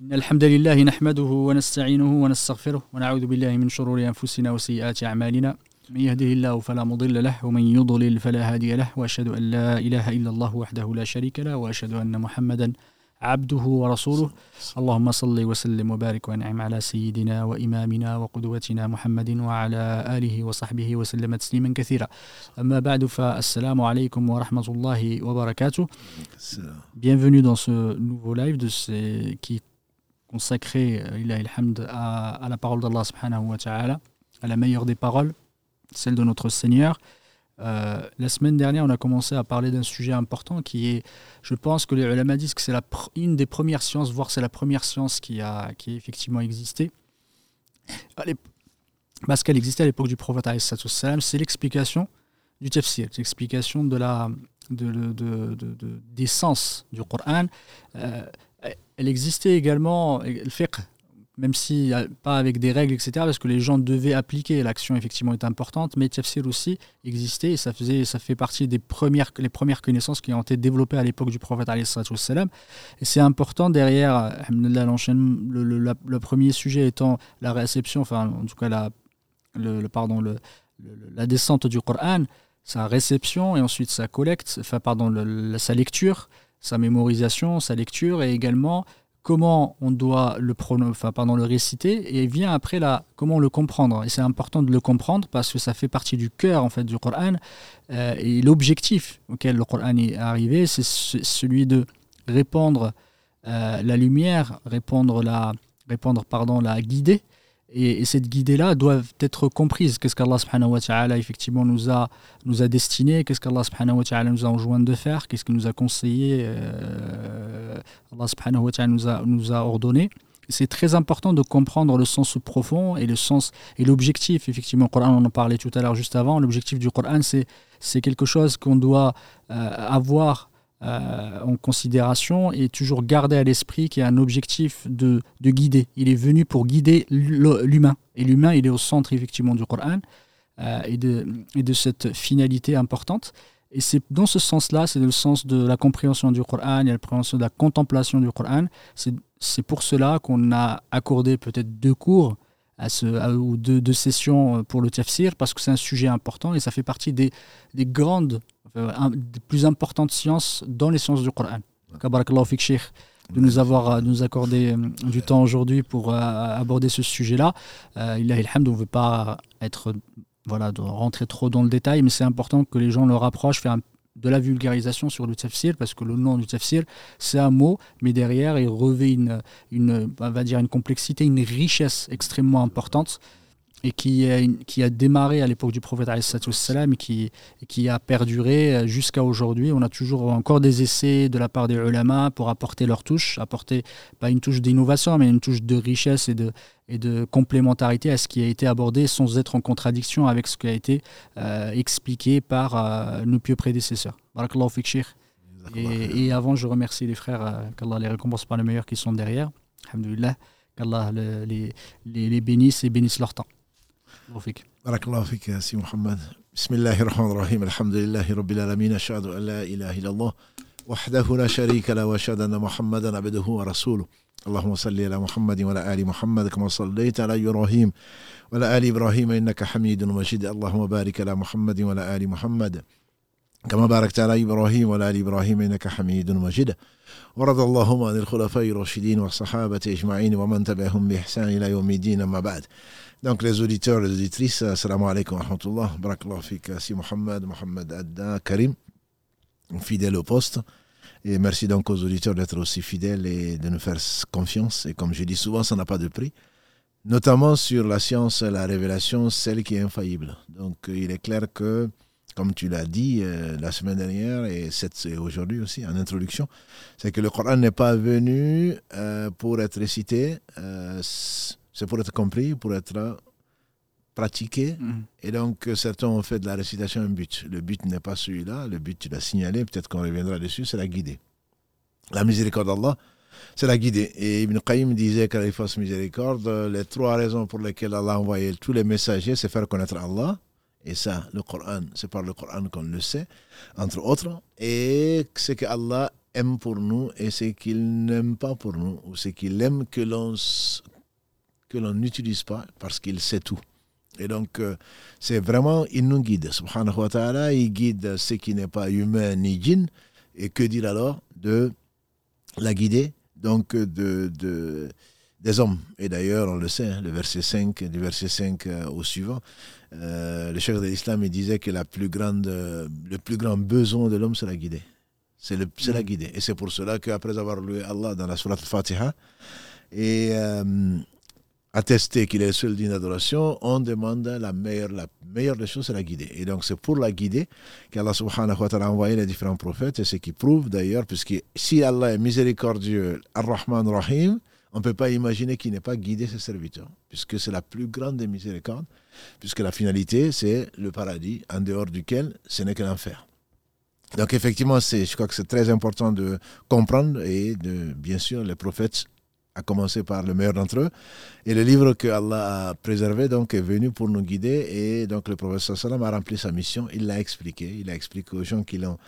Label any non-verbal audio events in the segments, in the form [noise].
إن الحمد لله نحمده ونستعينه ونستغفره ونعوذ بالله من شرور أنفسنا وسيئات أعمالنا. من يهده الله فلا مضل له ومن يضلل فلا هادي له وأشهد أن لا إله إلا الله وحده لا شريك له وأشهد أن محمدا عبده ورسوله. اللهم صل وسلم وبارك وأنعم على سيدنا وإمامنا وقدوتنا محمد وعلى آله وصحبه وسلم تسليما كثيرا. أما بعد فالسلام عليكم ورحمة الله وبركاته. Bienvenue dans ce nouveau live de ces, qui consacré à, à la parole d'Allah subhanahu wa ta'ala, à la meilleure des paroles, celle de notre Seigneur. Euh, la semaine dernière, on a commencé à parler d'un sujet important qui est, je pense que les ulama disent que c'est une des premières sciences, voire c'est la première science qui a, qui effectivement existé. Parce qu'elle existait à l'époque du prophète, c'est l'explication du tafsir, l'explication de la, de, des sens du Coran. Euh, elle existait également, le fiqh, même si pas avec des règles, etc., parce que les gens devaient appliquer, l'action effectivement est importante, mais Tafsir aussi existait et ça, faisait, ça fait partie des premières, les premières connaissances qui ont été développées à l'époque du prophète. Et c'est important derrière, le, le, le, premier sujet étant la réception, enfin en tout cas la, le, pardon, le, la descente du Coran, sa réception et ensuite sa collecte, enfin pardon, sa lecture, sa mémorisation, sa lecture et également comment on doit le, enfin, pardon, le réciter et vient après là comment le comprendre. Et c'est important de le comprendre parce que ça fait partie du cœur en fait du Coran. Euh, et l'objectif auquel le Coran est arrivé, c'est celui de répandre euh, la lumière, répandre la, répandre, pardon, la guider et, cette guidée-là doit être comprise. Qu'est-ce qu'Allah subhanahu wa ta'ala effectivement nous a, nous a destiné Qu'est-ce qu'Allah subhanahu wa nous a enjoint de faire? Qu'est-ce qu'il nous a conseillé euh, Allah subhanahu wa nous a, nous a ordonné? C'est très important de comprendre le sens profond et le sens et l'objectif. Effectivement, le Coran, on en parlait tout à l'heure juste avant. L'objectif du Coran, c'est, c'est quelque chose qu'on doit euh, avoir euh, en considération et toujours garder à l'esprit qu'il y a un objectif de, de, guider. Il est venu pour guider l'humain. Et l'humain, il est au centre effectivement du Coran euh, et, de, et de cette finalité importante. Et c'est dans ce sens-là, c'est le sens de la compréhension du Coran et la compréhension de la contemplation du Coran. C'est pour cela qu'on a accordé peut-être deux cours à ce, ou deux, deux, sessions pour le tafsir, parce que c'est un sujet important et ça fait partie des, des grandes des plus importantes sciences dans les sciences du Coran. de nous avoir de nous accorder euh, du temps aujourd'hui pour euh, aborder ce sujet-là. Euh, on ne veut pas être voilà de rentrer trop dans le détail, mais c'est important que les gens le rapprochent, faire de la vulgarisation sur le tafsir, parce que le nom du tafsir, c'est un mot, mais derrière, il revêt une, complexité, une richesse extrêmement importante et qui a, qui a démarré à l'époque du prophète et qui, qui a perduré jusqu'à aujourd'hui. On a toujours encore des essais de la part des ulama pour apporter leur touche, apporter pas une touche d'innovation, mais une touche de richesse et de, et de complémentarité à ce qui a été abordé sans être en contradiction avec ce qui a été euh, expliqué par euh, nos pieux prédécesseurs. Barakallahu et, et, avant, je remercie les frères, euh, qu'Allah les récompense par les meilleurs qui sont derrière. Alhamdulillah, qu'Allah les, les, les bénisse et bénisse leur temps. الله فيك. بارك الله فيك يا سي محمد. بسم الله الرحمن الرحيم. الحمد لله رب العالمين. أشهد أن لا إله إلا الله وحده لا شريك له وأشهد أن محمدا عبده ورسوله. اللهم صل على محمد وعلى آل محمد كما صليت على إبراهيم وعلى آل إبراهيم إنك حميد مجيد. اللهم بارك على محمد وعلى آل محمد كما باركت على إبراهيم وعلى آل إبراهيم إنك حميد مجيد. ورضى اللهم عن الخلفاء الراشدين والصحابة أجمعين ومن تبعهم بإحسان إلى يوم الدين. أما بعد. Donc les auditeurs, les auditrices, assalamu alaikum wa rahmatullah, barakallahu fik, si Mohamed, Mohamed Adda, Karim, fidèle au poste. Et merci donc aux auditeurs d'être aussi fidèles et de nous faire confiance. Et comme je dis souvent, ça n'a pas de prix. Notamment sur la science, la révélation, celle qui est infaillible. Donc il est clair que, comme tu l'as dit euh, la semaine dernière et, aujourd'hui aussi en introduction, c'est que le Coran n'est pas venu euh, pour être récité. Euh, c'est pour être compris, pour être pratiqué. Mm. Et donc, certains ont fait de la récitation un but. Le but n'est pas celui-là. Le but, tu l'as signalé, peut-être qu'on reviendra dessus, c'est la guider. La miséricorde d'Allah, c'est la guider. Et Ibn Qayyim disait qu'à fasse miséricorde, les trois raisons pour lesquelles Allah a envoyé tous les messagers, c'est faire connaître Allah. Et ça, le Coran, c'est par le Coran qu'on le sait, entre autres. Et c'est que Allah aime pour nous et ce qu'il n'aime pas pour nous, ou ce qu'il aime que l'on que l'on n'utilise pas parce qu'il sait tout. Et donc, euh, c'est vraiment, il nous guide. Subhanahu wa ta'ala, il guide ce qui n'est pas humain ni djinn. Et que dire alors de la guider, donc de, de des hommes? Et d'ailleurs, on le sait, hein, le verset 5, du verset 5 euh, au suivant, euh, le chef de l'islam disait que la plus grande, le plus grand besoin de l'homme, c'est la guider. C'est la mm. guider. Et c'est pour cela qu'après avoir loué Allah dans la Surat al-Fatiha, et attester qu'il est le seul digne d'adoration, on demande la meilleure, la meilleure des choses, c'est la guider. Et donc c'est pour la guider qu'Allah subhanahu wa ta'ala a envoyé les différents prophètes, et ce qui prouve d'ailleurs, puisque si Allah est miséricordieux, Ar-Rahman Rahim, on ne peut pas imaginer qu'il n'ait pas guidé ses serviteurs, puisque c'est la plus grande des miséricordes, puisque la finalité, c'est le paradis, en dehors duquel ce n'est que l'enfer. Donc effectivement, je crois que c'est très important de comprendre et de, bien sûr, les prophètes à commencer par le meilleur d'entre eux. Et le livre que Allah a préservé donc, est venu pour nous guider. Et donc le professeur Salam a rempli sa mission. Il l'a expliqué. Il a expliqué aux gens qui l'ont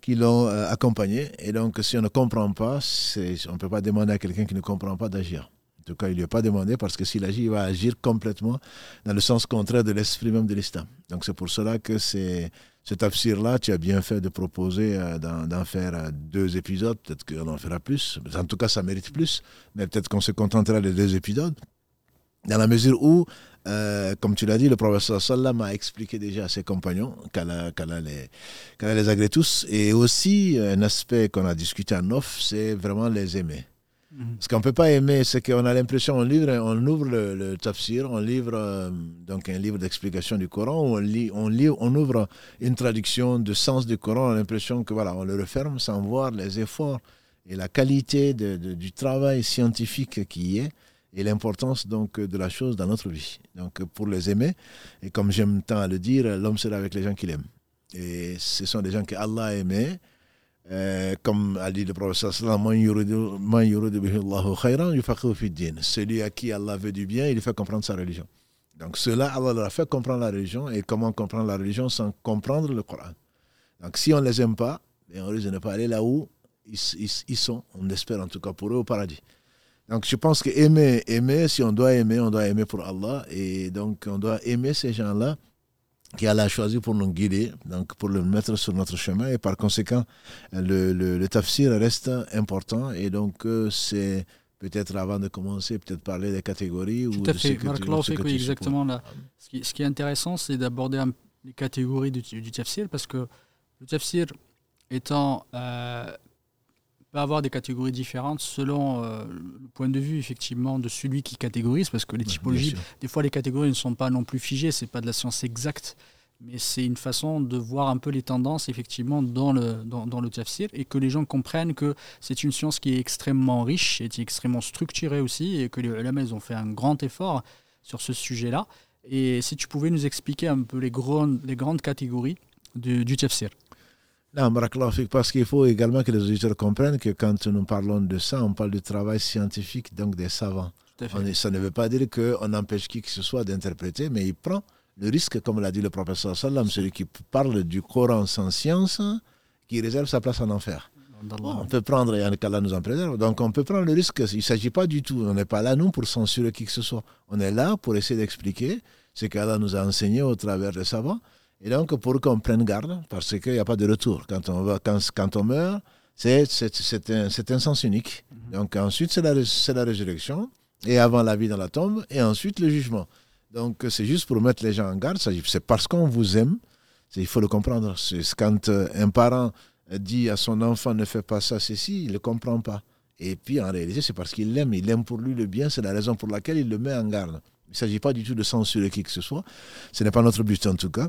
qui l'ont euh, accompagné. Et donc, si on ne comprend pas, on ne peut pas demander à quelqu'un qui ne comprend pas d'agir. En tout cas, il ne lui a pas demandé parce que s'il agit, il va agir complètement dans le sens contraire de l'esprit même de l'islam. Donc, c'est pour cela que c'est ce tafsir-là, tu as bien fait de proposer euh, d'en faire euh, deux épisodes. Peut-être qu'on en fera plus. En tout cas, ça mérite plus. Mais peut-être qu'on se contentera de deux épisodes. Dans la mesure où, euh, comme tu l'as dit, le professeur Sallam a expliqué déjà à ses compagnons qu'elle allait, les agréer tous. Et aussi, un aspect qu'on a discuté en off, c'est vraiment les aimer. Mhm. Ce qu'on ne peut pas aimer, c'est qu'on a l'impression, on, on ouvre le, tafsir, on livre euh, donc un livre d'explication du Coran, on, lit, on, ouvre une traduction de sens du Coran, on a l'impression que voilà, on le referme sans voir les efforts et la qualité du travail scientifique qui y est et l'importance donc de la chose dans notre vie. Donc pour les aimer, et comme j'aime tant à le dire, l'homme sera avec les gens qu'il aime. Et ce sont des gens que Allah a aimés euh, comme a dit le professeur celui à qui Allah veut du bien, il fait comprendre sa religion. Donc cela, Allah leur a fait comprendre la religion. Et comment comprendre la religion sans comprendre le Coran Donc si on ne les aime pas, on risque de ne pas aller là où ils, sont. On espère en tout cas pour eux au paradis. Donc je pense que aimer, aimer, si on doit aimer, on doit aimer pour Allah. Et donc on doit aimer ces gens-là qu'Allah a choisi pour nous guider, donc pour le mettre sur notre chemin. Et par conséquent, le, le, tafsir reste important. Et donc, euh, c'est peut-être avant de commencer, peut-être parler des catégories. Tout ou à fait. Marc oui, exactement. Là? Ce, qui, ce, qui, est intéressant, c'est d'aborder les catégories du, du, tafsir, parce que le tafsir étant euh, peut avoir des catégories différentes selon euh, le point de vue effectivement de celui qui catégorise, parce que les typologies, des fois les catégories ne sont pas non plus figées, c'est pas de la science exacte, mais c'est une façon de voir un peu les tendances effectivement dans le, dans, dans le tafsir et que les gens comprennent que c'est une science qui est extrêmement riche et extrêmement structurée aussi et que les ulama ont fait un grand effort sur ce sujet-là. Et si tu pouvais nous expliquer un peu les, grandes, les grandes catégories du, du tafsir. Non, parce qu'il faut également que les auditeurs comprennent que quand nous parlons de ça, on parle du travail scientifique, donc des savants. ça ne veut pas dire qu'on empêche qui que ce soit d'interpréter, mais il prend le risque, comme l'a dit le professeur Salam, celui qui parle du Coran sans science, qui réserve sa place en enfer. on peut prendre, et en cas nous en préserve, donc on peut prendre le risque. Il ne s'agit pas du tout, on n'est pas là, nous, pour censurer qui que ce soit. On est là pour essayer d'expliquer ce qu'Allah nous a enseigné au travers des savants et donc, pour qu'on prenne garde, parce qu'il n'y a pas de retour. Quand on, va, quand, quand on meurt, c'est un, un, sens unique. Mhm. Donc, ensuite, c'est la, la résurrection, et avant la vie dans la tombe, et ensuite le jugement. Donc, c'est juste pour mettre les gens en garde. C'est parce qu'on vous aime, il faut le comprendre. C'est quand euh, un parent dit à son enfant ne fais pas ça, ceci, il ne le comprend pas. Et puis, en réalité, c'est parce qu'il l'aime. Il aime pour lui le bien, c'est la raison pour laquelle il le met en garde. Il ne s'agit pas du tout de censurer qui que ce soit. Ce n'est pas notre but en tout cas.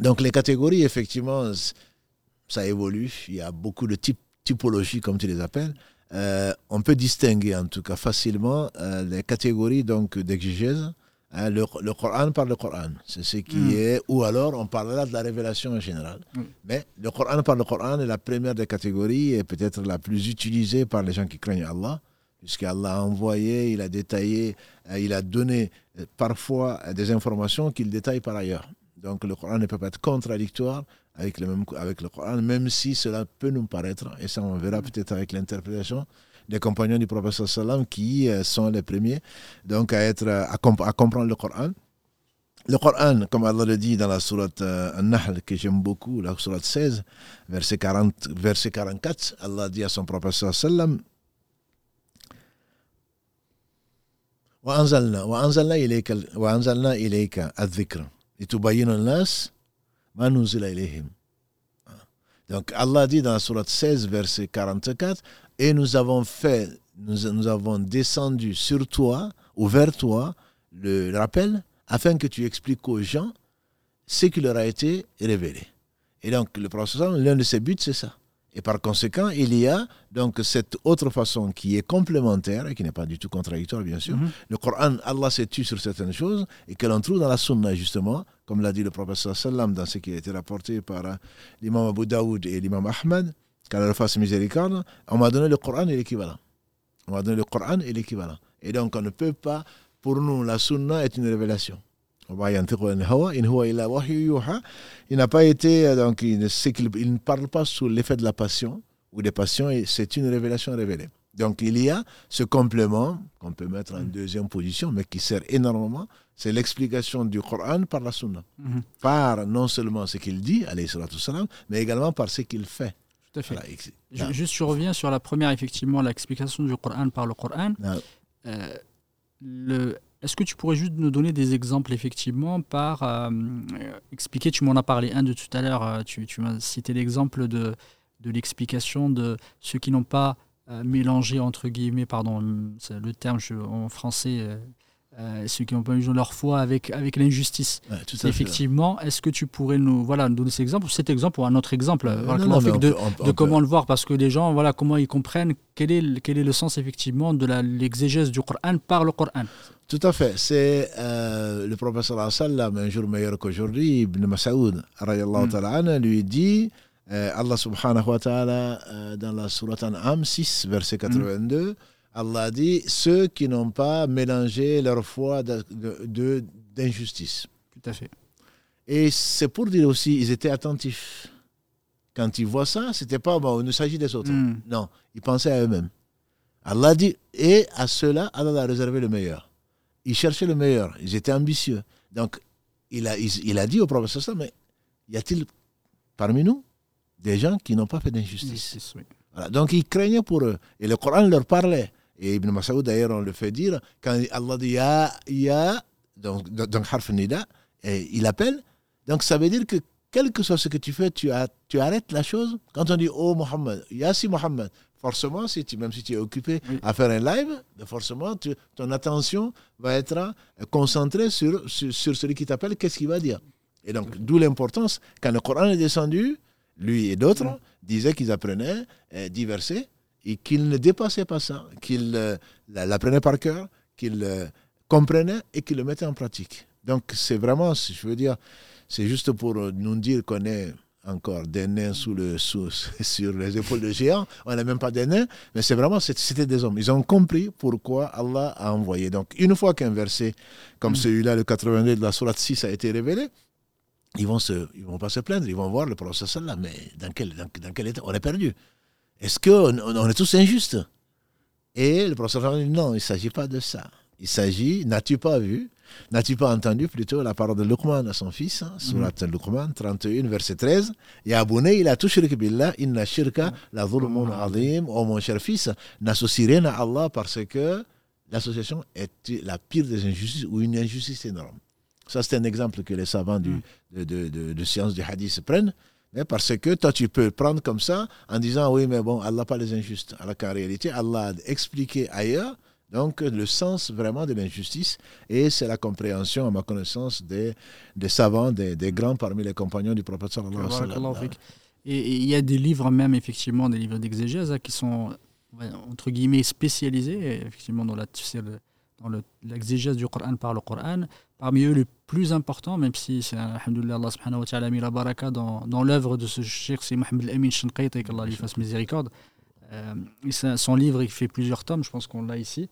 Donc les catégories, effectivement, ça évolue. Il y a beaucoup de types, typologies, comme tu les appelles. Euh, on peut distinguer en tout cas facilement euh, les catégories donc d'exégèse. Hein, le, Coran par le Coran, c'est ce qui mm. est, ou alors on parlera de la révélation en général. Mm. Mais le Coran par le Coran est la première des catégories et peut-être la plus utilisée par les gens qui craignent Allah, puisqu'Allah a envoyé, il a détaillé, euh, il a donné parfois des informations qu'il détaille par ailleurs. Donc le Coran ne peut pas être contradictoire avec le, même, avec le Coran, même si cela peut nous paraître, et ça on verra peut-être avec l'interprétation des compagnons du prophète sallam qui euh, sont les premiers donc à, être, à, comprendre le Coran. Le Coran, comme Allah le dit dans la sourate euh, An-Nahl, que j'aime beaucoup, la sourate 16, verset, 40, verset 44, Allah dit à son prophète sallam وأنزلنا وأنزلنا إليك وأنزلنا إليك الذكر et tu litubayyin nas ma nuzila ilayhim. Donc Allah dit dans la sourate 16, verset 44, Et nous avons fait, nous, avons descendu sur toi, ou vers toi, le rappel, afin que tu expliques aux gens ce qui leur a été révélé. Et donc le prophète, l'un de ses buts, c'est ça. Et par conséquent, il y a donc cette autre façon qui est complémentaire et qui n'est pas du tout contradictoire, bien sûr. Mhm. Le Coran, Allah s'est tué sur certaines choses et que l'on trouve dans la Sunna, justement, comme l'a dit le prophète sallam dans ce qui a été rapporté par euh, l'imam Abu Daoud et l'imam Ahmed, qu'Allah fasse miséricorde, on m'a donné le Coran et l'équivalent. On m'a donné le Coran et l'équivalent. Et donc, on ne peut pas, pour nous, la Sunna est une révélation. Il n'a pas été, euh, donc il ne, ne parle pas sous l'effet de la passion ou des passions, c'est une révélation révélée. Donc il y a ce complément qu'on peut mettre en mm. deuxième position, mais qui sert énormément, c'est l'explication du Coran par la Sunna. Mm-hmm. Par non seulement ce qu'il dit, salam, mais également par ce qu'il fait. Tout à fait. juste, je reviens sur la première, effectivement, l'explication du Coran par le Coran. Euh, le, est-ce que tu pourrais juste nous donner des exemples, effectivement, par euh, expliquer, tu m'en as parlé un de tout à l'heure, euh, tu, m'as cité l'exemple de, de l'explication de ceux qui n'ont pas euh, mélangé, entre guillemets, pardon, le terme en français, euh, ceux qui n'ont pas eu leur foi avec, avec l'injustice. Effectivement, est-ce que tu pourrais nous, voilà, nous donner cet exemple, cet exemple ou un autre exemple de, comment le voir? Parce que les gens, voilà, comment ils comprennent quel est, quel est le sens effectivement de l'exégèse du Coran par le Coran. Tout à fait. C'est euh, le professeur sallam, un jour meilleur qu'aujourd'hui, Ibn Mas'ud, mm. lui dit euh, Allah subhanahu wa ta'ala, dans la sourate An'am 6, verset 82, mm. Allah dit ceux qui n'ont pas mélangé leur foi d'injustice. Tout à fait. Et c'est pour dire aussi, ils étaient attentifs. Quand ils voient ça, c'était pas bon, il ne s'agit des autres. Hmm. Non, ils pensaient à eux-mêmes. Allah dit, et à ceux-là, Allah a réservé le meilleur. Ils cherchaient le meilleur, ils étaient ambitieux. Donc, il a, il, a dit au prophète, mais y a-t-il parmi nous des gens qui n'ont pas fait d'injustice? Donc, ils craignaient pour eux. Et le Coran leur parlait. Et Ibn Mas'ud, d'ailleurs, on le fait dire, quand Allah dit Ya, Ya, donc, donc Harf Nida, et il appelle, donc ça veut dire que quel que soit ce que tu fais, tu, as, tu arrêtes la chose. Quand on dit Oh Mohammed, Ya si Mohammed, forcément, si tu, même si tu es occupé à faire un live, forcément, ton attention va être concentrée sur, sur, celui qui t'appelle, qu'est-ce qu'il va dire. Et donc, d'où l'importance, quand le Coran est descendu, lui et d'autres disaient qu'ils apprenaient euh, dix versets et qu'il ne dépassait pas ça, qu'il euh, l'apprenait par cœur, qu'il euh, comprenait et qu'il le mettait en pratique. Donc c'est vraiment, je veux dire, c'est juste pour nous dire qu'on est encore des nains sous le, sous, [laughs] sur les épaules de géants. On n'a même pas des nains, mais c'est vraiment, c'était des hommes. Ils ont compris pourquoi Allah a envoyé. Donc, une fois qu'un verset comme mm. celui-là, le 82 de la Sourate 6, a été révélé, ils vont se, ils vont pas se plaindre, ils vont voir le prophète là, mais dans quel, dans, dans quel état On est perdu? Est-ce qu'on on est tous injustes? Et le professeur dit non, il ne s'agit pas de ça. Il s'agit, n'as-tu pas vu, n'as-tu pas entendu plutôt la parole de Luqman à son fils, hein, surat mm. Luqman 31, verset 13 Ya il a tout shirk billah, inna shirka la dhulmun azim. Oh mon cher fils, n'associe rien à Allah parce que l'association est la pire des injustices ou une injustice énorme. Ça, c'est un exemple que les savants du, mm. de, de, de sciences du hadith prennent parce que toi, tu peux prendre comme ça en disant oui, mais bon, Allah pas les injustes. Alors qu'en réalité, Allah a expliqué ailleurs donc le sens vraiment de l'injustice et c'est la compréhension, à ma connaissance, des, des savants, des, des, grands parmi les compagnons du prophète Et il y a des livres même, effectivement, des livres d'exégèse hein, qui sont, entre guillemets, spécialisés, effectivement, dans la, dans l'exégèse du Coran par le Coran. Parmi eux, le plus important, même si c'est, alhamdoulilah, Allah subhanahu wa ta'ala a mis la baraka dans, dans l'œuvre de ce cheikh, c'est Mohamed Amin Shinqaita, qu'Allah lui fasse miséricorde. Euh, son livre, il fait plusieurs tomes, je pense qu'on l'a ici.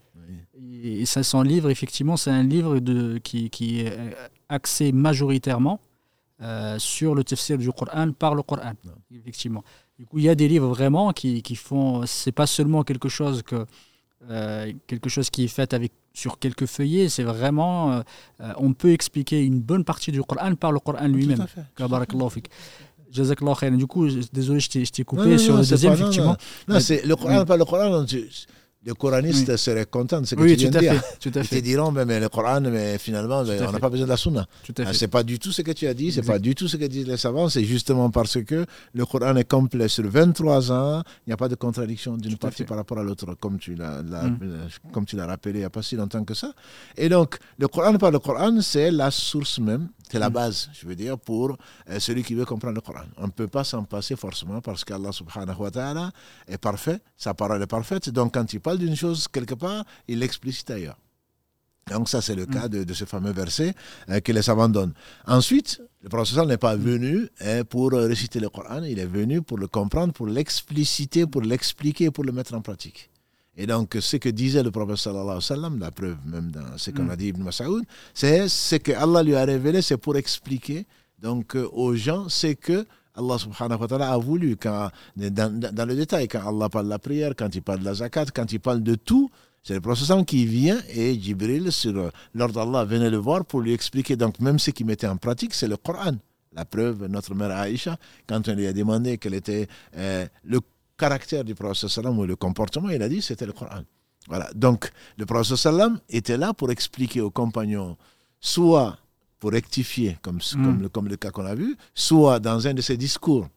Et, ça, son livre, effectivement, c'est un livre de, qui, qui, est axé majoritairement sur le tafsir du Coran par le Coran. Effectivement. Du coup, il y a des livres vraiment qui, qui font. C'est pas seulement quelque chose que. quelque chose qui est fait avec sur quelques feuillets, c'est vraiment, on peut expliquer une bonne partie du Coran par le Coran lui-même. Du coup, désolé, je t'ai coupé sur le deuxième, effectivement. Non, c'est le Coran, pas le Coran les coranistes seraient contents de ce que tu viens de dire. Tout à fait. Ils te diront, mais, le Coran, mais finalement, on n'a pas besoin de la sunna. Ah, c'est pas du tout ce que tu as dit, c'est pas du tout ce que disent les savants, c'est justement parce que le Coran est complet sur 23 ans, il n'y a pas de contradiction d'une partie par rapport à l'autre, comme tu l'as mm. comme tu l'as rappelé il n'y a pas si longtemps que ça. Et donc, le Coran par le Coran, c'est la source même, c'est la mm. base, je veux dire, pour euh, celui qui veut comprendre le Coran. On ne peut pas s'en passer forcément parce qu'Allah subhanahu wa ta'ala est parfait, sa parole est parfaite, donc quand il parle d'une chose quelque part, il l'explicite ailleurs. Donc ça, c'est le cas mm. de, ce fameux verset euh, que les savants donnent. Ensuite, le professeur n'est pas venu hein, pour réciter le Coran, il est venu pour le comprendre, pour l'expliciter, pour l'expliquer, pour le mettre en pratique. Et donc, ce que disait le professeur sallallahu alayhi wa sallam, la preuve même dans ce qu'on a mm. dit Ibn Mas'ud, c'est ce que Allah lui a révélé, c'est pour expliquer donc aux gens ce que Allah subhanahu wa ta'ala a voulu, quand, dans, le détail, quand Allah parle de la prière, quand il parle de la zakat, quand il parle de tout, c'est le professeur qui vient et Jibril, sur l'ordre d'Allah, venait le voir pour lui expliquer. Donc même ce qu'il mettait en pratique, c'est le Coran. La preuve, notre mère Aïcha, quand on lui a demandé quel était euh, le caractère du prophète ou le comportement, il a dit c'était le Coran. Voilà. Donc le prophète était là pour expliquer aux compagnons soit pour rectifier, comme, mm. comme, le, comme le cas qu'on a vu, soit dans un de ses discours,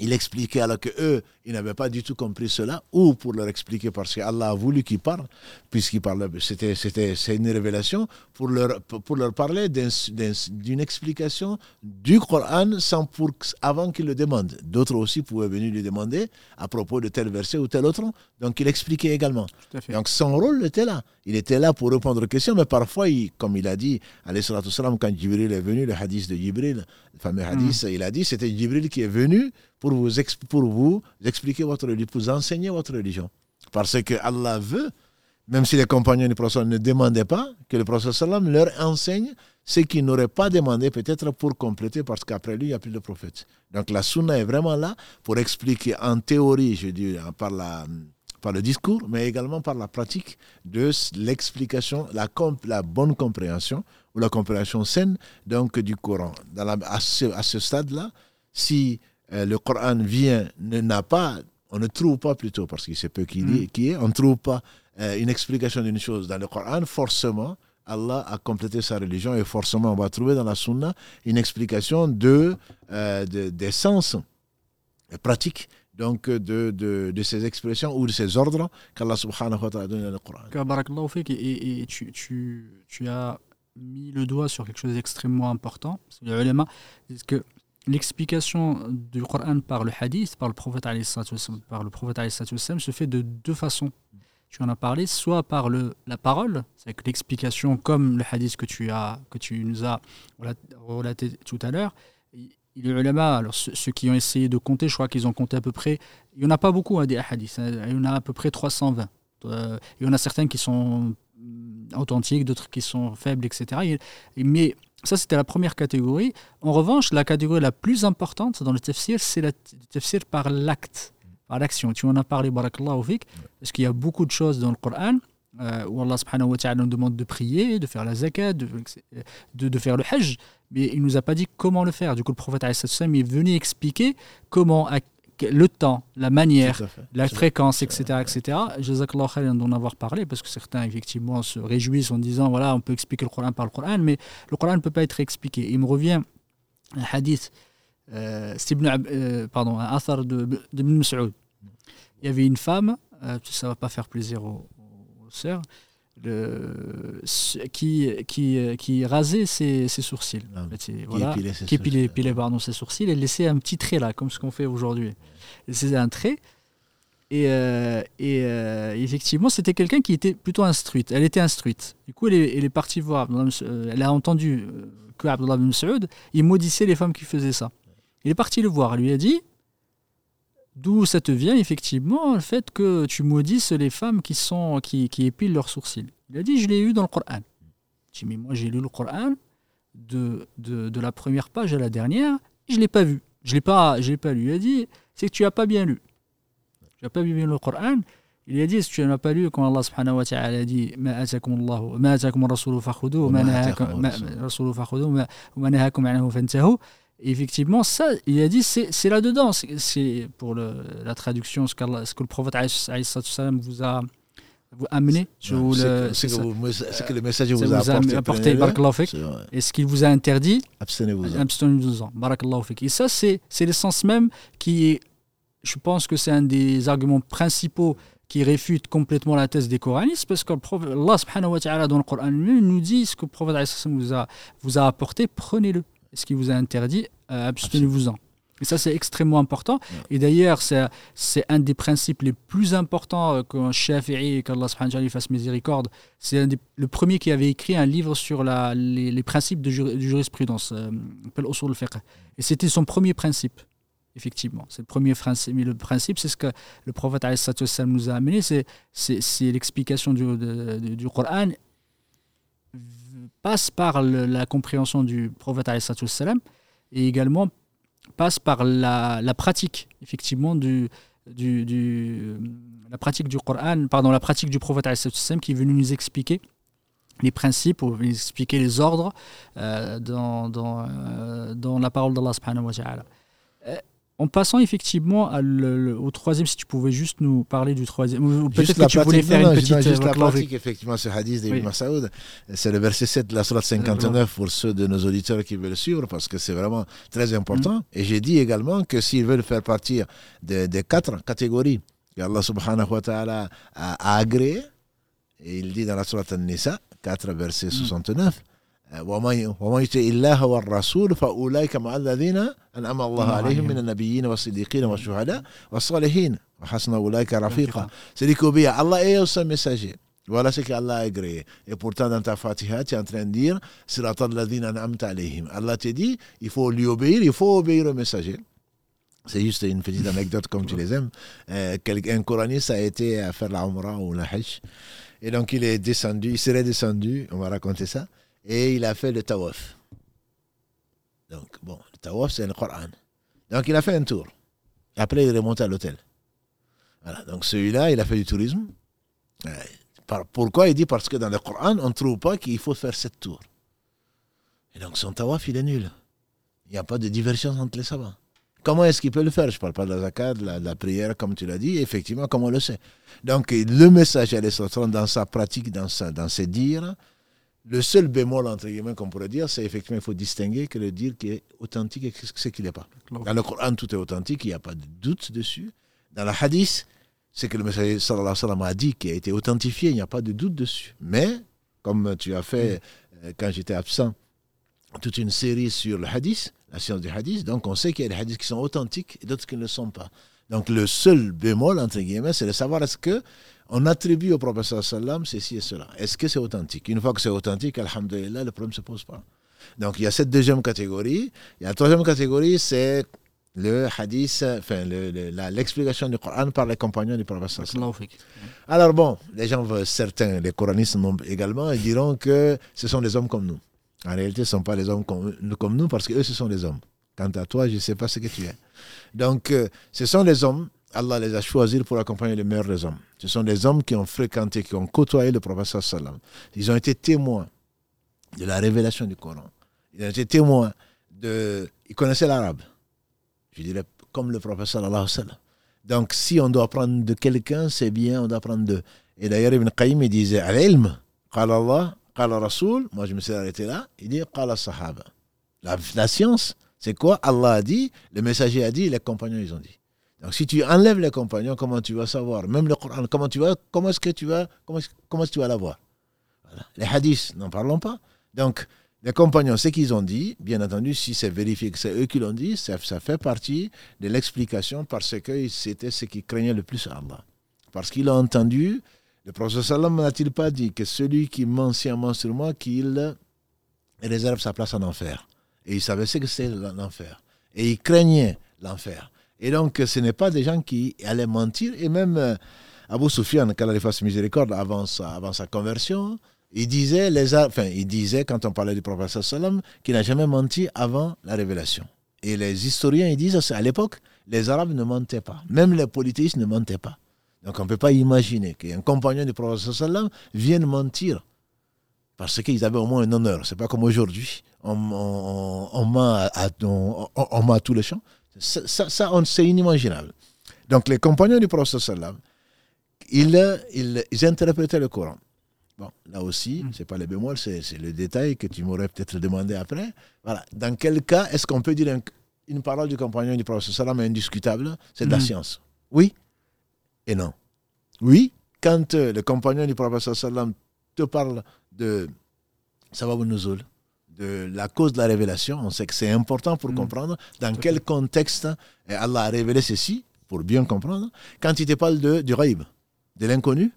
il expliquait alors que eux, ils n'avaient pas du tout compris cela, ou pour leur expliquer parce qu'Allah a voulu qu'ils parlent, puisqu'il parlait, c'était, c'était, c'est une révélation, pour leur, pour leur parler d'une explication du Coran sans pour, avant qu'ils le demandent. D'autres aussi pouvaient venir lui demander à propos de tel verset ou tel autre, donc il expliquait également. Donc son rôle était là. Il était là pour répondre aux questions, mais parfois, comme il a dit, salam, quand Jibril est venu, le hadith de Jibril, le fameux hadith, mm. il a dit, c'était Jibril qui est venu pour vous, pour vous expliquer votre religion, pour vous enseigner votre religion. Parce que Allah veut, même si les compagnons du prophète ne demandaient pas, que le prophète leur enseigne ce qu'ils n'auraient pas demandé peut-être pour compléter, parce qu'après lui, il n'y a plus de prophète. Donc la sunna est vraiment là pour expliquer en théorie, je dis, par, la, par le discours, mais également par la pratique de l'explication, la, bonne compréhension ou la compréhension saine donc, du Coran. À ce stade-là, si euh, le Coran vient, n'a pas, on ne trouve pas plutôt, parce qu'il sait peu qui, mm. qui est, on ne trouve pas euh, une explication d'une chose dans le Coran, forcément, Allah a complété sa religion et forcément, on va trouver dans la Sunna une explication de, euh, des sens pratiques donc de, de, de, ces expressions ou de ces ordres qu'Allah subhanahu wa ta'ala a donné dans le Coran. Et, et tu, tu, tu, as mis le doigt sur quelque chose d'extrêmement important. Parce que l'explication du Coran par le hadith, par le prophète par le prophète se fait de deux façons. Tu en as parlé, soit par le, la parole, c'est l'explication comme le hadith que tu, as, que tu nous as relaté tout à l'heure. Il y a alors ceux, qui ont essayé de compter, je crois qu'ils ont compté à peu près, il n'y en a pas beaucoup à hein, des hadiths, hein. il y en a à peu près 320. Euh, il y en a certains qui sont mm, authentiques, d'autres qui sont faibles, etc. mais ça, c'était la première catégorie. En revanche, la catégorie la plus importante dans le tafsir, c'est le tafsir par l'acte, par l'action. Tu en as parlé, barakallahu fik, parce qu'il y a beaucoup de choses dans le Coran euh, où Allah subhanahu wa ta'ala nous demande de prier, de faire la zakat, de, de, faire le hajj, mais il ne nous a pas dit comment le faire. Du coup, le prophète est venu expliquer comment, le temps, la manière, la fréquence, etc. etc. Jazakallah khair d'en avoir parlé, parce que certains, effectivement, se réjouissent en disant, voilà, on peut expliquer le Coran par le Coran, mais le Coran ne peut pas être expliqué. Il me revient un hadith, euh, euh pardon, un athar de, de Ibn Il y avait une femme, euh, ça ne va pas faire plaisir aux, aux sœurs, le, qui, qui, qui rasait ses, ses sourcils. Ah, voilà, qui épilait, pardon, ses sourcils et laissait un petit trait là, comme ce qu'on fait aujourd'hui. C'était un trait. Et, euh, et euh, effectivement, c'était quelqu'un qui était plutôt instruite. Elle était instruite. Du coup, elle est, elle est partie voir. Euh, elle a entendu que Abdullah ibn Saoud, il maudissait les femmes qui faisaient ça. Il est parti le voir. Elle lui a dit D'où ça te vient effectivement le fait que tu maudisses les femmes qui, sont, qui, qui épilent leurs sourcils Il a dit Je l'ai eu dans le Coran. J'ai dit Mais moi j'ai lu le Coran de, de, la première page à la dernière, je ne l'ai pas vu. Je ne l'ai pas, pas lu. Il a dit, c'est que tu n'as pas bien lu. Tu n'as pas bien lu le Coran. Il a dit, si tu n'as pas lu, quand Allah subhanahu wa ta'ala a dit Ma atakum Allah, ma atakum rasulu fakhudu, ma nahakum anhu fantahu. Effectivement, ça, il a dit, c'est là-dedans. C'est pour le, la traduction, ce, ce que le prophète vous a vous amené C'est que, le message vous, a apporté. et ce qu'il vous a interdit, abstenez-vous-en. Abstenez-vous-en. Et ça, c'est l'essence même qui est, je pense que c'est un des arguments principaux qui réfute complètement la thèse des coranistes, parce que Allah subhanahu wa ta'ala dans le Coran nous dit ce que le prophète vous a, vous a apporté, prenez-le. Et ce qui vous a interdit, euh, abstenez-vous-en. Et ça, c'est extrêmement important. Et d'ailleurs, c'est un des principes les plus importants euh, qu'un Shafi'i, qu'Allah fasse miséricorde, c'est le premier qui avait écrit un livre sur la, les, principes de, jurisprudence, euh, Usul al-Fiqh. Et c'était son premier principe, effectivement. C'est le premier principe. Mais le principe, c'est ce que le prophète nous a amené, c'est l'explication du, du Coran passe par la compréhension du prophète et également passe par la, la pratique, effectivement, du, du, du, la pratique du Coran, pardon, la pratique du prophète qui est venu nous expliquer les principes, ou expliquer les ordres euh, dans, dans, euh, dans, la parole d'Allah subhanahu wa ta'ala. Euh, en passant effectivement au troisième, si tu pouvais juste nous parler du troisième, peut-être que tu voulais faire une petite... juste la pratique, effectivement, ce hadith d'Ibn oui. c'est le verset 7 de la Surat 59 pour ceux de nos auditeurs qui veulent suivre, parce que c'est vraiment très important. Mm. Et j'ai dit également que s'ils veulent faire partie des, quatre catégories qu'Allah subhanahu wa ta'ala a, agréées, et il dit dans la Surat An-Nisa, 4 verset 69, mm. ومن الله والرسول فاولئك مع الذين انعم الله عليهم من النبيين والصديقين والشهداء والصالحين وحسن اولئك رفيقا. سيديكو بيا الله اي مساجي ولا سيك الله اجري اي بورتان انت فاتيهاتي انت ندير صراط الذين أنعمت عليهم. الله تدي يفو ليوبير يفو بير مساجي C'est juste une petite anecdote comme tu les aimes. Euh, un coraniste a été à faire la Umrah ou la Hajj. Et donc il est descendu, il serait descendu, on va raconter ça. Et il a fait le tawaf. Donc, bon, le tawaf, c'est le Coran. Donc, il a fait un tour. Après, il est remonté à l'hôtel. Voilà, donc celui-là, il a fait du tourisme. Pourquoi Il dit? Parce que dans le Coran, on ne trouve pas qu'il faut faire sept tours. Et donc, son tawaf, il est nul. Il n'y a pas de divergence entre les savants. Comment est-ce qu'il peut le faire? Je ne parle pas de la zakat, de la, prière, comme tu l'as dit. Effectivement, comme on le sait? Donc, le message, dans sa pratique, dans, sa, dans ses dires, le seul bémol, entre guillemets, qu'on pourrait dire, c'est effectivement, il faut distinguer que le dire qui est authentique et ce qui n'est pas. Dans le Coran, tout est authentique, il n'y a pas de doute dessus. Dans la hadith, c'est que le messager sallallahu alayhi wa sallam a dit, qui a été authentifié, il n'y a pas de doute dessus. Mais, comme tu as fait euh, quand j'étais absent, toute une série sur le hadith, la science du hadith, donc on sait qu'il y a des hadiths qui sont authentiques et d'autres qui ne le sont pas. Donc le seul bémol, entre guillemets, c'est de savoir est-ce que on attribue au professeur sallam ceci et cela. Est-ce que c'est authentique? Une fois que c'est authentique, alhamdulillah, le problème ne se pose pas. Donc il y a cette deuxième catégorie. Il y a la troisième catégorie, c'est le hadith, enfin l'explication du Coran par les compagnons du professeur. Alors bon, les gens, certains, les coranistes également, ils diront que ce sont des hommes comme nous. En réalité, ce ne sont pas les hommes comme, comme nous parce qu'eux, ce sont des hommes. Quant à toi, je ne sais pas ce que tu es. Donc, euh, ce sont les hommes Allah les a choisis pour accompagner les meilleurs des hommes. Ce sont des hommes qui ont fréquenté, qui ont côtoyé le professeur sallam. Ils ont été témoins de la révélation du Coran. Ils ont été témoins de... Ils connaissaient l'arabe. Je dirais comme le professeur sallam. Donc si on doit apprendre de quelqu'un, c'est bien, on doit apprendre de... Et d'ailleurs, Ibn Qayyim, il disait, al-ilm, qala Allah, qala Rasoul, moi je me suis arrêté là, il dit, qala sahaba. La, la science, c'est quoi? Allah a dit, le messager a dit, les compagnons, ils ont dit. Donc si tu enlèves les compagnons, comment tu vas savoir? Même le Coran, comment tu vas, comment est-ce que tu vas, comment, comment tu vas l'avoir Les hadiths, n'en parlons pas. Donc les compagnons, ce qu'ils ont dit, bien entendu, si c'est vérifié que c'est eux qui l'ont dit, ça, fait partie de l'explication parce que c'était ce qui craignait le plus Allah. Parce qu'il a entendu, le prophète sallam n'a-t-il pas dit que celui qui ment sciemment sur moi, qu'il réserve sa place en enfer? Et il savait ce que c'est l'enfer. Et il craignait l'enfer. Et donc, ce n'est pas des gens qui allaient mentir. Et même euh, Abu Sufyan, qu'Allah fasse miséricorde, avant sa, avant sa conversion, Il disait, les, enfin, il disait, quand on parlait du prophète sallam, qu'il n'a jamais menti avant la révélation. Et les historiens, ils disent, à l'époque, les Arabes ne mentaient pas. Même les politistes ne mentaient pas. Donc on ne peut pas imaginer qu'un compagnon du prophète sallam vienne mentir. Parce qu'ils avaient au moins un honneur. C'est pas comme aujourd'hui. On, on, on, ment à, tous les champs. Ça, ça, c'est inimaginable. Donc les compagnons du prophète sallam, ils, ils, ils interprétaient le Coran. Bon, là aussi, mm. ce n'est pas les bémols, c'est le détail que tu m'aurais peut-être demandé après. Voilà. Dans quel cas est-ce qu'on peut dire une parole du compagnon du prophète sallam est indiscutable? C'est de la mm. science. Oui et non. Oui, quand euh, le compagnon du prophète sallam te parle de Sabab Nuzul, de la cause de la révélation, on sait que c'est important pour mm. comprendre dans quel contexte Allah a révélé ceci, pour bien comprendre. Quand il te parle de, du raïb, de l'inconnu,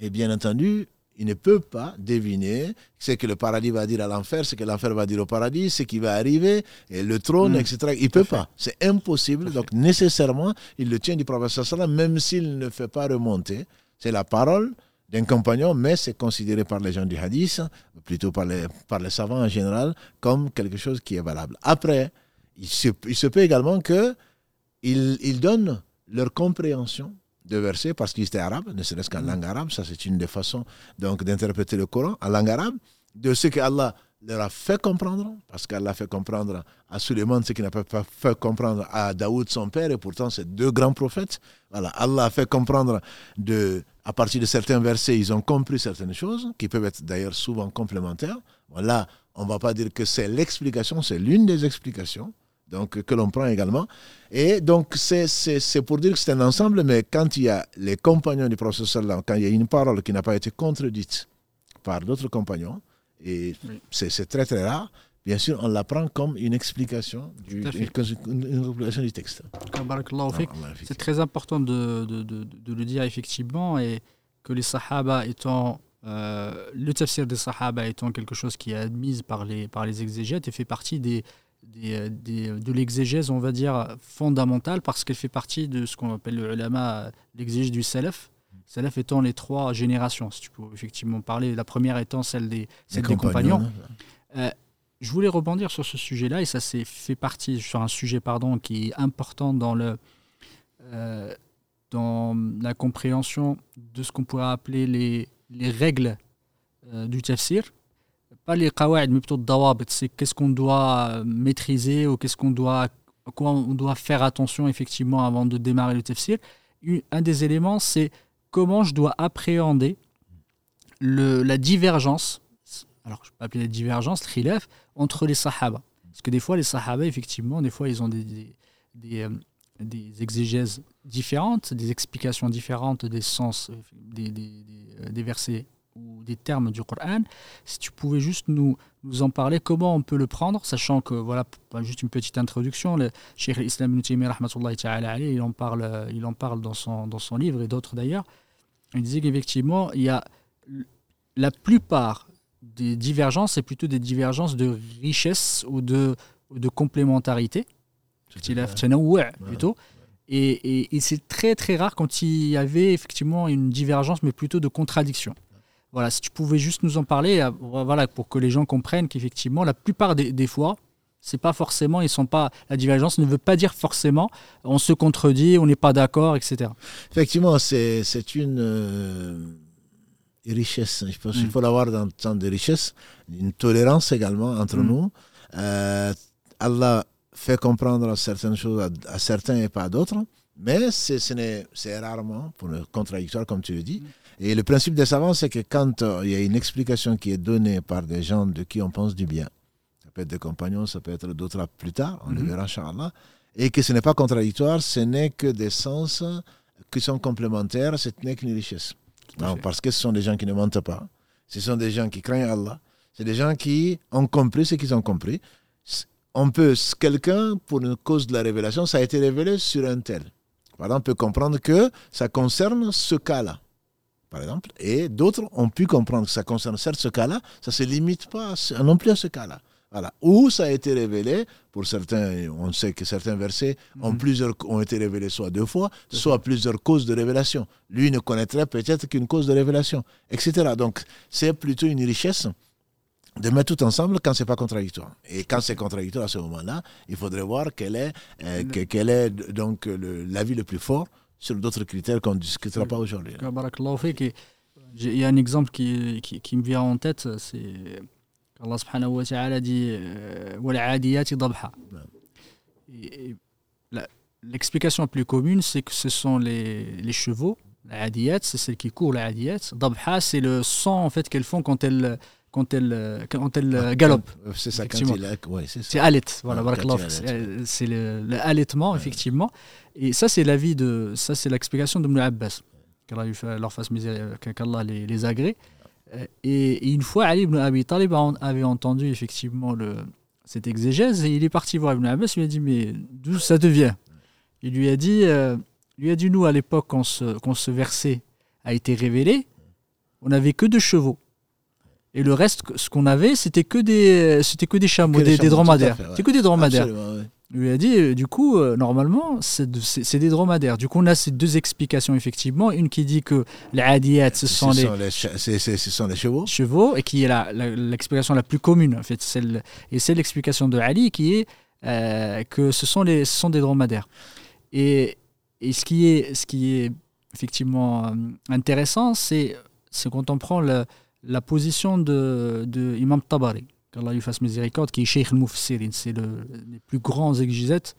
et bien entendu, il ne peut pas deviner ce que le paradis va dire à l'enfer, ce que l'enfer va dire au paradis, ce qui va arriver, et le trône, mm. etc. Il ne peut pas. C'est impossible. Donc, nécessairement, il le tient du prophète même s'il ne fait pas remonter. C'est la parole d'un compagnon, mais c'est considéré par les gens du hadith, plutôt par les, par les savants en général, comme quelque chose qui est valable. Après, il se, il se peut également qu'ils il donnent leur compréhension de versets parce qu'ils étaient arabes, ne serait-ce qu'en mm. langue arabe. Ça, c'est une des façons donc d'interpréter le Coran en langue arabe. De ce qu'Allah leur a fait comprendre, parce qu'Allah a fait comprendre à Suleiman ce qu'il n'a pas fait comprendre à Daoud, son père, et pourtant c'est deux grands prophètes. Voilà, Allah a fait comprendre de, à partir de certains versets, ils ont compris certaines choses, qui peuvent être d'ailleurs souvent complémentaires. Voilà, on ne va pas dire que c'est l'explication, c'est l'une des explications donc que l'on prend également. Et donc, c'est pour dire que c'est un ensemble, mais quand il y a les compagnons du professeur quand il y a une parole qui n'a pas été contredite par d'autres compagnons, et c'est très très rare, bien sûr, on la prend comme une explication du, une, du texte. C'est très important de, de, de, le dire effectivement, et que les Sahaba étant. Euh, le tafsir des Sahaba étant quelque chose qui est admis par les, par les exégètes et fait partie des, des, de l'exégèse, on va dire, fondamentale, parce qu'elle fait partie de ce qu'on appelle le ulama, l'exégèse du salaf. Salaf étant les trois générations, si tu peux effectivement parler. La première étant celle des, celle des compagnons. Euh, je voulais rebondir sur ce sujet-là, et ça c'est fait partie, sur un sujet pardon, qui est important dans, le, euh, dans la compréhension de ce qu'on pourrait appeler les, les règles euh, du tafsir pas les qawa'id, mais plutôt dawabit, c'est qu'est-ce qu'on doit euh, maîtriser ou qu'est-ce qu'on doit, quoi on doit faire attention effectivement avant de démarrer le tafsir. Un des éléments, c'est comment je dois appréhender le, la divergence, alors je peux appeler la divergence, khilaf, entre les sahaba. Parce que des fois, les sahaba, effectivement, des fois, ils ont des, des, des, euh, exégèses différentes, des explications différentes des sens, euh, des, des versets ou des termes du Coran, si tu pouvais juste nous, nous en parler, comment on peut le prendre, sachant que, voilà, juste une petite introduction, le Cheikh Islam il en parle, il en parle dans, son, dans son livre et d'autres d'ailleurs, il disait qu'effectivement, il y a la plupart des divergences, c'est plutôt des divergences de richesse ou de, de complémentarité, plutôt. Et, et, et c'est très très rare quand il y avait effectivement une divergence, mais plutôt de contradiction. Voilà, si tu pouvais juste nous en parler, euh, voilà, pour que les gens comprennent qu'effectivement, la plupart des, fois, c'est pas forcément, ils sont pas, la divergence ne veut pas dire forcément on se contredit, on n'est pas d'accord, etc. Effectivement, c'est une euh, richesse. Je pense qu'il mm. faut l'avoir dans le temps de richesse, une tolérance également entre mm. nous. Euh, Allah fait comprendre certaines choses à, certains et pas à d'autres, mais c'est rarement pour le contradictoire, comme tu le dis. Mm. Et le principe des savants, c'est que quand euh, il y a une explication qui est donnée par des gens de qui on pense du bien, ça peut être des compagnons, ça peut être d'autres plus tard, on le mhm. verra, Inch'Allah, et que ce n'est pas contradictoire, ce n'est que des sens qui sont complémentaires, ce n'est qu'une richesse. Non, parce que ce sont des gens qui ne mentent pas, ce sont des gens qui craignent Allah, c'est des gens qui ont compris ce qu'ils ont compris. On peut, quelqu'un, pour une cause de la révélation, ça a été révélé sur un tel. Par exemple, on peut comprendre que ça concerne ce cas-là par exemple, et d'autres ont pu comprendre que ça concerne certes ce cas-là, ça ne se limite pas non plus à ce cas-là. Voilà. Ou ça a été révélé, pour certains, on sait que certains versets ont, mhm. plusieurs, ont été révélés soit deux fois, soit plusieurs causes de révélation. Lui ne connaîtrait peut-être qu'une cause de révélation, etc. Donc c'est plutôt une richesse de mettre tout ensemble quand c'est pas contradictoire. Et quand c'est contradictoire à ce moment-là, il faudrait voir quel est, euh, quel est donc l'avis le plus fort sur d'autres critères qu'on ne discutera pas aujourd'hui. Il y a un exemple qui, qui, qui me vient en tête, c'est Allah subhanahu wa ta'ala dit L'explication la plus commune, c'est que ce sont les, les chevaux, la adiyat, c'est celle qui court, la adiyat. Dabha, c'est le son en fait qu'elles font quand elles, quand elles, quand elles ah, galopent. C'est ça, quand ouais, c'est C'est alit, voilà, ah, c'est le, le allaitement, effectivement. Et ça, c'est l'avis de, ça, c'est l'explication de Ibn Abbas, qu'Allah leur fasse qu'Allah les, les agrée. Euh, et, une fois, Ali ibn Abi Talib avait entendu effectivement le, cette exégèse et il est parti voir Ibn Abbas. Il lui a dit Mais d'où ça devient? Il lui a dit euh, lui a dit Nous, à l'époque, quand ce, quand ce verset a été révélé, on n'avait que deux chevaux. Et le reste, ce qu'on avait, c'était que des, c'était que des chameaux, des, dromadaires. C'était que des dromadaires lui a dit, euh, du coup, euh, normalement, c'est des dromadaires. Du coup, on a ces deux explications, effectivement. Une qui dit que les adiyat, ce, sont les, ce sont les chevaux. chevaux, et qui est l'explication la, plus commune, en fait. Et c'est l'explication de Ali qui est euh, que ce sont, les, ce sont des dromadaires. Et, et ce, qui est, ce qui est effectivement intéressant, c'est quand on prend la position de, de Imam Tabari qu'Allah lui fasse miséricorde, qui est Sheikh al-Mufassirin. C'est le, les plus grands exégètes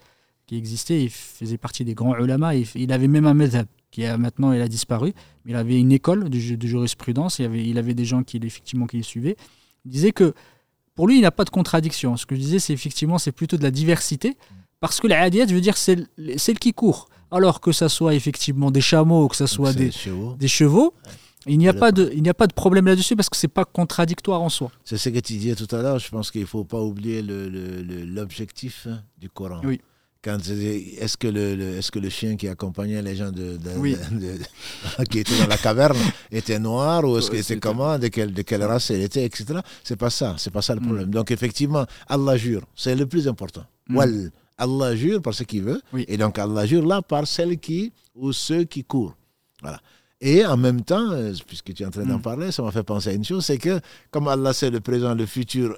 qui existaient. Il faisait partie des grands ulama. Il, il avait même un madhab qui a maintenant il a disparu. Mais il avait une école de, de jurisprudence. Il avait, il avait des gens qui, effectivement, qui les suivaient. Il disait que pour lui, il n'y a pas de contradiction. Ce que je disais, c'est effectivement, c'est plutôt de la diversité. Parce que la hadiyat veut dire celle, celle qui court. Alors que ça soit effectivement des chameaux, que ça soit des, des chevaux il n'y a, pas de, il n'y a pas de problème là-dessus parce que ce n'est pas contradictoire en soi. C'est ce que tu disais tout à l'heure. Je pense qu'il ne faut pas oublier l'objectif hein, du Coran. Oui. Est-ce que, le, est que le chien qui accompagnait les gens de, [laughs] qui étaient dans la caverne était noir ou est-ce qu'il était comment, de quelle, de quelle race il était, etc. C'est pas ça, c'est pas ça le mm. problème. Donc effectivement, Allah jure, c'est le plus important. Mm. Allah jure par ce qu'il veut, et donc Allah jure là par celle qui ou ceux qui courent. Voilà. Et en même temps, euh, puisque tu es en train d'en mm. parler, ça m'a fait penser à une chose, c'est que comme Allah sait le présent, le futur,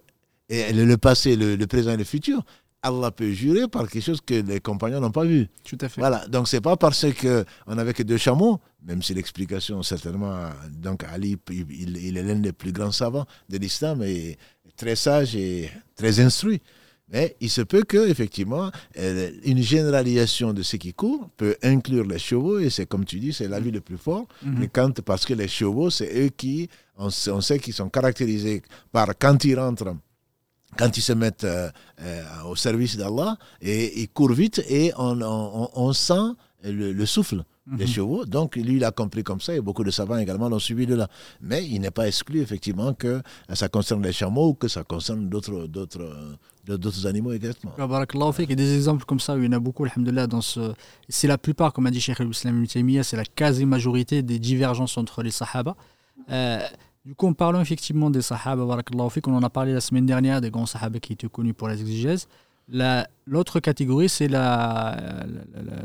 et le, passé, le, présent et le futur, Allah peut jurer par quelque chose que les compagnons n'ont pas vu. Tout à fait. Voilà. Donc c'est pas parce qu'on n'avait que deux chameaux, même si l'explication certainement, donc Ali, il, il est l'un des plus grands savants de l'islam et très sage et très instruit. Mais il se peut que, effectivement, euh, une généralisation de ce qui court peut inclure les chevaux, et c'est comme tu dis, c'est la vie le plus fort. Mhm. Mais quand, parce que les chevaux, c'est eux qui, on, sait qu'ils sont caractérisés par quand ils rentrent quand ils se mettent euh, euh, au service d'Allah et ils courent vite et on, on, sent le souffle des mhm. chevaux. Donc, lui, il a compris comme ça, et beaucoup de savants également l'ont suivi de là. Mais il n'est pas exclu, effectivement, que ça concerne les chameaux ou que ça concerne d'autres, d'autres, d'autres animaux également. Il y a des exemples comme ça, il y en a beaucoup, alhamdoulilah, dans ce... C'est la plupart, comme a dit Cheikh al-Islam c'est la quasi-majorité des divergences entre les sahaba. Euh, du coup, en parlant effectivement des sahaba, on en a parlé la semaine dernière, des grands sahaba qui étaient connus pour les exégèses. L'autre catégorie, c'est la,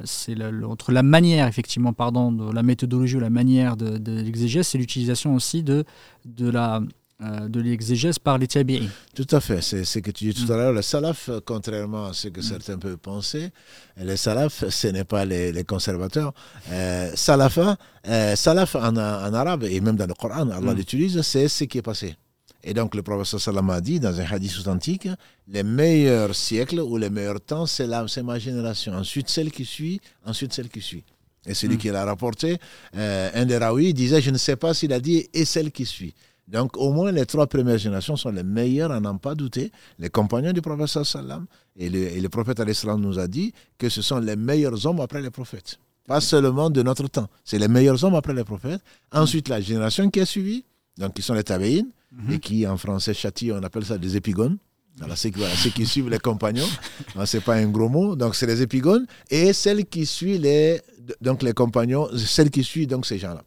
c'est entre la manière, effectivement, pardon, de la méthodologie ou la manière de, de l'exégèse, c'est l'utilisation aussi de, de la, euh, de l'exégèse par les tabi'in. Tout à fait, c'est ce que tu dis tout à l'heure. Le salaf, contrairement à ce que mm. certains peuvent penser, les salaf, ce n'est pas les, conservateurs. Euh, salafa, euh, salaf en, en, arabe et même dans le Coran, Allah mm. l'utilise, c'est ce qui est passé. Et donc le professeur Salam a dit dans un hadith authentique, les meilleurs siècles ou les meilleurs temps, c'est ma génération. Ensuite celle qui suit, ensuite celle qui suit. Et celui hmm. qui l'a rapporté, euh, un des raouis disait, je ne sais pas s'il a dit, et celle qui suit. Donc au moins les trois premières générations sont les meilleures, à n'en pas douter. Les compagnons du professeur Salam et le, et le prophète nous a dit que ce sont les meilleurs hommes après les prophètes. Pas seulement de notre temps, c'est les meilleurs hommes après les prophètes. Ensuite la génération qui a suivi, donc qui sont les tabéines, et qui en français châtie, on appelle ça des épigones. Alors, ceux, ceux qui suivent les compagnons, [laughs] c'est pas un gros mot, donc c'est les épigones, et celles qui suivent les, donc les compagnons, celles qui suivent donc ces gens-là,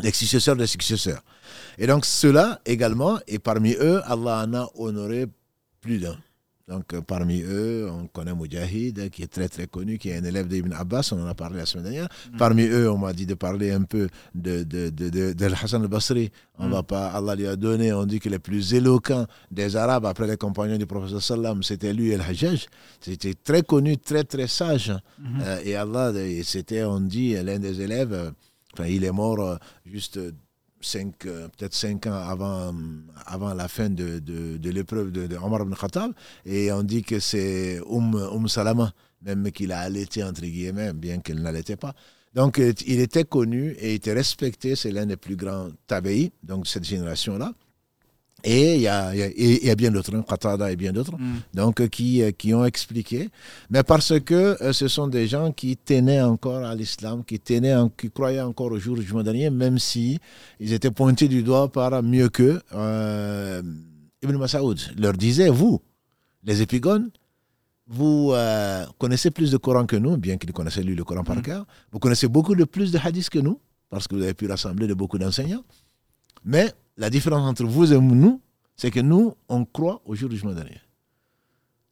les successeurs des successeurs. Et donc ceux-là également, et parmi eux, Allah en a honoré plus d'un. Donc, euh, parmi eux, on connaît Mujahid, qui est très très connu, qui est un élève d'Ibn Abbas, on en a parlé la semaine dernière. Mm. Parmi eux, on m'a dit de parler un peu de, de, de, de, Hassan al-Basri. On mm. va pas, Allah lui a donné, on dit que le plus éloquent des Arabes après les compagnons du professeur Sallam, c'était lui el Hajjaj. C'était très connu, très très sage. Mm-hmm. Euh, et Allah, c'était, on dit, l'un des élèves, euh, enfin, il est mort juste cinq, euh, peut-être cinq ans avant, avant la fin de, de, l'épreuve de, Omar ibn Khattab. Et on dit que c'est Oum, um Salama, même qu'il a allaité, entre guillemets, bien qu'il n'allaitait pas. Donc, il était connu et était respecté. C'est l'un des plus grands tabéis, donc cette génération-là. Et il y a, y a, bien d'autres, hein, Qatada et bien d'autres, mm. donc euh, qui, euh, qui ont expliqué. Mais parce que euh, ce sont des gens qui tenaient encore à l'islam, qui tenaient, qui croyaient encore au jour du jugement dernier, même si ils étaient pointés du doigt par mieux que Ibn Masaoud leur disait, vous, les épigones, vous connaissez plus de Coran que nous, bien qu'il connaissait lui le Coran par mm. cœur. Vous connaissez beaucoup de plus de hadiths que nous, parce que vous avez pu rassembler de beaucoup d'enseignants. Mais la différence entre vous et nous, c'est que nous, on croit au jour du jugement dernier.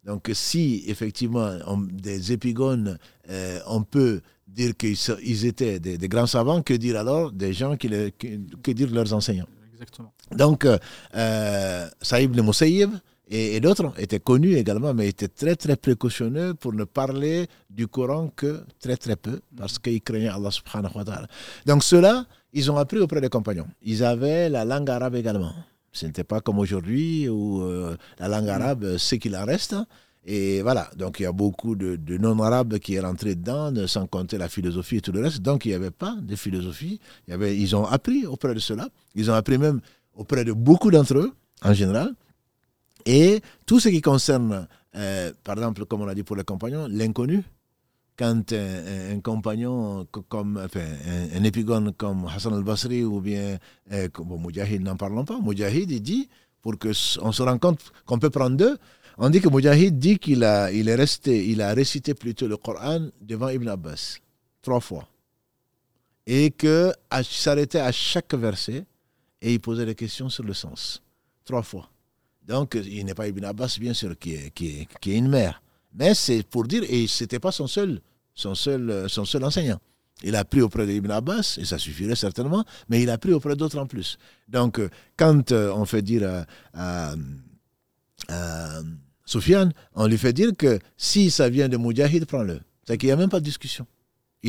Donc, si effectivement des épigones, euh, on peut dire qu'ils étaient des, grands savants, que dire alors des gens qui, que, dire leurs enseignants? Exactement. Donc, euh, Saïb le Moussaïb et, d'autres étaient connus également, mais étaient très très précautionneux pour ne parler du Coran que très très peu, parce qu'ils craignaient Allah subhanahu wa ta'ala. Donc, cela ils ont appris auprès des compagnons. Ils avaient la langue arabe également. Ce n'était pas comme aujourd'hui où euh, la langue arabe, c'est qu'il en reste. Et voilà, donc il y a beaucoup de, non-arabes qui sont rentrés dedans, sans compter la philosophie et tout le reste. Donc il n'y avait pas de philosophie. Ils ont appris auprès de cela. Ils ont appris même auprès de beaucoup d'entre eux, en général. Et tout ce qui concerne, euh, par exemple, comme on a dit pour les compagnons, l'inconnu, quand un, compagnon comme enfin, un, épigone comme Hassan al-Basri ou bien euh, bon, Mujahid, n'en parlons pas. Mujahid, il dit, pour qu'on se rende compte qu'on peut prendre deux, on dit que Mujahid dit qu'il a, il est resté, il a récité plutôt le Coran devant Ibn Abbas, trois fois. Et qu'il s'arrêtait à chaque verset et il posait des questions sur le sens, trois fois. Donc, il n'est pas Ibn Abbas, bien sûr, qui qui qui est une mère. Mais c'est pour dire, et ce n'était pas son seul, son, seul, son seul enseignant. Il a pris auprès d'Ibn Abbas, et ça suffirait certainement, mais il a pris auprès d'autres en plus. Donc, euh, quand euh, on fait dire à, à, Soufiane, on lui fait dire que si ça vient de Moudjahid, prends-le. C'est qu'il n'y a même pas de discussion.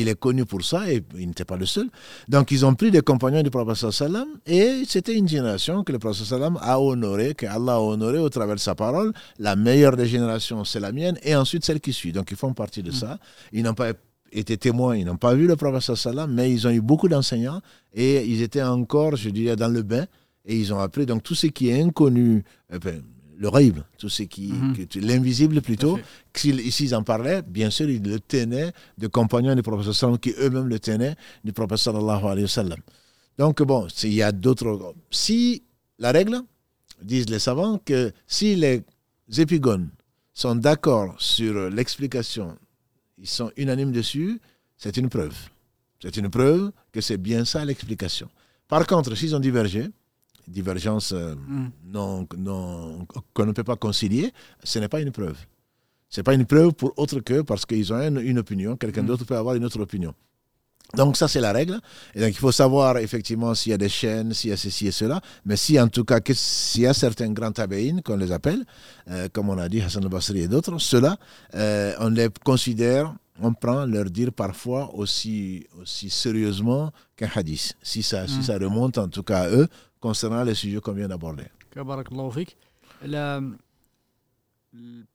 Il est connu pour ça et il n'était pas le seul. Donc ils ont pris des compagnons du prophète sallam et c'était une génération que le prophète sallam a honoré, que Allah a honoré au travers de sa parole. La meilleure des générations, c'est la mienne et ensuite celle qui suit. Donc ils font partie de mm. ça. Ils n'ont pas été témoins, ils n'ont pas vu le prophète sallam, mais ils ont eu beaucoup d'enseignants et ils étaient encore, je dirais, dans le bain et ils ont appris. Donc tout ce qui est inconnu, euh, le rêve, tout ce qui, mhm. l'invisible plutôt, ici ils en parlaient, bien sûr, ils le tenaient de compagnons du professeur qui eux-mêmes le tenaient du professeur sallallahu alayhi wa sallam. Donc bon, il y a d'autres. Si la règle, disent les savants, que si les épigones sont d'accord sur l'explication, ils sont unanimes dessus, c'est une preuve. C'est une preuve que c'est bien ça l'explication. Par contre, s'ils ont divergé, divergences euh, mm. non, non, qu'on ne peut pas concilier, ce n'est pas une preuve. Ce n'est pas une preuve pour autre que parce qu'ils ont une, opinion, quelqu'un mm. d'autre peut avoir une autre opinion. Donc ça, c'est la règle. Et donc il faut savoir effectivement s'il y a des chaînes, s'il y a ceci et cela. Mais si en tout cas, s'il y a certains grands tabéines, qu'on les appelle, euh, comme on a dit, Hassan al-Basri et d'autres, ceux-là, euh, on les considère, on prend leur dire parfois aussi, aussi sérieusement qu'un hadith. Si ça, si mm. ça remonte en tout cas à eux, concernant les sujets qu'on vient d'aborder.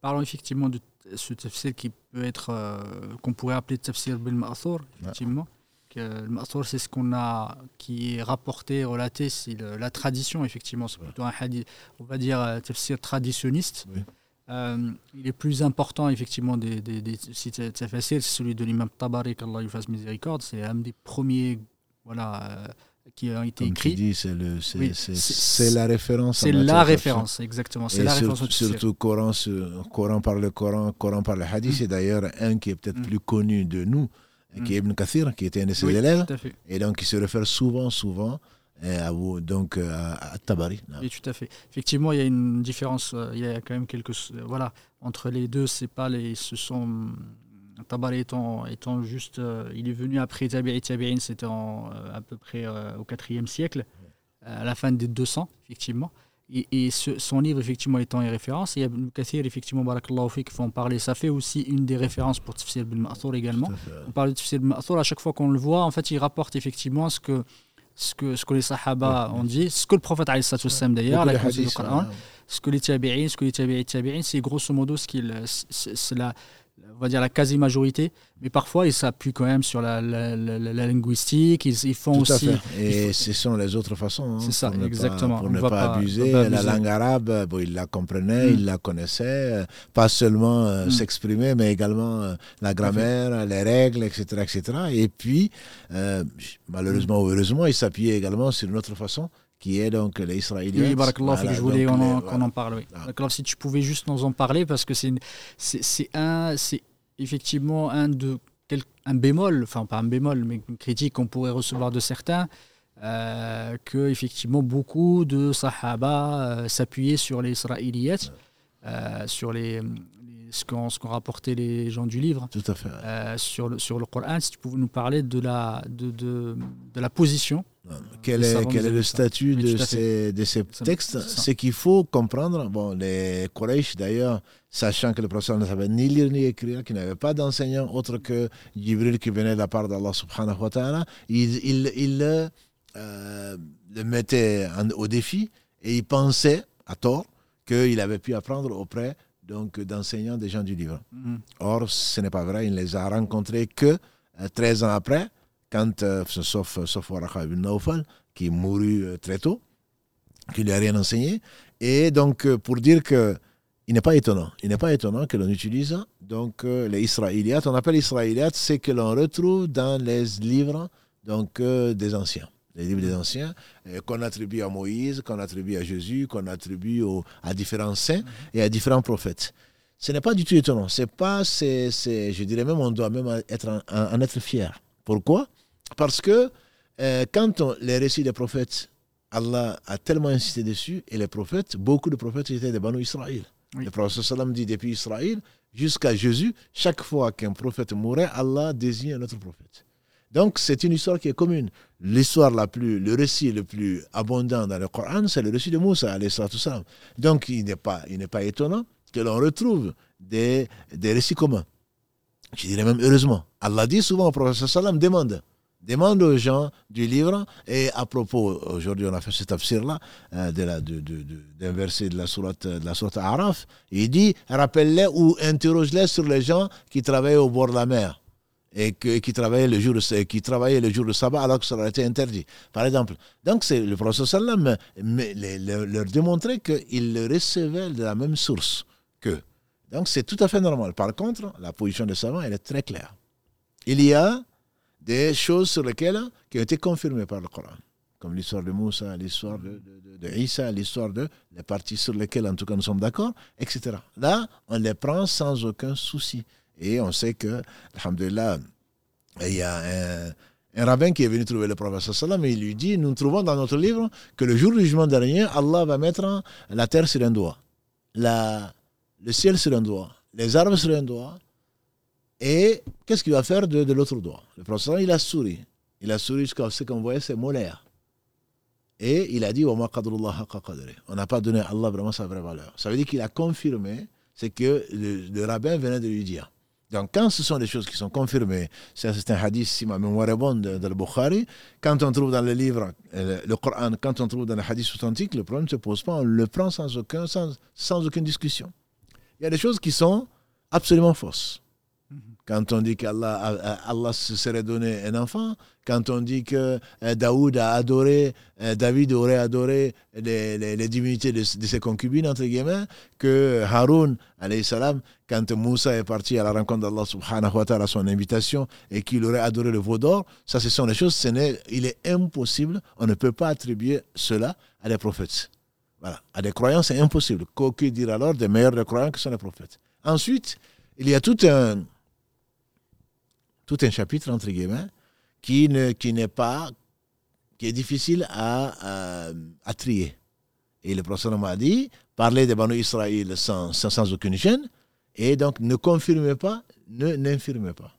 Parlons effectivement de ce tafsir qui peut être, euh, qu'on pourrait appeler tafsir bil ma'thur, effectivement. Le ma'thur, c'est ce qu'on a, qui est rapporté, relaté, c'est la tradition, effectivement. C'est plutôt un hadith, on va dire, euh, tafsir traditionniste. Euh, il est plus important, effectivement, des, des, des c'est celui de l'imam Tabari, qu'Allah lui fasse miséricorde. C'est un des premiers voilà, qui a été écrit. c'est la référence. C'est la référence, exactement. C'est la référence. Surtout Coran, Coran par le Coran, Coran par le Hadith. C'est mm. d'ailleurs un qui est peut-être mm. plus connu de nous, qui est mm. Ibn Kathir, qui était un de ses élèves. Et donc, il se réfère souvent, souvent à vous, donc à, Tabari. Oui, tout à fait. Effectivement, il y a une différence, il y a quand même quelques. Voilà, entre les deux, c'est pas les. Ce sont. Tabari étant, étant juste. il est venu après Tabiri Tabirin, c'était à peu près au 4e siècle, à la fin des 200, effectivement. Et, son livre, effectivement, étant une référence, il y a Ibn Kathir, effectivement, Barakallahu qui font parler. Ça fait aussi une des références pour Tafsir ibn Ma'thur également. On parle de Tafsir ibn Ma'thur, à chaque fois qu'on le voit, en fait, il rapporte effectivement ce que, ce que, ce que les Sahaba ont dit, ce que le prophète a dit d'ailleurs, la du Coran, ce que les Tabi'in, ce que les Tabi'in, c'est grosso modo ce qu'il. C'est la on va dire la quasi-majorité, mais parfois ils s'appuient quand même sur la, la, la, linguistique, ils, ils font Tout aussi... À fait. Et ce sont les autres façons. Hein, c'est ça, exactement. pour ne pas, abuser. La langue arabe, bon, ils la comprenaient, mm. ils la connaissaient, euh, pas seulement euh, mm. s'exprimer, mais également euh, la grammaire, les règles, etc. etc. Et puis, malheureusement ou heureusement, ils s'appuyaient également sur une autre façon qui est donc les Israéliens. Oui, voilà, je voulais qu'on en, en, parle. Oui. Ah. Si tu pouvais juste nous en parler, parce que c'est un, c'est effectivement un de un bémol, enfin pas un bémol, mais une critique qu'on pourrait recevoir de certains, euh, que effectivement beaucoup de Sahaba euh, s'appuyaient sur les Israéliens, euh, sur les, ce qu'ont rapporté les gens du livre. Tout à fait. Euh, sur, le, sur le Coran, si tu pouvais nous parler de la, de, de, de la position. Quel est, quel est le statut de ces, de ces textes C'est qu'il faut comprendre, bon, les Quraysh d'ailleurs, sachant que le professeur ne savait ni lire ni écrire, qu'il n'avait pas d'enseignant autre que Jibril qui venait de la part d'Allah subhanahu wa ta'ala, il, il, il euh, le mettait au défi et il pensait, à tort, qu'il avait pu apprendre auprès donc d'enseignants des gens du livre. Mhm. Or, ce n'est pas vrai, il ne les a rencontrés que 13 euh, ans après, quand, euh, sauf, sauf ibn Naufal, qui mourut euh, très tôt, qui lui a rien enseigné. Et donc, pour dire que il n'est pas étonnant. Il n'est pas étonnant que l'on utilise donc les Israéliates. On appelle Israéliates ce que l'on retrouve dans les livres donc des anciens les livres des anciens, qu'on attribue à Moïse, qu'on attribue à Jésus, qu'on attribue à différents saints et à différents prophètes. Ce n'est pas du tout étonnant. C'est pas, c'est, je dirais même, on doit même être en, être fier. Pourquoi? Parce que euh, quand les récits des prophètes, Allah a tellement insisté dessus, et les prophètes, beaucoup de prophètes étaient des Banu Israël. Le prophète sallam dit depuis Israël jusqu'à Jésus, chaque fois qu'un prophète mourait, Allah désigne un autre prophète. Donc c'est une histoire qui est commune. L'histoire la plus, le récit le plus abondant dans le Coran, c'est le récit de Moussa, salam. Donc il n'est pas, il n'est pas étonnant que l'on retrouve des, des récits communs. Je dirais même heureusement. Allah dit souvent au prophète sallam, demande. Demande aux gens du livre, et à propos, aujourd'hui on a fait cet tafsir-là, euh, d'un verset de la sourate, de la sourate Araf, il dit, rappelle-les ou interroge-les sur les gens qui travaillent au bord de la mer et qui travaillaient le jour qui travaillaient le jour de sabbat alors que ça aurait été interdit. Par exemple donc c'est le prophète sallam leur démontrait qu'ils le recevaient de la même source que. Donc c'est tout à fait normal. Par contre la position des savants elle est très claire. Il y a des choses sur lesquelles qui ont été confirmées par le Coran comme l'histoire de Moussa, l'histoire de, de, Isa, l'histoire de les parties sur lesquelles en tout cas nous sommes d'accord, etc. Là, on les prend sans aucun souci. Et on sait que, alhamdulillah, il y a un, rabbin qui est venu trouver le prophète sallam et il lui dit, nous trouvons dans notre livre que le jour du jugement dernier, Allah va mettre la terre sur un doigt, la, le ciel sur un doigt, les arbres sur un doigt, et qu'est-ce qu'il va faire de, de l'autre doigt? Le sallam, il a souri. Il a souri jusqu'à ce qu'on voyait ses molaires. Et il a dit, on n'a pas donné à Allah vraiment sa vraie valeur. Ça veut dire qu'il a confirmé ce que le, rabbin venait de lui dire. Donc, quand ce sont des choses qui sont confirmées, c'est un hadith, si ma mémoire est bonne, de, le Bukhari, quand on trouve dans le livre, euh, le Coran, quand on trouve dans le hadith authentique, le problème ne se pose pas, on le prend sans, aucun, sans, sans aucune discussion. Il y a des choses qui sont absolument fausses. Quand on dit qu'Allah Allah se serait donné un enfant, quand on dit que euh, Daoud a adoré, euh, David aurait adoré les, les, divinités de, ses concubines, entre guillemets, que Haroun, salam, quand Moussa est parti à la rencontre d'Allah subhanahu wa ta'ala à son invitation et qu'il aurait adoré le veau d'or, ça ce sont des choses, ce il est impossible, on ne peut pas attribuer cela à des prophètes. Voilà. À des croyants, c'est impossible. Qu'aucun dire alors des meilleurs des croyants que sont les prophètes? Ensuite, il y a tout un tout un chapitre, entre guillemets, qui qui pas qui est difficile à, à, trier. Et le prophète m'a dit, parlez des Banu Israël sans, aucune gêne, et donc ne confirmez pas, ne n'infirmez pas.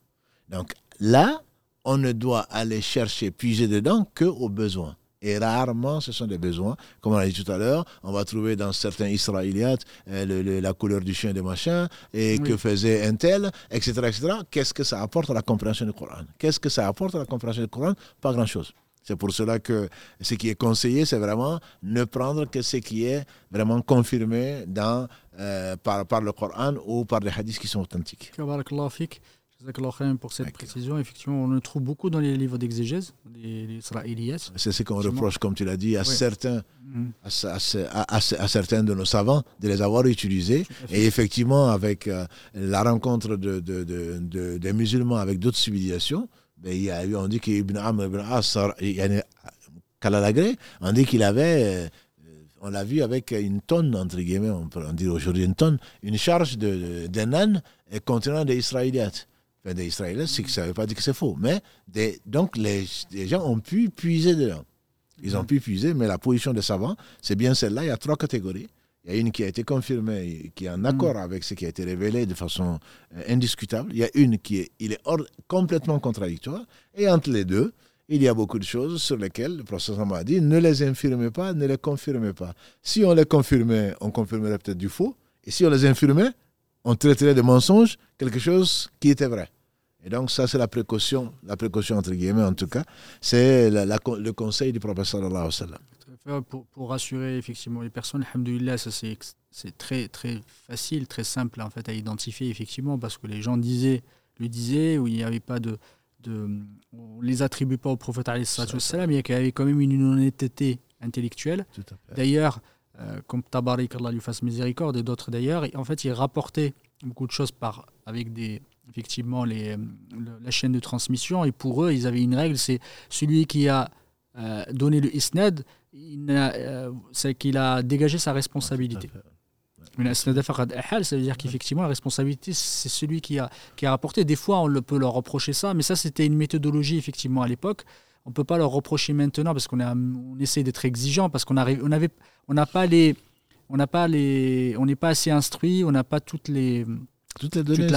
Donc là, on ne doit aller chercher, puiser dedans que au besoin. Et rarement, ce sont des besoins. Comme on a dit tout à l'heure, on va trouver dans certains Israéliates euh, la couleur du chien des machins, et que faisait un tel, etc. etc. Qu'est-ce que ça apporte à la compréhension du Coran? Qu'est-ce que ça apporte à la compréhension du Coran? Pas grand-chose. C'est pour cela que ce qui est conseillé, c'est vraiment ne prendre que ce qui est vraiment confirmé dans, euh, par, par le Coran ou par des hadiths qui sont authentiques pour cette précision. Effectivement, on le trouve beaucoup dans les livres d'exégèse, les, israéliens. C'est ce qu'on reproche, comme tu l'as dit, à, certains, mhm. à, certains de nos savants de les avoir utilisés. Et effectivement, avec euh, la rencontre de, de, des musulmans avec d'autres civilisations, ben, il y a eu, on dit qu'Ibn Amr ibn As, on dit qu'il avait euh, on l'a vu avec une tonne, entre guillemets, on peut en dire aujourd'hui une tonne, une charge d'un âne contenant des Israélites des Israéliens, c'est que ça ne veut pas dire que c'est faux. Mais donc les, gens ont pu puiser dedans. Ils ont pu puiser, mais la position des savants, c'est bien celle-là. Il y a trois catégories. Il y a une qui a été confirmée, qui est en accord mm. avec ce qui a été révélé de façon euh, indiscutable. Il y a une qui est, il est complètement contradictoire. Et entre les deux, il y a beaucoup de choses sur lesquelles le professeur m'a dit ne les infirmez pas, ne les confirmez pas. Si on les confirmait, on confirmerait peut-être du faux. Et si on les infirmait, on traiterait de mensonge quelque chose qui était vrai. Et donc, ça, c'est la précaution, la précaution entre guillemets en tout cas, c'est le conseil du prophète sallallahu alayhi Pour, pour, rassurer effectivement les personnes, alhamdoulilah, ça c'est très, très facile, très simple en fait à identifier effectivement parce que les gens disaient, lui disaient, où il n'y avait pas de. de on ne les attribue pas au prophète salam, il y avait quand même une honnêteté intellectuelle. D'ailleurs, euh, comme Tabarik, Allah lui fasse miséricorde, et d'autres d'ailleurs, en fait, il rapportait beaucoup de choses par, avec des effectivement les, la chaîne de transmission. Et pour eux, ils avaient une règle, c'est celui qui a euh, donné le isnad, euh, c'est qu'il a dégagé sa responsabilité. Mais ça veut dire qu'effectivement, la responsabilité, c'est celui qui a, qui a rapporté. Des fois, on le peut leur reprocher ça, mais ça, c'était une méthodologie, effectivement, à l'époque. On ne peut pas leur reprocher maintenant parce qu'on on essaie d'être exigeant, parce qu'on on avait, on n'a pas les, on n'a pas les, on n'est pas assez instruit, on n'a pas toutes les, toutes les données,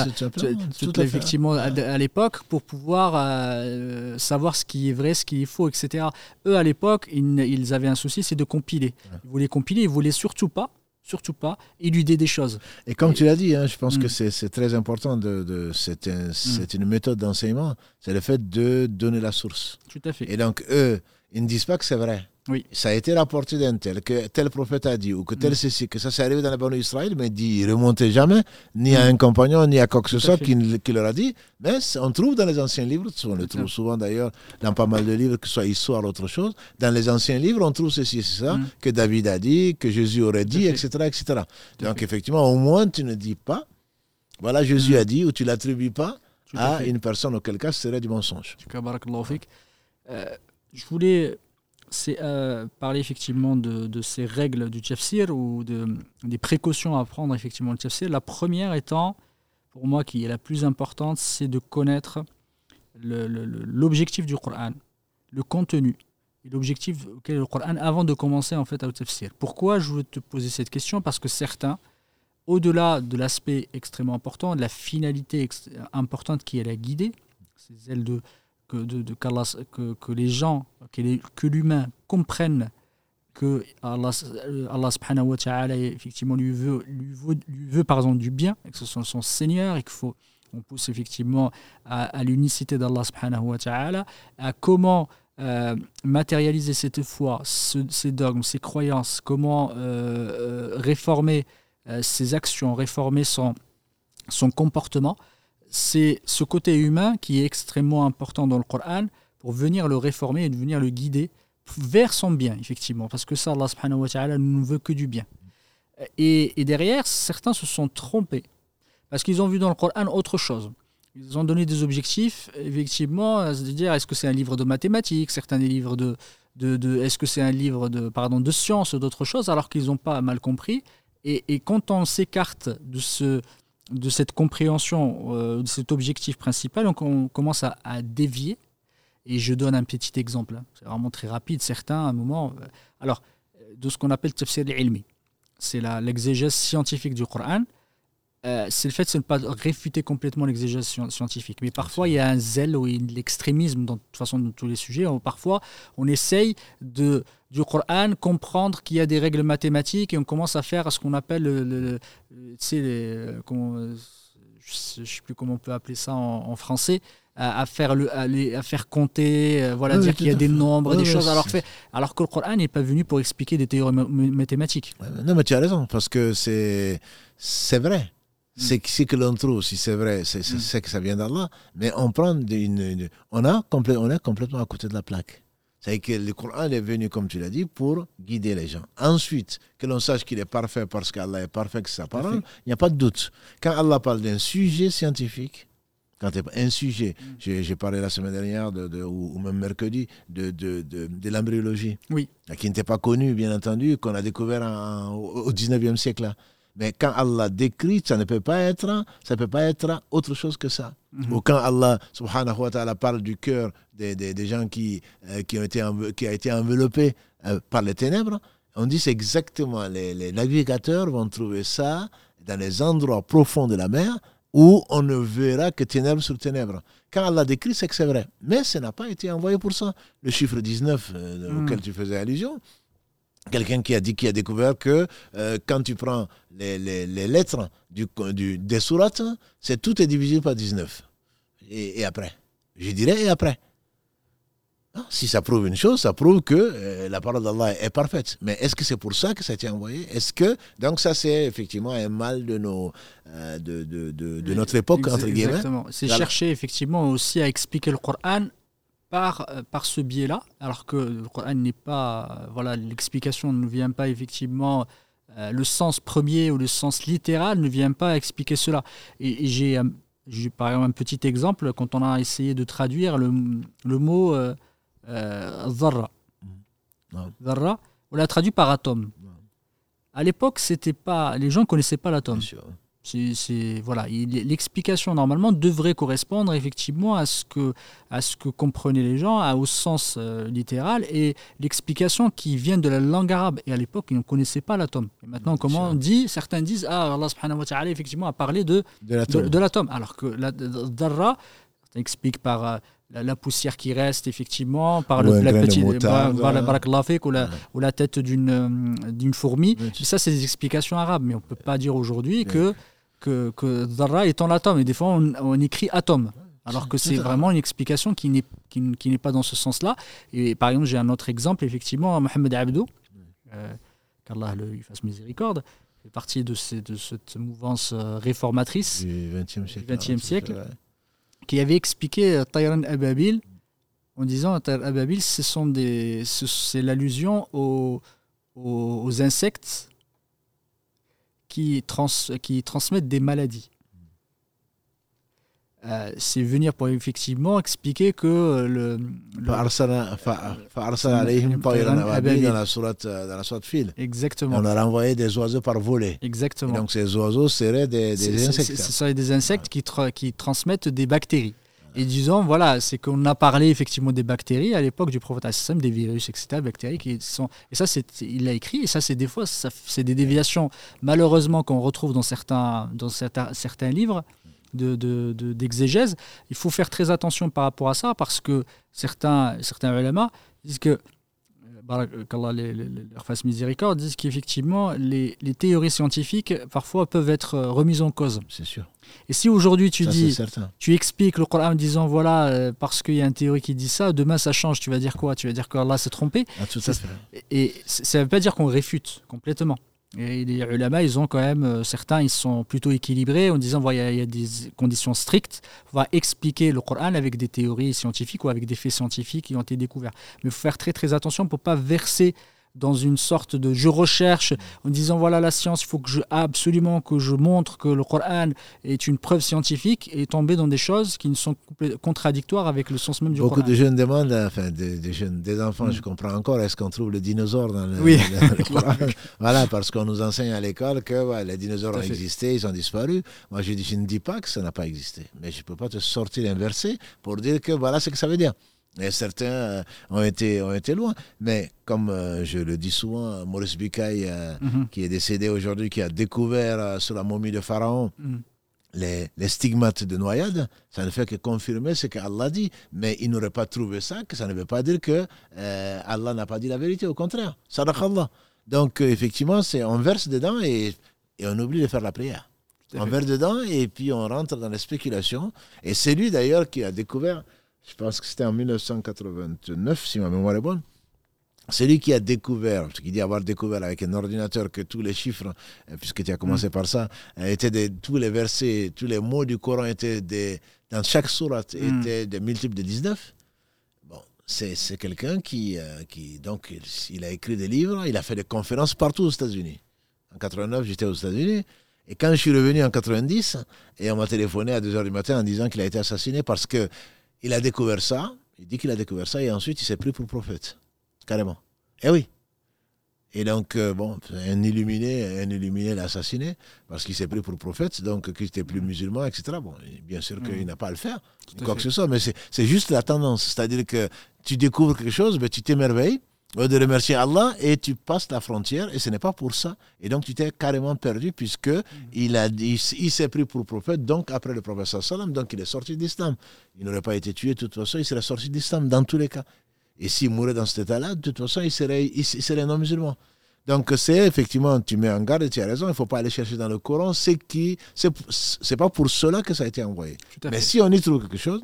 toute effectivement à, l'époque pour pouvoir euh, savoir ce qui est vrai, ce qui est faux, etc. Eux à l'époque, ils, avaient un souci, c'est de compiler. Ils voulaient compiler, ils voulaient surtout pas, surtout pas éluder des choses. Et comme tu l'as dit, hein, je pense que mm. c'est très important. De, de c'est un, mm. une méthode d'enseignement. C'est le fait de donner la source. Tout à fait. Et donc eux, ils ne disent pas que c'est vrai. Oui. Ça a été rapporté d'un tel, que tel prophète a dit, ou que tel mm. ceci, que ça s'est arrivé dans la bande d'Israël, mais dit, il remontait jamais, ni à mm. un compagnon, ni à quoi que ce soit qui, leur a dit. Mais on trouve dans les anciens livres, on le trouve souvent d'ailleurs dans pas mal de livres, que ce soit histoire ou autre chose, dans les anciens livres, on trouve ceci et ça, mm. que David a dit, que Jésus aurait dit, etc., etc. Donc effectivement, au moins, tu ne dis pas, voilà, Jésus a dit, ou tu l'attribues pas à, une personne, auquel cas, ce serait du mensonge. Euh, je voulais c'est euh, parler effectivement de, ces règles du tafsir ou de, des précautions à prendre effectivement le tafsir. La première étant, pour moi, qui est la plus importante, c'est de connaître l'objectif du Coran, le contenu et l'objectif auquel le Coran avant de commencer en fait à le tafsir. Pourquoi je veux te poser cette question? Parce que certains, au-delà de l'aspect extrêmement important, de la finalité importante qui est la guider, ces ailes de que, de, que, les gens, que l'humain comprenne que Allah, Allah subhanahu wa effectivement lui veut, lui veut, lui veut par exemple du bien, que ce soit son Seigneur, et qu'il faut on pousse effectivement à, l'unicité d'Allah subhanahu wa à comment euh, matérialiser cette foi, ces dogmes, ces croyances, comment euh, euh, réformer ses actions, réformer son, son comportement c'est ce côté humain qui est extrêmement important dans le Coran pour venir le réformer et venir le guider vers son bien, effectivement. Parce que ça, Allah wa ta'ala ne veut que du bien. Et, derrière, certains se sont trompés. Parce qu'ils ont vu dans le Coran autre chose. Ils ont donné des objectifs, effectivement, c'est-à-dire est-ce que c'est un livre de mathématiques, certains des livres de, de, est-ce que c'est un livre de, pardon, de sciences, d'autres choses, alors qu'ils n'ont pas mal compris. Et, et quand on s'écarte de ce, de cette compréhension, euh, de cet objectif principal, on commence à, dévier. Et je donne un petit exemple, hein. c'est vraiment très rapide. Certains, à un moment, euh, alors, de ce qu'on appelle tafsir ilmi, c'est l'exégèse scientifique du Coran. Euh, c'est le fait de ne pas réfuter complètement l'exégèse scientifique. Mais parfois, il y a un zèle ou l'extrémisme, dans, de toute façon, dans tous les sujets. parfois, on essaye de, du Coran comprendre qu'il y a des règles mathématiques et on commence à faire ce qu'on appelle le, tu les, je ne sais plus comment on peut appeler ça en, français, à, faire, le, à, faire compter, euh, voilà, dire qu'il y a des nombres, des choses, alors, fait, alors que le Coran n'est pas venu pour expliquer des théories mathématiques. non, mais tu as raison, parce que c'est vrai. Mm. C'est ce que l'on trouve, si c'est vrai, c'est mm. que ça vient d'Allah, mais on prend une, on, a on est complètement à côté de la plaque. C'est que le Coran est venu, comme tu l'as dit, pour guider les gens. Ensuite, que l'on sache qu'il est parfait parce qu'Allah est parfait, que c'est sa parole, il n'y a pas de doute. Quand Allah parle d'un sujet scientifique, quand un sujet, mm. j'ai parlé la semaine dernière, de, ou, même mercredi, de, de, de l'embryologie, oui. qui n'était pas connu, bien entendu, qu'on a découvert au 19e siècle. Mais quand Allah décrit, ça ne peut pas être, ça peut pas être autre chose que ça. Mhm. Ou quand Allah subhanahu wa ta'ala parle du cœur des, des, gens qui, euh, qui, ont été qui a été enveloppé euh, par les ténèbres, on dit c'est exactement, les, les, navigateurs vont trouver ça dans les endroits profonds de la mer où on ne verra que ténèbres sur ténèbres. Quand Allah décrit, c'est que c'est vrai. Mais ça n'a pas été envoyé pour ça. Le chiffre 19 euh, mhm. auquel tu faisais allusion, quelqu'un qui a dit, qui a découvert que euh, quand tu prends les, les, lettres du, du, des sourates, c'est tout est divisé par 19. Et, après? Je dirais et après? si ça prouve une chose, ça prouve que euh, la parole d'Allah est parfaite. Mais est-ce que c'est pour ça que ça a été envoyé? Est-ce que donc ça c'est effectivement un mal de nos euh, de, de, de, notre époque entre guillemets? Exactement. C'est chercher effectivement aussi à expliquer le Coran par, euh, par ce biais-là, alors que le Coran n'est pas, euh, voilà, l'explication ne vient pas effectivement, euh, le sens premier ou le sens littéral ne vient pas expliquer cela. Et, j'ai, par exemple un petit exemple, quand on a essayé de traduire le, le mot euh, Zarra. on l'a traduit par atome. À l'époque, c'était pas, les gens ne connaissaient pas l'atome. C'est voilà, l'explication normalement devrait correspondre effectivement à ce que à ce que comprenaient les gens, au sens euh, littéral et l'explication qui vient de la langue arabe. Et à l'époque, ils ne connaissaient pas l'atome. Et maintenant, comment on dit Certains disent ah Allah subhanahu wa ta'ala effectivement a parlé de de l'atome, alors que la darra explique par euh, la, poussière qui reste effectivement par le, la petite ou, la, ou la tête d'une euh, d'une fourmi. Ça, c'est des explications arabes, mais on ne peut pas dire aujourd'hui que que, que Dharra est en atome. Et des fois, on, écrit atome. Alors que c'est vraiment une explication qui n'est qui, n'est pas dans ce sens-là. Et par exemple, j'ai un autre exemple, effectivement, Mohamed Abdou, euh, qu'Allah lui fasse miséricorde, fait partie de, ces, de cette mouvance euh, réformatrice du XXe siècle, siècle qui avait expliqué euh, Tayran Ababil en disant Tayran Ababil, ce c'est l'allusion aux, aux insectes qui, trans, qui transmettent des maladies. Euh, c'est venir pour effectivement expliquer que euh, le. fil. Exactement. on a renvoyé des oiseaux par volée. Exactement. donc ces oiseaux seraient des, des insectes. Ce seraient des insectes qui, qui transmettent des bactéries. Et disons, voilà, c'est qu'on a parlé effectivement des bactéries à l'époque du prophète des virus, etc., bactéries qui sont. Et ça, c'est, il l'a écrit, et ça, c'est des fois, c'est des déviations, malheureusement, qu'on retrouve dans certains, dans certains, certains livres de, de, d'exégèse. Il faut faire très attention par rapport à ça, parce que certains, certains ulama disent que qu'Allah leur fasse miséricorde, disent qu'effectivement, les, les, théories scientifiques, parfois, peuvent être euh, remises en cause. C'est sûr. Et si aujourd'hui tu dis, tu expliques le Coran en disant, voilà, euh, parce qu'il y a une théorie qui dit ça, demain ça change, tu vas dire quoi? Tu vas dire qu'Allah s'est trompé ah, tout. Et ça ne veut pas dire qu'on réfute complètement. Et les ulama, ils ont quand même, euh, certains, ils sont plutôt équilibrés en disant, il y a des conditions strictes, on va expliquer le Coran avec des théories scientifiques ou avec des faits scientifiques qui ont été découverts. Mais il faut faire très très attention pour ne pas verser dans une sorte de je recherche en disant voilà la science, il faut que je absolument que je montre que le Coran est une preuve scientifique et tomber dans des choses qui ne sont contradictoires avec le sens même du Coran. Beaucoup de jeunes demandent, enfin des, jeunes, des enfants, mm. je comprends encore, est-ce qu'on trouve le dinosaure dans le, oui. [laughs] Coran? Voilà, parce qu'on nous enseigne à l'école que les dinosaures ont existé, ils ont disparu. Moi je, dis, je ne dis pas que ça n'a pas existé, mais je ne peux pas te sortir un verset pour dire que voilà ce que ça veut dire. Et certains euh, ont, été, ont été loin. Mais comme euh, je le dis souvent, Maurice Bucaille, mhm. qui est décédé aujourd'hui, qui a découvert sur la momie de Pharaon mhm. les, les, stigmates de noyade, ça ne fait que confirmer ce qu'Allah dit. Mais il n'aurait pas trouvé ça, que ça ne veut pas dire que Allah n'a pas dit la vérité. Au contraire, Allah. Donc, effectivement, c'est on verse dedans et, et on oublie de faire la prière. On verse dedans et puis on rentre dans les spéculations. Et c'est lui d'ailleurs qui a découvert je pense que c'était en 1989, si ma mémoire est bonne. C'est lui qui a découvert, parce qu'il dit avoir découvert avec un ordinateur que tous les chiffres, euh, puisque tu as commencé mm. par ça, euh, étaient des, tous les versets, tous les mots du Coran étaient des, dans chaque sourate mm. étaient des multiples de 19. Bon, c'est, quelqu'un qui, euh, qui, donc, il, a écrit des livres, il a fait des conférences partout aux États-Unis. En 89, j'étais aux États-Unis. Et quand je suis revenu en 90, et on m'a téléphoné à 2h du matin en disant qu'il a été assassiné parce que il a découvert ça, il dit qu'il a découvert ça, et ensuite il s'est pris pour prophète. Carrément. Eh oui. Et donc, euh, bon, un illuminé, un illuminé l'a assassiné parce qu'il s'est pris pour prophète, donc qu'il n'était plus musulman, etc. Bon, bien sûr qu'il mm. n'a pas à le faire, quoi que ce soit, mais c'est juste la tendance. C'est-à-dire que tu découvres quelque chose, mais tu t'émerveilles, de remercier Allah et tu passes la frontière et ce n'est pas pour ça. Et donc tu t'es carrément perdu puisque mm. il, a, il, s'est pris pour prophète, donc après le prophète sallam, donc il est sorti d'islam. Il n'aurait pas été tué de toute façon, il serait sorti d'islam dans tous les cas. Et s'il mourait dans cet état-là, de toute façon, il serait, il, serait non-musulman. Donc c'est effectivement, tu mets en garde et tu as raison, il ne faut pas aller chercher dans le Coran, c'est qui, c'est pas pour cela que ça a été envoyé. Mais si on y trouve quelque chose,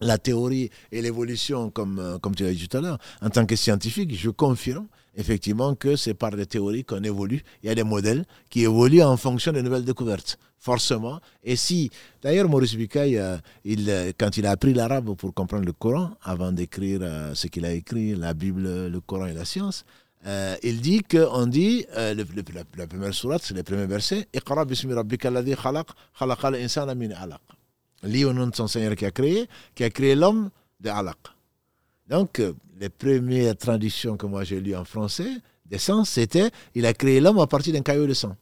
la théorie et l'évolution, comme, euh, comme tu l'as dit tout à l'heure, en tant que scientifique, je confirme effectivement que c'est par les théories qu'on évolue. Il y a des modèles qui évoluent en fonction des nouvelles découvertes, forcément. Et si, d'ailleurs, Maurice Bucaille, euh, il, euh, quand il a appris l'arabe pour comprendre le Coran, avant d'écrire ce qu'il a écrit, la Bible, le Coran et la science, il dit qu'on dit, la, première sourate, c'est le premier verset, « Iqra bismi rabbika alladhi khalaq, khalaqal insana min alaq » lié au nom de son Seigneur qui a créé, qui a créé l'homme de Alaq. Donc, euh, les premières traditions que moi j'ai lues en français, des sens, c'était il a créé l'homme à partir d'un caillou de sang.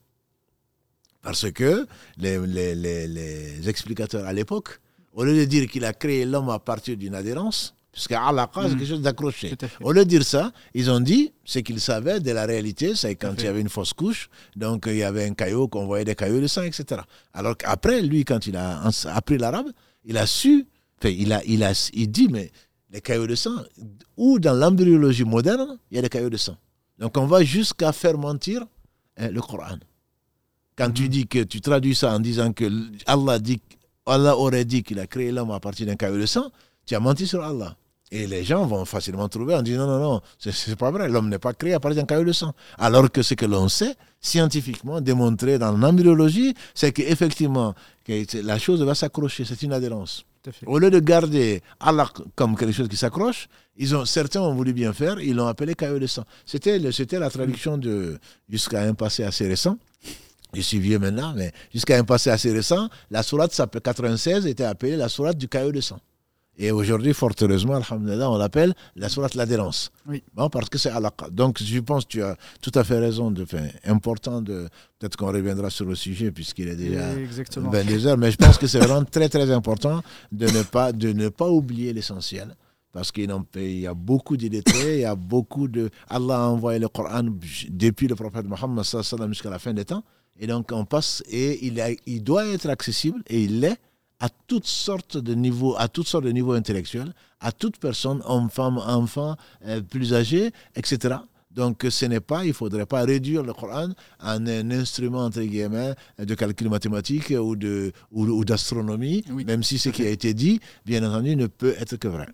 Parce que les, les, les, les explicateurs à l'époque, au lieu de dire qu'il a créé l'homme à partir d'une adhérence, Puisque alaqa, c'est hmm. quelque chose d'accroché. Au lieu de dire ça, ils ont dit ce qu'ils savaient de la réalité, c'est quand il y avait une fausse couche, donc il y avait un caillou, qu'on voyait des cailloux de sang, etc. Alors qu'après, lui, quand il a appris l'arabe, il a su, il, a, il, a, il dit, mais les cailloux de sang, ou dans l'embryologie moderne, il y a des cailloux de sang. Donc on va jusqu'à faire mentir hein, le Coran. Quand tu hmm. dis que tu traduis ça en disant que Allah, dit, Allah aurait dit qu'il a créé l'homme à partir d'un caillou de sang, tu as menti sur Allah. Et les gens vont facilement trouver en disant non, non, non, c'est pas vrai, l'homme n'est pas créé à partir d'un caillou de sang. Alors que ce que l'on sait, scientifiquement démontré dans l'embryologie, c'est qu'effectivement, la chose va s'accrocher, c'est une adhérence. Au lieu de garder Allah comme quelque chose qui s'accroche, ils ont, certains ont voulu bien faire, ils l'ont appelé caillou de sang. C'était la traduction de, jusqu'à un passé assez récent. Je suis vieux maintenant, mais jusqu'à un passé assez récent, la sourate 96 était appelée la sourate du caillou de sang. Et aujourd'hui, fort heureusement, on l'appelle la sourate l'adhérence. Oui. Bon, parce que c'est alaqa. Donc, je pense que tu as tout à fait raison. De, faire important de. Peut-être qu'on reviendra sur le sujet puisqu'il est déjà Exactement. 22 heures. Mais je pense que c'est vraiment très, très important de ne pas, de ne pas oublier l'essentiel. Parce qu'il y a beaucoup d'illettrés, il y a beaucoup de. Allah a envoyé le Coran depuis le prophète Mohammed jusqu'à la fin des temps. Et donc, on passe et il, a, il doit être accessible et il l'est à toutes sortes de niveaux, à toutes sortes de niveaux intellectuels, à toute personne, homme, femme, enfant, euh, plus âgé, etc. Donc ce n'est pas, il ne faudrait pas réduire le Coran en un instrument, entre guillemets, de calcul mathématique ou, de, ou, d'astronomie, même si ce qui a été dit, bien entendu, ne peut être que vrai.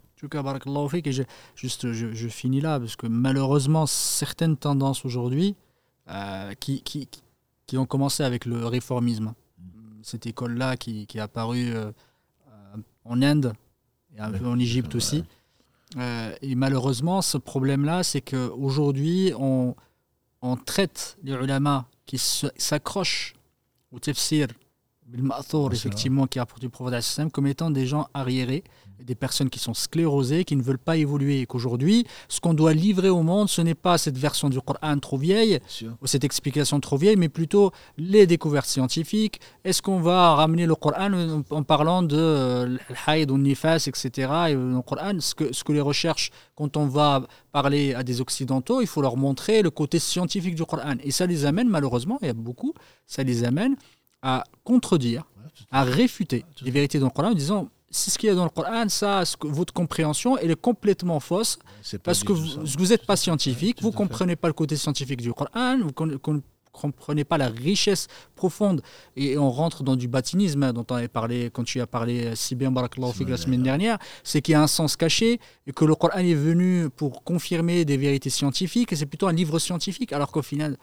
je, juste, je, finis là, parce que malheureusement, certaines tendances aujourd'hui euh, qui, qui, qui ont commencé avec le réformisme, cette école-là qui, qui, est apparue euh, en Inde et un peu en Égypte aussi. Euh, et malheureusement, ce problème-là, c'est qu'aujourd'hui, on, on traite les ulama qui s'accrochent au tafsir effectivement, qui a rapporté le prophète comme étant des gens arriérés, des personnes qui sont sclérosées, qui ne veulent pas évoluer. Et qu'aujourd'hui, ce qu'on doit livrer au monde, ce n'est pas cette version du Coran trop vieille, ou cette explication trop vieille, mais plutôt les découvertes scientifiques. Est-ce qu'on va ramener le Coran en parlant de l'haïd ou nifas, etc. Et le Coran, ce que, ce que les recherches, quand on va parler à des Occidentaux, il faut leur montrer le côté scientifique du Coran. Et ça les amène, malheureusement, il y a beaucoup, ça les amène à contredire, à réfuter les vérités dans le Coran en disant c'est ce qu'il y a dans le Coran, ça, votre compréhension, elle est complètement fausse parce que vous n'êtes pas scientifique, vous ne comprenez pas le côté scientifique du Coran, vous ne comprenez pas la richesse profonde. Et on rentre dans du baptinisme hein, dont on avait parlé quand tu as parlé si bien la semaine dernière, c'est qu'il y a un sens caché et que le Coran est venu pour confirmer des vérités scientifiques et c'est plutôt un livre scientifique alors qu'au final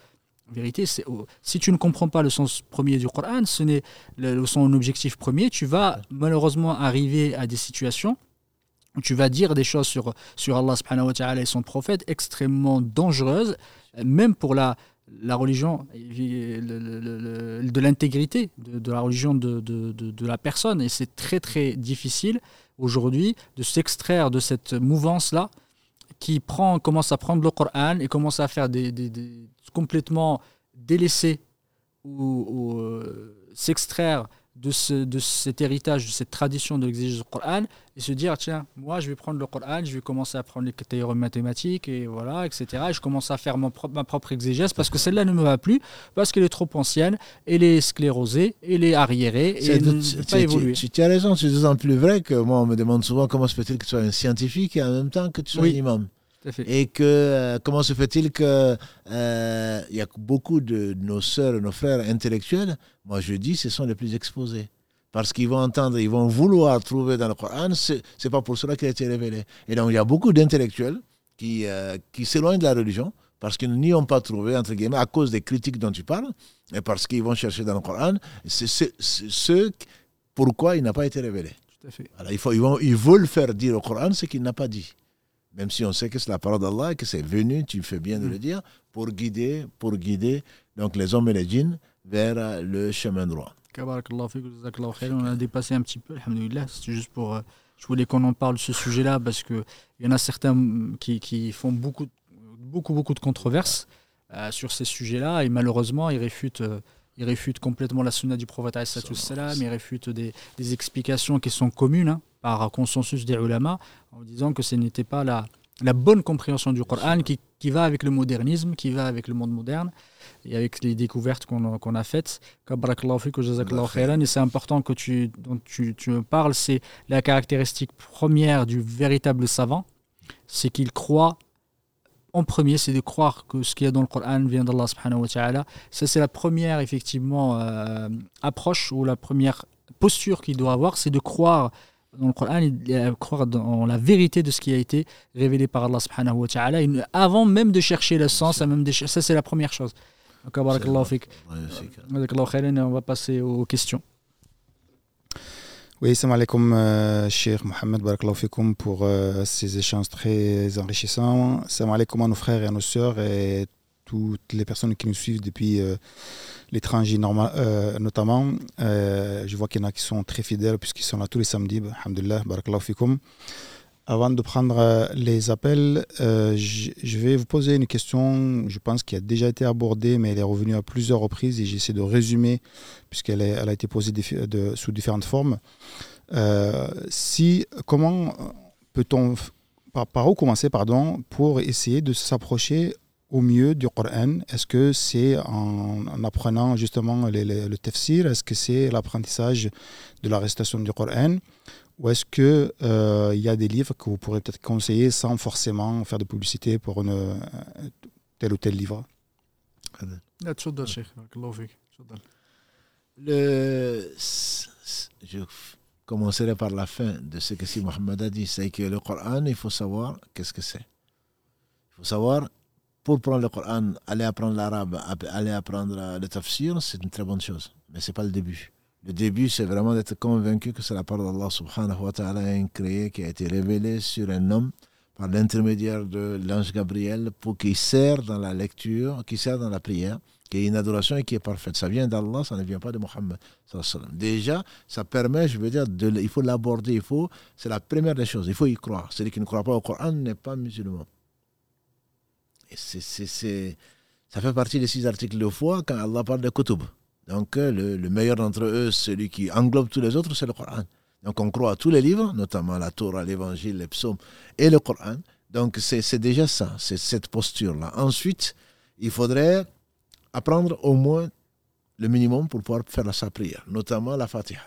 vérité, si tu ne comprends pas le sens premier du Coran, ce n'est son objectif premier, tu vas malheureusement arriver à des situations où tu vas dire des choses sur, sur Allah subhanahu et son prophète extrêmement dangereuses, même pour la, la religion, de l'intégrité de, la religion de, de la personne. Et c'est très très difficile aujourd'hui de s'extraire de cette mouvance-là qui prend, commence à prendre le Coran et commence à faire des, des, complètement délaisser ou, euh, s'extraire de, ce, de cet héritage, de cette tradition de l'exégèse du Coran et se dire tiens, moi je vais prendre le Coran, je vais commencer à prendre les théorèmes mathématiques et voilà, etc. Et je commence à faire mon ma propre exégèse parce que celle-là ne me va plus, parce qu'elle est trop ancienne, elle est sclérosée, elle est arriérée et elle ne peut pas évoluer. Tu, as raison, c'est d'autant plus vrai que moi on me demande souvent comment se fait-il que tu sois un scientifique et en même temps que tu sois un imam. Et que euh, comment se fait-il que euh, il y a beaucoup de nos sœurs, nos frères intellectuels, moi je dis, ce sont les plus exposés. Parce qu'ils vont entendre, ils vont vouloir trouver dans le Coran, c'est pas pour cela qu'il a été révélé. Et donc il y a beaucoup d'intellectuels qui, euh, qui s'éloignent de la religion parce qu'ils n'y ont pas trouvé, entre guillemets, à cause des critiques dont tu parles, et parce qu'ils vont chercher dans le Coran, ce pourquoi il n'a pas été révélé. Tout à fait. il faut, ils, vont, ils veulent faire dire au Coran ce qu'il n'a pas dit même si on sait que c'est la parole d'Allah et que c'est venu, tu fais bien de le mm. dire, pour guider, pour guider donc les hommes et les djinns vers le chemin droit. On a dépassé un petit peu, C'est juste pour. Euh, je voulais qu'on en parle de ce sujet-là parce qu'il y en a certains qui, qui, font beaucoup, beaucoup, beaucoup de controverses euh, sur ces sujets-là et malheureusement, ils réfutent. Euh, ils réfutent complètement la sunna du prophète, ils réfutent des, des, explications qui sont communes. Hein par consensus des ulama, en disant que ce n'était pas la, la bonne compréhension du Coran qui, qui, va avec le modernisme, qui va avec le monde moderne et avec les découvertes qu'on a faites. Et c'est important que tu, dont tu, tu me parles, c'est la caractéristique première du véritable savant, c'est qu'il croit en premier, c'est de croire que ce qu'il y a dans le Coran vient d'Allah subhanahu wa ta'ala. Ça, c'est la première, effectivement, euh, approche ou la première posture qu'il doit avoir, c'est de croire dans le Coran, croire dans la vérité de ce qui a été révélé par Allah subhanahu wa ta'ala, avant même de chercher le sens, même de, ça c'est la première chose. Donc, on va passer aux questions. Oui, salam alaikum, euh, Cheikh Mohamed, barakallahu pour euh, ces échanges très enrichissants. Salam alaikum à nos frères et à nos sœurs et toutes les personnes qui nous suivent depuis euh, l'étranger euh, notamment. Euh, je vois qu'il y en a qui sont très fidèles puisqu'ils sont là tous les samedis. Alhamdulillah, barakallahu fikum. Avant de prendre les appels, je vais vous poser une question, je pense qui a déjà été abordée, mais elle est revenue à plusieurs reprises et j'essaie de résumer puisqu'elle elle a été posée sous différentes formes. si, comment peut-on, par, par, où commencer pardon, pour essayer de s'approcher au mieux du Coran Est-ce que c'est en, apprenant justement le tafsir Est-ce que c'est l'apprentissage de la récitation du Coran Ou est-ce qu'il euh, il y a des livres que vous pourrez peut-être conseiller sans forcément faire de publicité pour une, euh, tel ou tel livre? Le, je commencerai par la fin de ce que si Mohammed a dit, c'est que le Coran, il faut savoir qu'est-ce que c'est. Il faut savoir pour prendre le Coran, aller apprendre l'arabe, aller apprendre le tafsir, c'est une très bonne chose. Mais ce n'est pas le début. Le début, c'est vraiment d'être convaincu que c'est la parole d'Allah subhanahu wa ta'ala créé, qui a été révélée sur un homme par l'intermédiaire de l'ange Gabriel pour qu'il sert dans la lecture, qu'il sert dans la prière qui est une adoration et qui est parfaite. Ça vient d'Allah, ça ne vient pas de Mohammed. Déjà, ça permet, je veux dire, il faut l'aborder, il faut, c'est la première des choses, il faut y croire. Celui qui ne croit pas au Coran n'est pas musulman. C'est, ça fait partie des six articles de foi quand Allah parle de Kutub. Donc, le, le meilleur d'entre eux, celui qui englobe tous les autres, c'est le Coran. Donc, on croit à tous les livres, notamment la Torah, l'Évangile, les psaumes et le Coran. Donc, c'est déjà ça, c'est cette posture-là. Ensuite, il faudrait apprendre au moins le minimum pour pouvoir faire sa prière, notamment la Fatiha.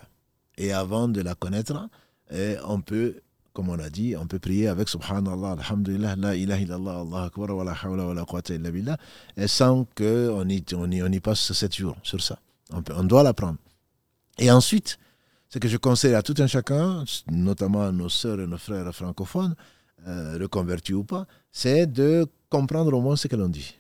Et avant de la connaître, eh, on peut, comme on a dit, on peut prier avec Subhanallah, Alhamdulillah, La ilaha illallah, Allah akbar, wa la hawla wa la quwwata illa billah, et sans qu'on y, on y, on y passe sept jours sur ça. On, peut, on doit l'apprendre. Et ensuite, ce que je conseille à tout un chacun, notamment nos sœurs et nos frères francophones, euh, reconvertis ou pas, c'est de comprendre au moins ce que l'on dit.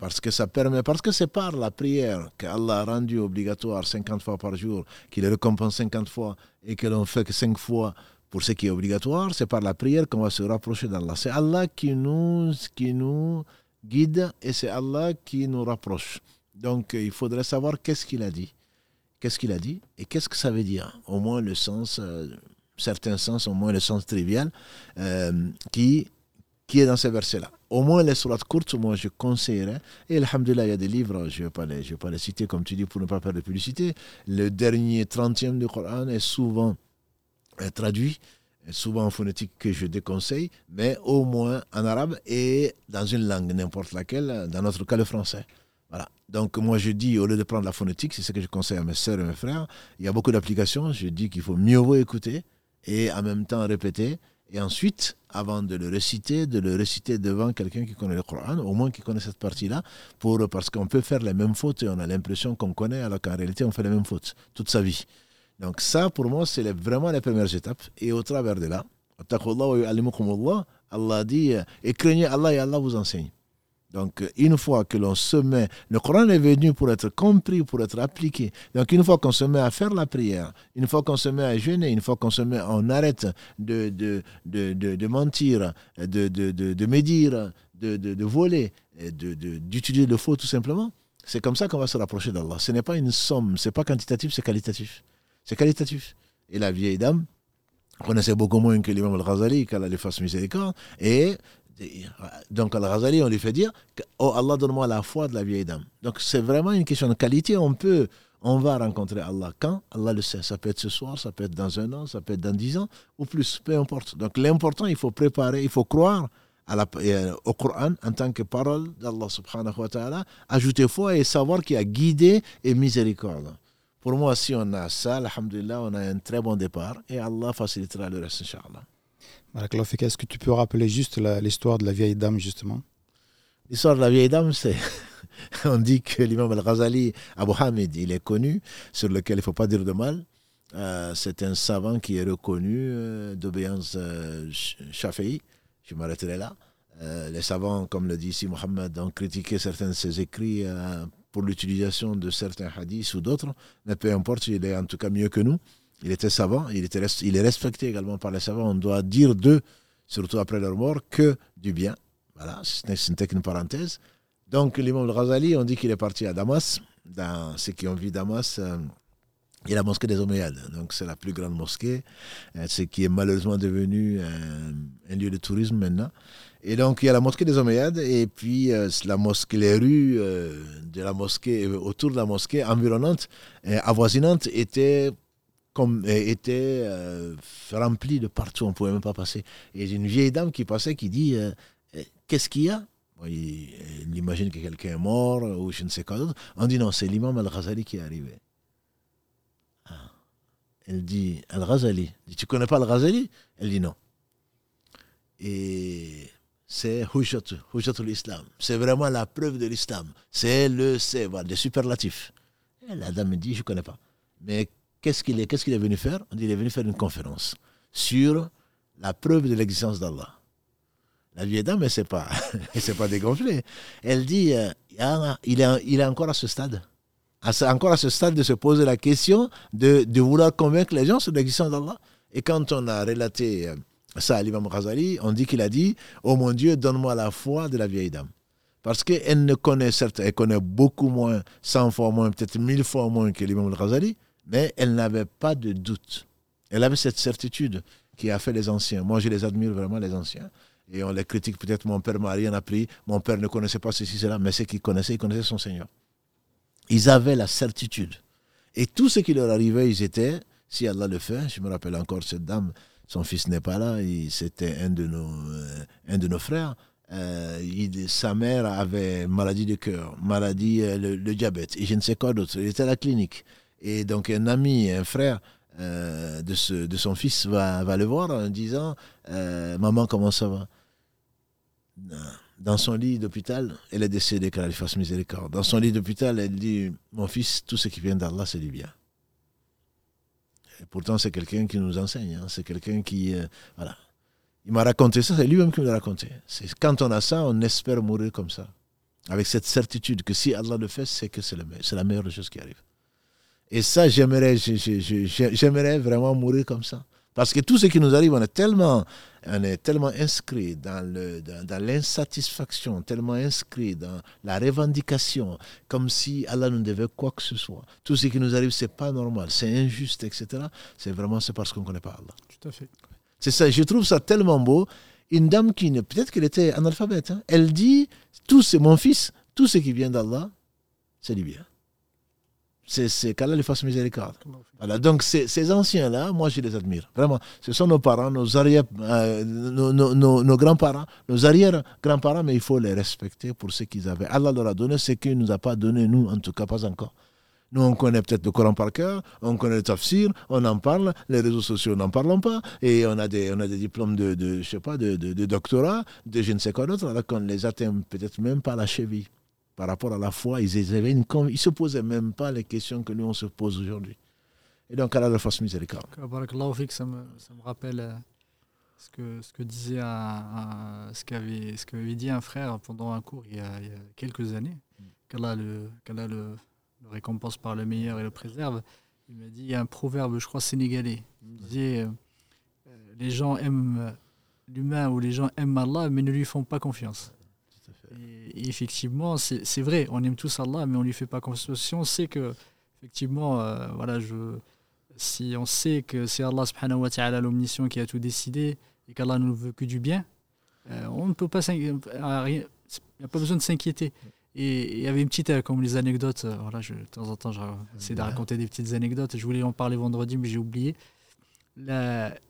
Parce que ça permet, parce que c'est par la prière qu'Allah a rendu obligatoire 50 fois par jour, qu'il récompense 50 fois et que l'on fait que 5 fois pour ce qui est obligatoire, c'est par la prière qu'on va se rapprocher d'Allah. C'est Allah qui nous, qui nous guide et c'est Allah qui nous rapproche. Donc il faudrait savoir qu'est-ce qu'il a dit. Qu'est-ce qu'il a dit et qu'est-ce que ça veut dire? Au moins le sens, euh, certains sens, au moins le sens trivial, euh, qui qui est dans ces versets-là. Au moins les sourates courtes, moi je conseillerais. Et alhamdulillah, il y a des livres, je ne vais, pas les, vais pas les citer comme tu dis pour ne pas perdre de publicité. Le dernier 30e du Coran est souvent euh, traduit, souvent en phonétique que je déconseille, mais au moins en arabe et dans une langue, n'importe laquelle, dans notre cas le français. Voilà. Donc moi je dis, au lieu de prendre la phonétique, c'est ce que je conseille à mes soeurs et mes frères, il y a beaucoup d'applications, je dis qu'il faut mieux vaut écouter et en même temps répéter et ensuite, avant de le réciter, de le réciter devant quelqu'un qui connaît le Coran, au moins qui connaît cette partie-là, pour, parce qu'on peut faire les mêmes fautes et on a l'impression qu'on connaît, alors qu'en réalité, on fait les mêmes fautes toute sa vie. Donc ça, pour moi, c'est vraiment les premières étapes. Et au travers de là, Allah dit, et craignez Allah et Allah vous enseigne. Donc, une fois que l'on se met, le Coran est venu pour être compris, pour être appliqué. Donc, une fois qu'on se met à faire la prière, une fois qu'on se met à jeûner, une fois qu'on se met, on arrête de, de, de, de mentir, de, de, de, médire, de, de, voler, d'utiliser le faux tout simplement, c'est comme ça qu'on va se rapprocher d'Allah. Ce n'est pas une somme, ce n'est pas quantitatif, c'est qualitatif. C'est qualitatif. Et la vieille dame connaissait beaucoup moins que l'imam al-Ghazali, qu'elle les fasse miséricorde, et donc, Al-Ghazali, on lui fait dire Oh Allah, donne-moi la foi de la vieille dame. Donc, c'est vraiment une question de qualité. On peut, on va rencontrer Allah quand Allah le sait. Ça peut être ce soir, ça peut être dans un an, ça peut être dans dix ans ou plus, peu importe. Donc, l'important, il faut préparer, il faut croire euh, au Coran en tant que parole d'Allah subhanahu wa ta'ala, ajouter foi et savoir qu'il a guidé et miséricorde. Pour moi, si on a ça, alhamdulillah, on a un très bon départ et Allah facilitera le reste, inshallah. Est-ce que tu peux rappeler juste l'histoire de la vieille dame, justement? L'histoire de la vieille dame, c'est. [laughs] On dit que l'imam al-Ghazali, Abu Hamid, il est connu, sur lequel il ne faut pas dire de mal. Euh, c'est un savant qui est reconnu euh, d'obéissance euh, Shafi'i. Je m'arrêterai là. les savants, comme le dit ici Mohammed, ont critiqué certains de ses écrits pour l'utilisation de certains hadiths ou d'autres. Mais peu importe, il est en tout cas mieux que nous. Il était savant, il, était, il est respecté également par les savants. On doit dire d'eux, surtout après leur mort, que du bien. Voilà, ce n'était qu'une parenthèse. Donc, l'imam al-Ghazali, on dit qu'il est parti à Damas. Dans ceux qui ont vu Damas, euh, a la mosquée des Omeyyades. Donc, c'est la plus grande mosquée, euh, ce qui est malheureusement devenu euh, un lieu de tourisme maintenant. Et donc, il y a la mosquée des Omeyyades et puis la mosquée, les rues de la mosquée, autour de la mosquée environnante, avoisinante, étaient comme, était euh, rempli de partout, on ne pouvait même pas passer. Et une vieille dame qui passait qui dit euh, Qu'est-ce qu'il y a? Il, imagine que quelqu'un est mort ou je ne sais quoi d'autre. On dit non, c'est l'imam Al-Ghazali qui est arrivé. Ah. Elle dit Al-Ghazali. Tu connais pas Al-Ghazali? Elle dit non. Et c'est Hujjatul Islam. C'est vraiment la preuve de l'islam. C'est le, c'est voilà, des superlatifs. La dame me dit Je ne connais pas. Mais qu'est-ce qu'il est, qu'est-ce qu'il est venu faire? On dit qu'il est venu faire une conférence sur la preuve de l'existence d'Allah. La vieille dame, elle ne s'est pas, [laughs] pas dégonflée. Elle dit, euh, il, est, il est encore à ce stade. encore à ce stade de se poser la question de, de vouloir convaincre les gens sur l'existence d'Allah. Et quand on a relaté euh, ça l'imam Ghazali, on dit qu'il a dit Oh mon Dieu, donne-moi la foi de la vieille dame. Parce qu'elle ne connaît, certes, elle connaît beaucoup moins, 100 fois moins, peut-être 1000 fois moins que l'imam al-Ghazali, mais elle n'avait pas de doute. Elle avait cette certitude qui a fait les anciens. Moi, je les admire vraiment, les anciens. Et on les critique peut-être, mon père m'a rien appris, mon père ne connaissait pas ceci, cela, mais ce qu'il connaissait, il connaissait son Seigneur. Ils avaient la certitude. Et tout ce qui leur arrivait, ils étaient, si Allah le fait, je me rappelle encore cette dame, son fils n'est pas là, c'était un, de nos, euh, un de nos frères. Euh, sa mère avait maladie de cœur, maladie, euh, le, diabète, et je ne sais quoi d'autre. Il était à la clinique. Et donc un ami, un frère de, ce, de son fils va, va le voir en disant Maman, comment ça va? Dans son lit d'hôpital, elle est décédée, qu'elle lui fasse miséricorde. Dans son lit d'hôpital, elle dit Mon fils, tout ce qui vient d'Allah, c'est du bien pourtant, c'est quelqu'un qui nous enseigne. Hein. C'est quelqu'un qui. Euh, voilà. Il m'a raconté ça, c'est lui-même qui me l'a raconté. C'est quand on a ça, on espère mourir comme ça. Avec cette certitude que si Allah le fait, c'est que c'est la meilleure chose qui arrive. Et ça, j'aimerais, j'aimerais vraiment mourir comme ça. Parce que tout ce qui nous arrive, on est tellement, on est tellement inscrit dans, le, dans, l'insatisfaction, tellement inscrit dans la revendication, comme si Allah nous devait quoi que ce soit. Tout ce qui nous arrive, c'est pas normal, c'est injuste, etc. C'est vraiment c'est parce qu'on ne connaît pas Allah. Tout à fait. C'est ça, je trouve ça tellement beau. Une dame qui, peut-être qu'elle était analphabète, hein, elle dit, tout c'est mon fils, tout ce qui vient d'Allah, c'est du bien c'est qu'Allah les fasse miséricorde. Voilà, donc ces, anciens-là, moi je les admire. Vraiment, ce sont nos parents, nos arrière, euh, nos, grands-parents, nos arrière-grands-parents, mais il faut les respecter pour ce qu'ils avaient. Allah leur a donné ce qu'il ne nous a pas donné, nous, en tout cas pas encore. Nous, on connaît peut-être le Coran par cœur, on connaît le tafsir, on en parle, les réseaux sociaux n'en parlent pas, et on a des, on a des diplômes de, je sais pas, de, de, de doctorat, de je ne sais quoi d'autre, alors qu'on les atteint peut-être même pas la cheville par rapport à la foi, ils ne se posaient même pas les questions que nous on se pose aujourd'hui. Et donc, Allah leur fasse miséricorde. Ça me, ça me rappelle euh, ce que, ce que disait un, ce qu'avait ce dit un frère pendant un cours il y a, quelques années. Qu'Allah le, le, le, récompense par le meilleur et le préserve. Il m'a dit il y a un proverbe, je crois sénégalais. Il me disait euh, euh, les gens aiment l'humain ou les gens aiment Allah, mais ne lui font pas confiance. Et, effectivement, c'est vrai, on aime tous Allah, mais on ne lui fait pas confiance. Si on sait que, effectivement, euh, voilà, je, si on sait que c'est Allah subhanahu wa ta'ala l'omniscient qui a tout décidé et qu'Allah ne veut que du bien, euh, on ne peut pas il n'y a pas besoin de s'inquiéter. Et il y avait une petite, euh, comme les anecdotes, voilà, je, de temps en temps, j'essaie de raconter des petites anecdotes. Je voulais en parler vendredi, mais j'ai oublié. il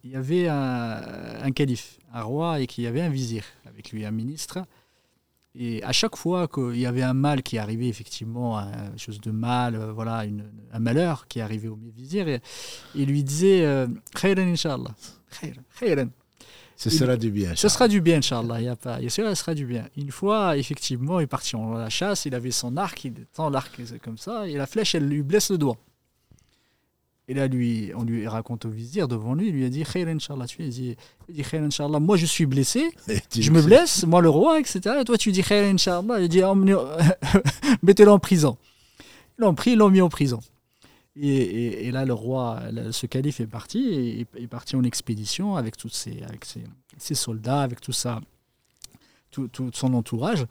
y avait un, un, calife, un roi, et qu'il y avait un vizir avec lui, un ministre. Et à chaque fois qu'il y avait un mal qui arrivait, effectivement, une chose de mal, euh, voilà, une, un malheur qui arrivait au vizir, il lui disait euh, Khayran, Inch'Allah. Khayran. Ce sera du bien. Ce sera du bien, Inch'Allah. Il y a pas, ce sera du bien. Une fois, effectivement, il est parti en la chasse, il avait son arc, il tend l'arc comme ça, et la flèche, elle lui blesse le doigt. Et là, lui, on lui raconte au vizir devant lui, il lui a dit Khair Inch'Allah. Tu il dit, il dit Khair Inch'Allah. Moi, je suis blessé, [laughs] je me blesse, moi, le roi, etc. Et toi, tu dis Khair Inch'Allah. Il dit [laughs] Mettez-le en prison. Ils l'ont pris, ils l'ont mis en prison. Et, et, là, le roi, ce calife est parti, et, est parti en expédition avec, tous ses, avec ses, soldats, avec tout, ça, tout, tout, son entourage.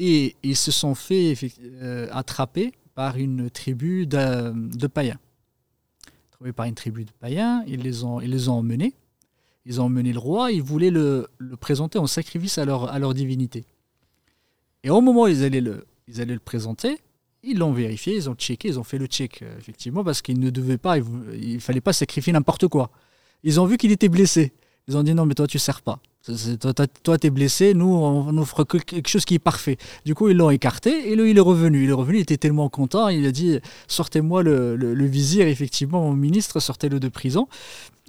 Et ils se sont fait euh, attraper par une tribu de, de païens par une tribu de païens. Ils les ont, emmenés. Ils ont emmené le roi. Ils voulaient le, présenter en sacrifice à leur, à leur divinité. Et au moment où ils allaient le, présenter, ils l'ont vérifié, ils ont checké, ils ont fait le check, euh, effectivement, parce qu'ils ne devaient pas, il ne fallait pas sacrifier n'importe quoi. Ils ont vu qu'il était blessé. Ils ont dit non, mais toi, tu ne sers pas. Toi, tu es blessé, nous, on offre quelque chose qui est parfait. Du coup, ils l'ont écarté et lui, il est revenu. Il est revenu, il était tellement content, il a dit Sortez-moi le, vizir, effectivement, mon ministre, sortez-le de prison.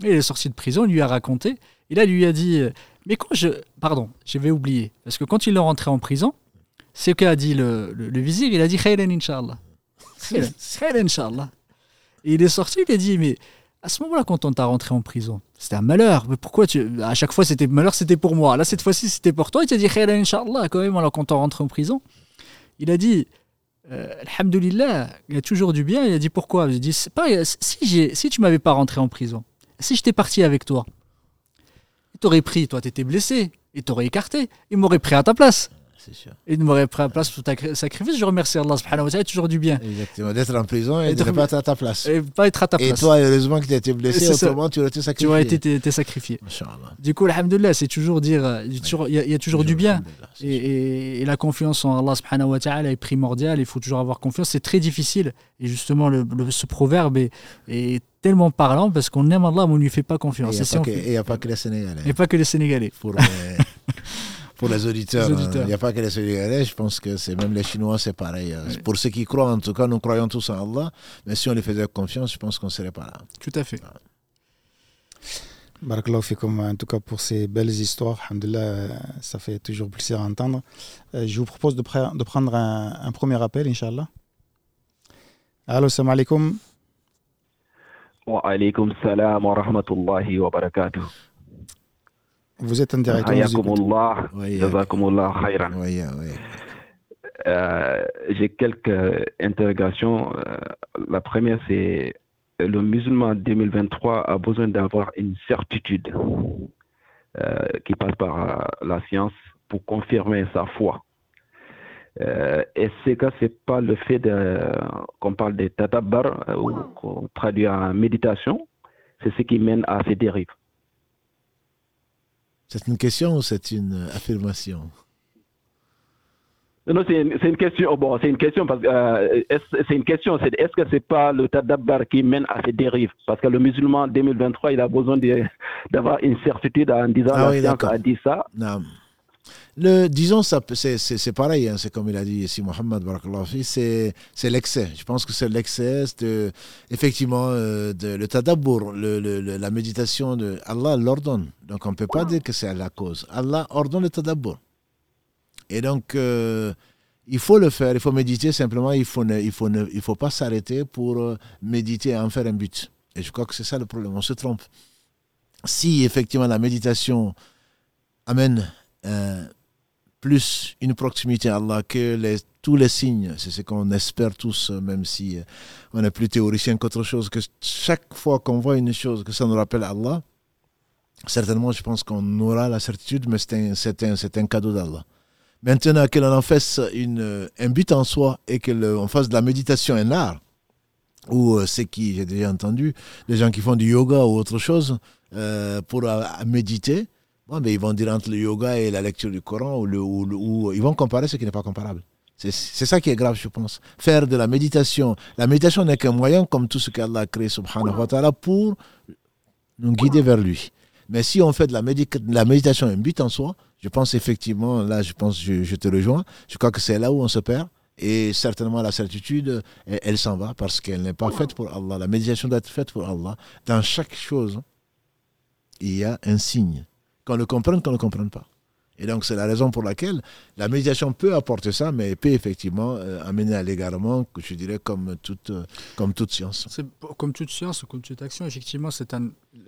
Et il est sorti de prison, il lui a raconté. Et là, il lui a dit Mais quand je. Pardon, j'avais oublié. Parce que quand il est rentré en prison, c'est ce qu'a dit le, vizir il a dit Khayran, Inch'Allah. [laughs] Khayran, Inch'Allah. Et il est sorti, il a dit Mais à ce moment-là, quand on t'a rentré en prison, c'était un malheur. Mais pourquoi tu... À chaque fois, c'était malheur, c'était pour moi. Là, cette fois-ci, c'était pour toi. Il t'a dit, Khair, Inch'Allah, quand même, alors quand on rentré en prison. Il a dit, euh, Alhamdulillah, il y a toujours du bien. Il a dit, pourquoi? Il a dit, si, si tu m'avais pas rentré en prison, si j'étais parti avec toi, il t'aurait pris, toi, tu étais blessé, il t'aurait écarté, il m'aurait pris à ta place. C'est sûr. Et de me pris à place pour ta sacrifice, je remercie Allah subhanahu wa ta'ala, toujours du bien. Exactement, d'être en prison et, de ne pas être à ta place. Et pas être à ta place. Et toi, heureusement que tu as été blessé, autrement tu aurais été sacrifié. Tu aurais été sacrifié. Du coup, alhamdoulilah, c'est toujours dire, euh, il y, a toujours du bien. Et, la confiance en Allah subhanahu wa ta'ala est primordiale, il faut toujours avoir confiance. C'est très difficile. Et justement, le, ce proverbe est, tellement parlant parce qu'on aime Allah, mais on ne lui fait pas confiance. Et il n'y a, pas que les Sénégalais. Et pas que les Sénégalais. Pour [laughs] pour les auditeurs. Il n'y a pas que les Sénégalais, je pense que c'est même les Chinois, c'est pareil. Pour ceux qui croient, en tout cas, nous croyons tous en Allah, mais si on les faisait confiance, je pense qu'on ne serait pas là. Tout à fait. Barakallahu fikum, en tout cas pour ces belles histoires, ça fait toujours plaisir à entendre. Euh, je vous propose de, de prendre un, un, premier appel, Inch'Allah. Allô, salam alaikum. Wa alaikum salam wa rahmatullahi wa barakatuh. Vous êtes en direct. Euh, j'ai quelques interrogations. Euh, la première, c'est le musulman 2023 a besoin d'avoir une certitude euh, qui passe par la science pour confirmer sa foi. et c'est que c'est pas le fait qu'on parle des tatabar ou qu'on traduit en méditation, c'est ce qui mène à ces dérives. C'est une question ou c'est une affirmation? Non, c'est une, question. Bon, c'est une question parce que euh, c'est une question. C'est est-ce que c'est pas le tadabbar qui mène à ces dérives? Parce que le musulman 2023, il a besoin d'avoir une certitude en disant ah la science a dit ça. Non. Le, disons, c'est pareil, hein, c'est comme il a dit ici Mohamed c'est l'excès. Je pense que c'est l'excès, de, effectivement, euh, de, le tadabour, le, la méditation, de, Allah l'ordonne. Donc on ne peut pas dire que c'est la cause. Allah ordonne le tadabour. Et donc, euh, il faut le faire, il faut méditer simplement, il ne faut, il faut, il faut pas s'arrêter pour euh, méditer et en faire un but. Et je crois que c'est ça le problème, on se trompe. Si effectivement la méditation amène plus une proximité à Allah que tous les signes. C'est ce qu'on espère tous, même si euh, on est plus théoricien qu'autre chose, que chaque fois qu'on voit une chose, que ça nous rappelle Allah, certainement je pense qu'on aura la certitude, mais c'est un, un, un, cadeau d'Allah. Maintenant que l'on en fasse un but en soi et qu'on fasse de la méditation un art, ou euh, c'est qui, j'ai déjà entendu, les gens qui font du yoga ou autre chose, euh, pour méditer, Mais ils vont dire entre le yoga et la lecture du Coran, ou, ils vont comparer ce qui n'est pas comparable. C'est ça qui est grave, je pense. Faire de la méditation. La méditation n'est qu'un moyen, comme tout ce qu'Allah a créé, subhanahu wa ta'ala, pour nous guider vers lui. Mais si on fait de la, la, méditation un but en soi, je pense effectivement, là, je pense, je, je te rejoins, je crois que c'est là où on se perd. Et certainement, la certitude, elle s'en va parce qu'elle n'est pas faite pour Allah. La méditation doit être faite pour Allah. Dans chaque chose, il y a un signe qu'on le comprenne, qu'on ne le comprenne pas. Et donc, c'est la raison pour laquelle la méditation peut apporter ça, mais peut effectivement euh, amener à l'égarement, je dirais, comme toute, euh, comme toute science. Comme toute science, comme toute action, effectivement, c'est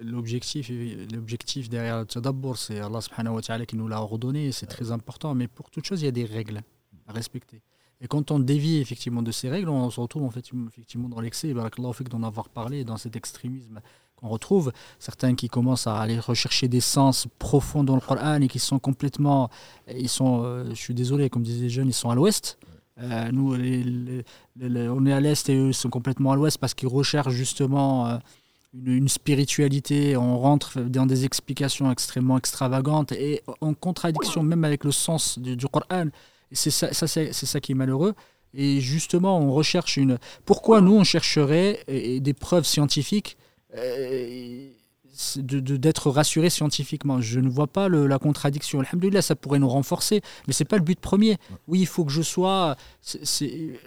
l'objectif, l'objectif derrière le c'est Allah subhanahu wa ta'ala qui nous l'a ordonné, c'est très important, mais pour toute chose, il y a des règles à respecter. Et quand on dévie effectivement de ces règles, on se retrouve en fait, effectivement dans l'excès, Allah fait d'en avoir parlé, dans cet extrémisme qu'on retrouve, certains qui commencent à aller rechercher des sens profonds dans le Coran et qui sont complètement, ils sont, euh, je suis désolé, comme disaient les jeunes, ils sont à l'ouest. Euh, nous, on est à l'est et eux sont complètement à l'ouest parce qu'ils recherchent justement euh, une, spiritualité. On rentre dans des explications extrêmement extravagantes et en contradiction même avec le sens du, Coran. C'est ça, ça c'est ça qui est malheureux. Et justement, on recherche une. Pourquoi nous, on chercherait des preuves scientifiques euh, d'être rassuré scientifiquement. Je ne vois pas la contradiction. Alhamdulillah, ça pourrait nous renforcer, mais c'est pas le but premier. Oui, il faut que je sois.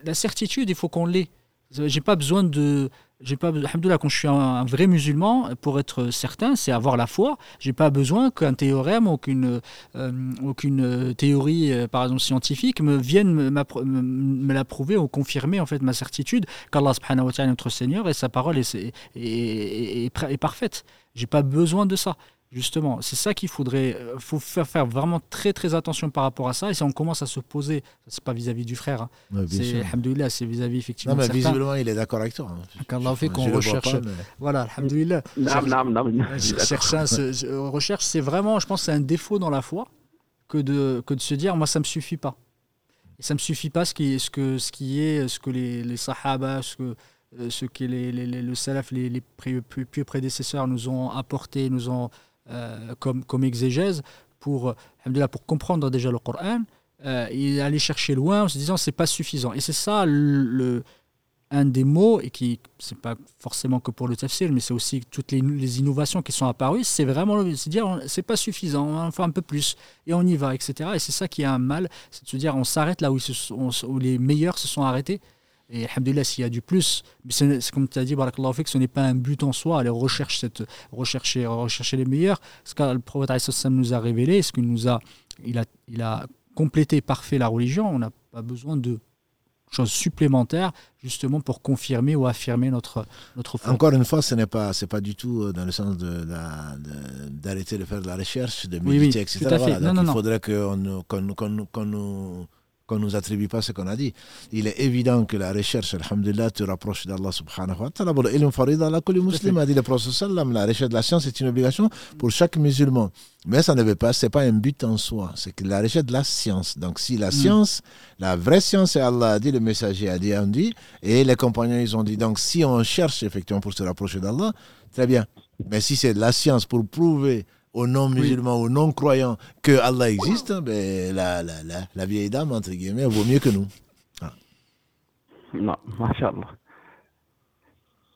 la certitude, il faut qu'on l'ait. J'ai pas besoin de j'ai pas quand je suis un, vrai musulman pour être certain c'est avoir la foi j'ai pas besoin qu'un théorème ou qu'une euh, théorie euh, par exemple scientifique me vienne me, me, l'approuver ou confirmer en fait ma certitude qu'Allah subhanahu wa ta'ala notre Seigneur et sa parole est, est, est, est, est parfaite. J'ai pas besoin de ça Justement, c'est ça qu'il faudrait. Euh, faut faire, faire vraiment très très attention par rapport à ça. Et si on commence à se poser, c'est pas vis-à-vis du frère. Hein. c'est Alhamdoulilah, c'est vis-à-vis effectivement. Non, mais visiblement, il est d'accord avec toi. Hein. fait qu'on recherche. Voilà, Alhamdoulilah. Recherche, c'est vraiment, je pense, c'est un défaut dans la foi que de, que de se dire, moi, ça ne me suffit pas. Et ça ne me suffit pas ce qui, ce que, ce qui est, ce que les, les sahaba, ce que, euh, ce que les, les, le salaf, les, les plus, plus prédécesseurs nous ont apporté, nous ont euh, comme, comme exégèse pour, pour comprendre déjà le Coran euh, et aller chercher loin en se disant c'est pas suffisant. Et c'est ça le, un des mots, et qui c'est pas forcément que pour le tafsir, mais c'est aussi toutes les, innovations qui sont apparues, c'est vraiment se dire c'est pas suffisant, on en fait un peu plus, et on y va, etc. Et c'est ça qui est un mal, c'est de se dire on s'arrête là où, les meilleurs se sont arrêtés. Et alhamdoulilah, s'il y a du plus, c'est comme tu as dit, que ce n'est pas un but en soi, aller rechercher, cette, rechercher, rechercher les meilleurs. Ce que le prophète nous a révélé, ce qu'il nous a il, a, il a complété, parfait la religion, on n'a pas besoin de choses supplémentaires justement pour confirmer ou affirmer notre notre foi. Encore une fois, ce n'est pas c'est pas du tout euh, dans le sens de, d'arrêter de, faire de la recherche, de méditer, etc. il faudrait qu'on qu'on nous qu'on ne nous attribue pas ce qu'on a dit. Il est évident que la recherche, alhamdulillah, te rapproche d'Allah subhanahu wa ta'ala. a dit le prophète la recherche de la science est une obligation pour chaque musulman. Mais ça ne veut pas, c'est pas un but en soi, c'est que la recherche de la science. Donc si la mm. science, la vraie science, Allah a dit, le messager a dit, on dit, et les compagnons, ils ont dit. Donc si on cherche effectivement pour se rapprocher d'Allah, très bien. Mais si c'est la science pour prouver aux non-musulmans, aux non-croyants que Allah existe, ben, la, la, la, la, vieille dame, entre guillemets, vaut mieux que nous. Ah. Non, mashallah.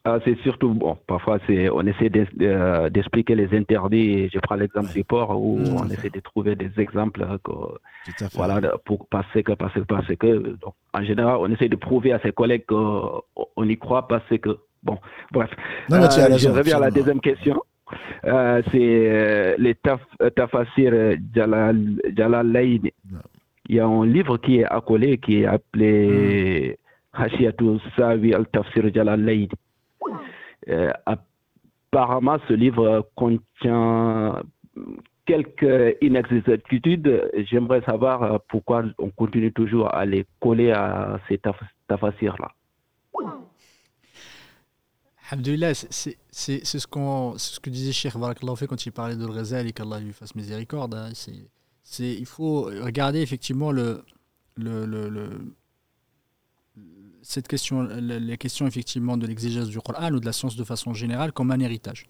Ah, c'est surtout, bon, parfois c'est, on essaie d'expliquer les interdits. Je prends l'exemple du port où mm. on essaie de trouver des exemples voilà, pour passer que, parce que, parce que, donc, en général, on essaie de prouver à ses collègues qu'on y croit parce que, bon, bref. Non, euh, je reviens à la deuxième question. Euh, c'est euh, les taf, euh, Tafasir Jalal. Il y a un livre qui est accolé qui est appelé hmm. Hashiatou Savi al-Tafsir Jalalayn. apparemment, ce livre contient quelques inexactitudes. J'aimerais savoir pourquoi on continue toujours à les coller à ces tafasirs-là. Alhamdulillah, c'est ce, ce que disait Cheikh fait quand il parlait de Ghazali, qu'Allah lui fasse miséricorde. Hein. c'est il faut regarder effectivement le, le, le, cette question, les questions effectivement de l'exégèse du Coran ou de la science de façon générale comme un héritage.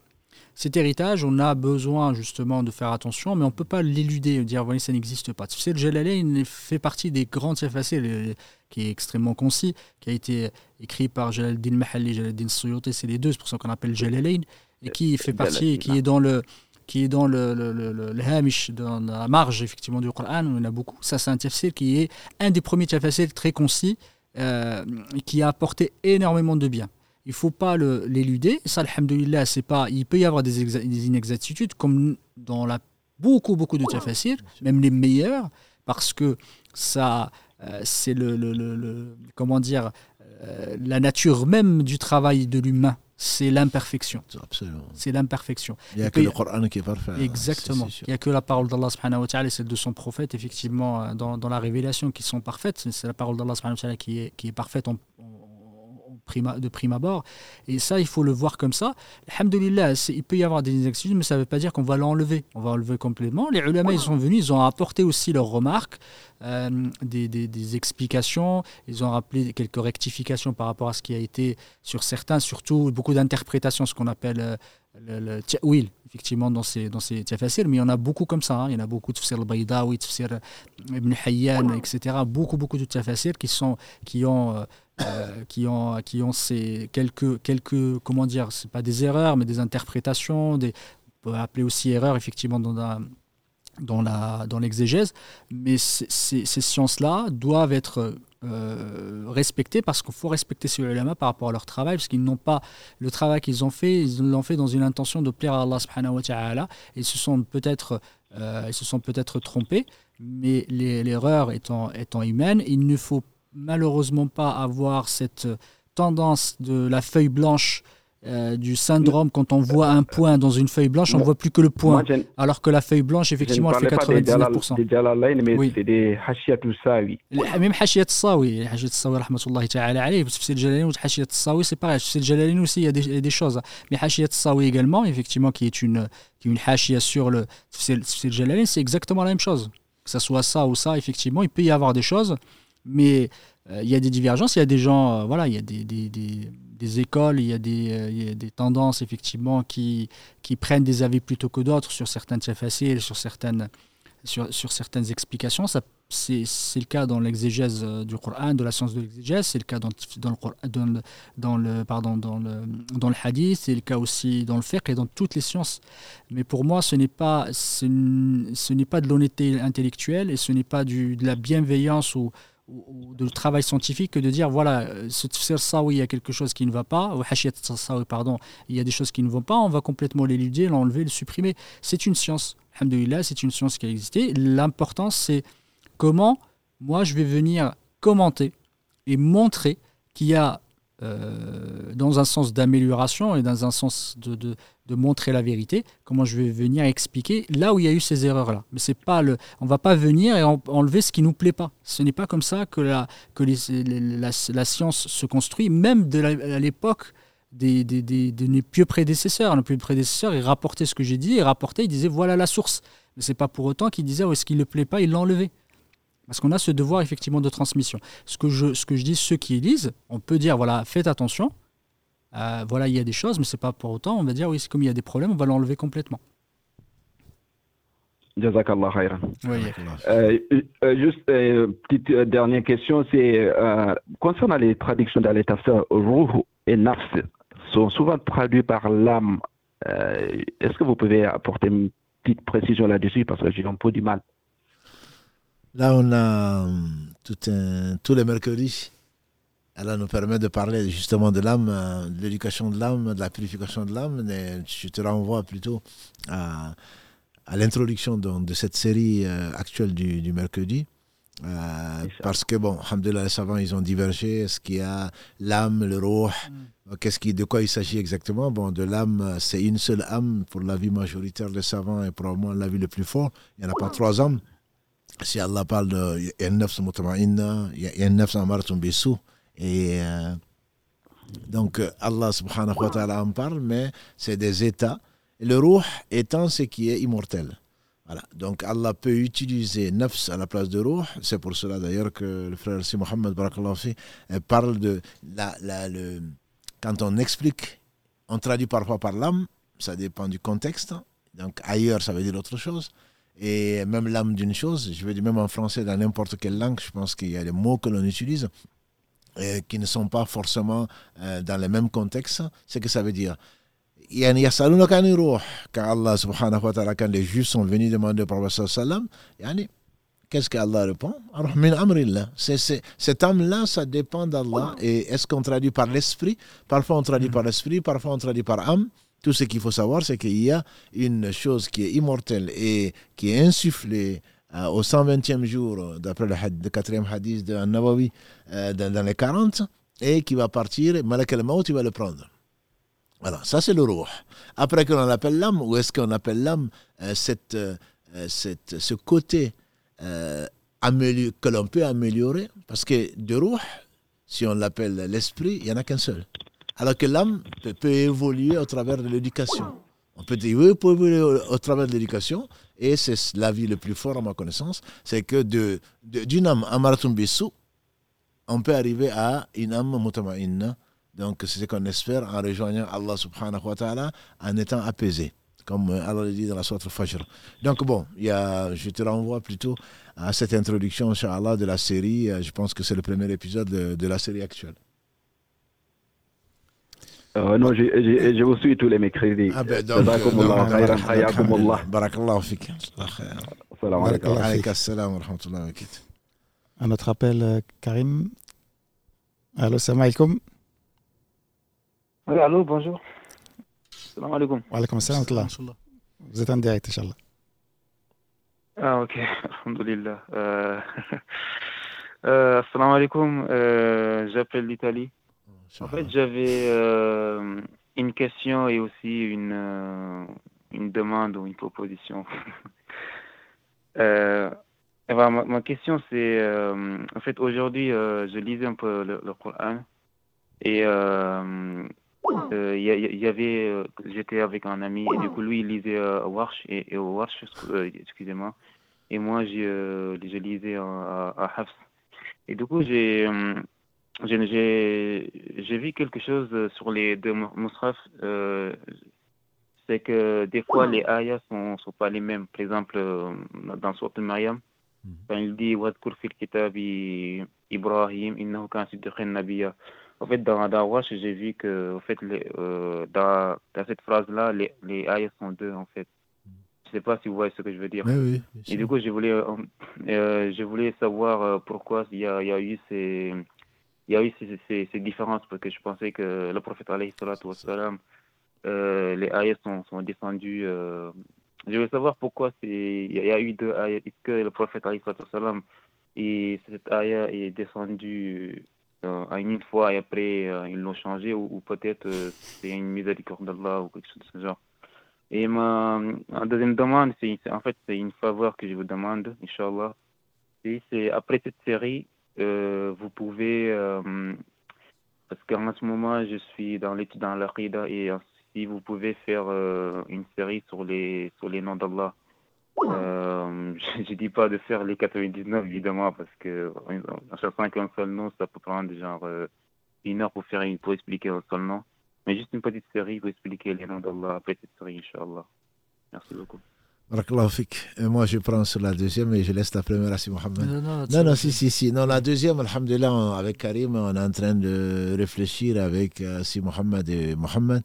Cet héritage, on a besoin justement de faire attention, mais on ne peut pas l'éluder, dire voilà, ça n'existe pas. Tu sais, le Jalalain fait partie des grandes facile qui est extrêmement concis, qui a été écrit par Jalaluddin Mahalli, Jalaluddin Suyuti, c'est les deux, c'est pour ça qu'on appelle Jalalain, et qui fait partie, qui est dans le qui est dans le, le, le, hamish, dans la marge effectivement du Coran, on en a beaucoup. Ça, c'est un tafsir qui est un des premiers tafsirs très concis, euh, qui a apporté énormément de bien il faut pas l'éluder. Ça, alhamdoulilah, c'est pas. Il peut y avoir des, inexactitudes, comme dans la, beaucoup, beaucoup de tafassirs, même les meilleurs, parce que ça, euh, c'est le, le, Comment dire euh, La nature même du travail de l'humain. C'est l'imperfection. C'est l'imperfection. Il n'y a que le Coran qui est parfait. Hein, Exactement. Il n'y a que la parole d'Allah et celle de son prophète, effectivement, euh, dans, dans la révélation, qui sont parfaites. C'est la parole d'Allah qui est, qui est parfaite de prime abord. Et ça, il faut le voir comme ça. Alhamdulillah, il peut y avoir des excuses, mais ça ne veut pas dire qu'on va l'enlever. On va l'enlever complètement. Les ulama, ils sont venus, ils ont apporté aussi leurs remarques, euh, des, des, explications. Ils ont rappelé quelques rectifications par rapport à ce qui a été sur certains, surtout beaucoup d'interprétations, ce qu'on appelle euh, le, le effectivement, dans ces, dans ces mais il y en a beaucoup comme ça. Hein. Il y en a beaucoup de Tafsir al-Baydawi, Tafsir Ibn Hayyan, etc. Beaucoup, beaucoup de Tafsir qui, sont, qui ont. Euh, euh, qui ont qui ont ces quelques quelques comment dire c'est pas des erreurs mais des interprétations des on peut appeler aussi erreurs effectivement dans la dans la dans l'exégèse mais ces, sciences là doivent être euh, respectées parce qu'il faut respecter ces ulama par rapport à leur travail parce qu'ils n'ont pas le travail qu'ils ont fait ils l'ont fait dans une intention de plaire à Allah subhanahu wa ils se sont peut-être euh, peut-être trompés mais l'erreur étant étant humaine il ne faut malheureusement pas avoir cette tendance de la feuille blanche euh, du syndrome, quand on voit un point dans une feuille blanche, on ne voit plus que le point. alors que la feuille blanche, effectivement, elle fait 99%. Des Jalalain, mais c'est des Sawi. Même Hashiyat Sawi, Hashiyat Sawi, rahmatullahi ta'ala alayhi, c'est le Jalalain ou Sawi, c'est pareil. C'est le Jalalain aussi, il y a des, il y a des choses. Mais Hashiyat Sawi également, effectivement, qui est une, qui est une Hashia sur le, c'est le Jalalain, c'est exactement la même chose. que ce soit ça ou ça, effectivement, il peut y avoir des choses, mais euh, il y a des divergences, il y a des gens, euh, voilà, il y a des, des, des, écoles, il y, a des, euh, il y a des tendances, effectivement, qui, qui prennent des avis plutôt que d'autres sur certaines faciles, sur certaines, sur, sur certaines explications. C'est le cas dans l'exégèse euh, du Coran, de la science de l'exégèse, c'est le cas dans, le, dans, dans, le, pardon, dans, le, dans le hadith, c'est le cas aussi dans le fiqh et dans toutes les sciences. Mais pour moi, ce n'est pas, ce, n'est pas de l'honnêteté intellectuelle et ce n'est pas du, de la bienveillance ou, ou, de travail scientifique que de dire voilà, euh, ce tafsir ça, oui, il y a quelque chose qui ne va pas, ou pardon, il y a des choses qui ne vont pas, on va complètement l'éluder, l'enlever, le supprimer. C'est une science. Alhamdulillah, c'est une science qui a existé. L'important, c'est comment moi je vais venir commenter et montrer qu'il y a euh, dans un sens d'amélioration et dans un sens de, de, montrer la vérité, comment je vais venir expliquer là où il y a eu ces erreurs-là. Mais c'est pas le, on va pas venir et enlever ce qui nous plaît pas. Ce n'est pas comme ça que la, que la, science se construit, même de à l'époque des, des, des, de nos pieux prédécesseurs. Nos pieux prédécesseurs, ils rapportaient ce que j'ai dit, ils rapportaient, ils disaient voilà la source. Mais c'est pas pour autant qu'ils disaient où est-ce qu'il ne plaît pas, ils l'enlevaient. Parce qu'on a ce devoir effectivement de transmission. Ce que je, ce que je dis, ceux qui lisent, on peut dire, voilà, faites attention. Euh, voilà, il y a des choses, mais c'est pas pour autant, on va dire, oui, c'est comme il y a des problèmes, on va l'enlever complètement. Jazakallah khairan. Oui. Euh, euh, juste une petite dernière question, c'est concernant les traductions dans les tafsir, ruh et nafs sont souvent traduits par l'âme. Est-ce que vous pouvez apporter une petite précision là-dessus? Parce que j'ai un peu du mal. Là, on a euh, tout un, tous les mercredis. Elle nous permet de parler justement de l'âme, euh, de l'éducation de l'âme, de la purification de l'âme. Je te renvoie plutôt à, à l'introduction de, cette série euh, actuelle du, du mercredi. parce que, bon, les savants, ils ont divergé. Est-ce qu'il y a l'âme, le roh mm. Qu'est-ce qui, De quoi il s'agit exactement? Bon, de l'âme, c'est une seule âme pour la vie majoritaire des savants et probablement la vie le plus fort. Il n'y en a pas trois âmes si Allah parle de Yannafs Mutma'inna, Yannafs Amartum Bissou, et euh, donc Allah subhanahu wa ta'ala en parle, mais c'est des états. Le ruh étant ce qui est immortel. Voilà. Donc Allah peut utiliser nafs à la place de ruh. C'est pour cela d'ailleurs que le frère Si Mohammed parle de la, la, le, quand on explique, on traduit parfois par l'âme, ça dépend du contexte. Donc ailleurs, ça veut dire autre chose et même l'âme d'une chose, je veux dire même en français, dans n'importe quelle langue, je pense qu'il y a des mots que l'on utilise et qui ne sont pas forcément euh, dans le même contexte. C'est que ça veut dire. Quand Allah subhanahu wa ta'ala, quand les juifs sont venus demander au prophète sallam, qu'est-ce qu'Allah répond? Cette âme-là, ça dépend d'Allah. Et est-ce qu'on traduit par l'esprit? Parfois on traduit par l'esprit, parfois on traduit par âme. Tout ce qu'il faut savoir, c'est qu'il y a une chose qui est immortelle et qui est insufflée euh, au 120e jour, d'après le, 4e hadith de Nawawi, euh, dans, les 40, et qui va partir, Malak al-Maut, il va le prendre. Voilà, ça c'est le ruh. Après qu'on l'appelle l'âme, ou est-ce qu'on appelle l'âme euh, cette, cette, ce côté que l'on peut améliorer? Parce que de ruh, si on l'appelle l'esprit, il n'y en a qu'un seul. Alors que l'âme peut, évoluer au travers de l'éducation. On peut évoluer au, travers de l'éducation, et c'est la vie le plus fort à ma connaissance, c'est que d'une âme amaratum bissou, on peut arriver à une âme mutama'inna. Donc c'est ce qu'on espère en rejoignant Allah subhanahu wa ta'ala en étant apaisé comme Allah le dit dans la sourate Fajr. Donc bon, y a, je te renvoie plutôt à cette introduction, inshallah, de la série. Je pense que c'est le premier épisode de la série actuelle. Euh, non, je, vous suis tous les mercredis. Ah ben donc, Barakallahu fik. Salam alaikum. Un autre appel, euh, Karim. Allô, salam alaikum. Oui, allô, bonjour. Salam alaikum. Wa alaikum salam Vous êtes en direct, Inch'Allah. Ah, ok. [laughs] Alhamdulillah. Euh, [laughs] euh, salam alaikum. Euh, J'appelle l'Italie. En fait, j'avais euh, une question et aussi une, euh, une demande ou une proposition. [laughs] euh, ma, ma, question, c'est euh, en fait, aujourd'hui, je lisais un peu le, le Coran et il y, y, avait, j'étais avec un ami et du coup, lui, il lisait Warsh et, et Warsh, excusez-moi. et moi, je, je lisais à, à Hafs. Et du coup, j'ai j'ai vu quelque chose sur les deux musraf. Euh, c'est que des fois, les ayats ne sont, sont, pas les mêmes. Par exemple, dans Sourate Maryam, mhm. quand il dit Wadkur fil kitab Ibrahim, innahu kan nabiyya. En fait, dans, dans Wash, j'ai vu que en fait, les, euh, dans, dans, cette phrase-là, les, les ayats sont deux, en fait. Je sais pas si vous voyez ce que je veux dire. Oui, oui, Et du coup, je voulais, euh, euh je voulais savoir euh, pourquoi il y a, il y a eu ces, il y a eu ces, ces, ces, différences, parce que je pensais que le prophète, alayhi wassalam, euh, les ayats sont, sont descendus. Euh, je veux savoir pourquoi il y a eu deux ayats. Est-ce que le prophète, alayhi wassalam, et cette ayat est descendue euh, une fois et après euh, ils l'ont changé ou, ou peut-être euh, c'est une miséricorde d'Allah ou quelque chose de ce genre. Et ma, ma deuxième demande, c'est en fait c'est une faveur que je vous demande, Inch'Allah. C'est après cette série, vous pouvez, euh, parce qu'en ce moment je suis dans l'étude dans l'Aqida et si vous pouvez faire euh, une série sur les, sur les noms d'Allah. Euh, [laughs] je ne dis pas de faire les 99 évidemment parce que en cherchant qu'un seul nom, ça peut prendre genre euh, une heure pour faire pour expliquer un seul nom. Mais juste une petite série pour expliquer les noms d'Allah cette série, Inch'Allah. Merci beaucoup. Moi, je prends sur la deuxième et je laisse la première à Si Mohamed. Non, non, non, non si, si, si. Non, la deuxième, Alhamdulillah, avec Karim, on est en train de réfléchir avec euh, Si Mohamed et Mohamed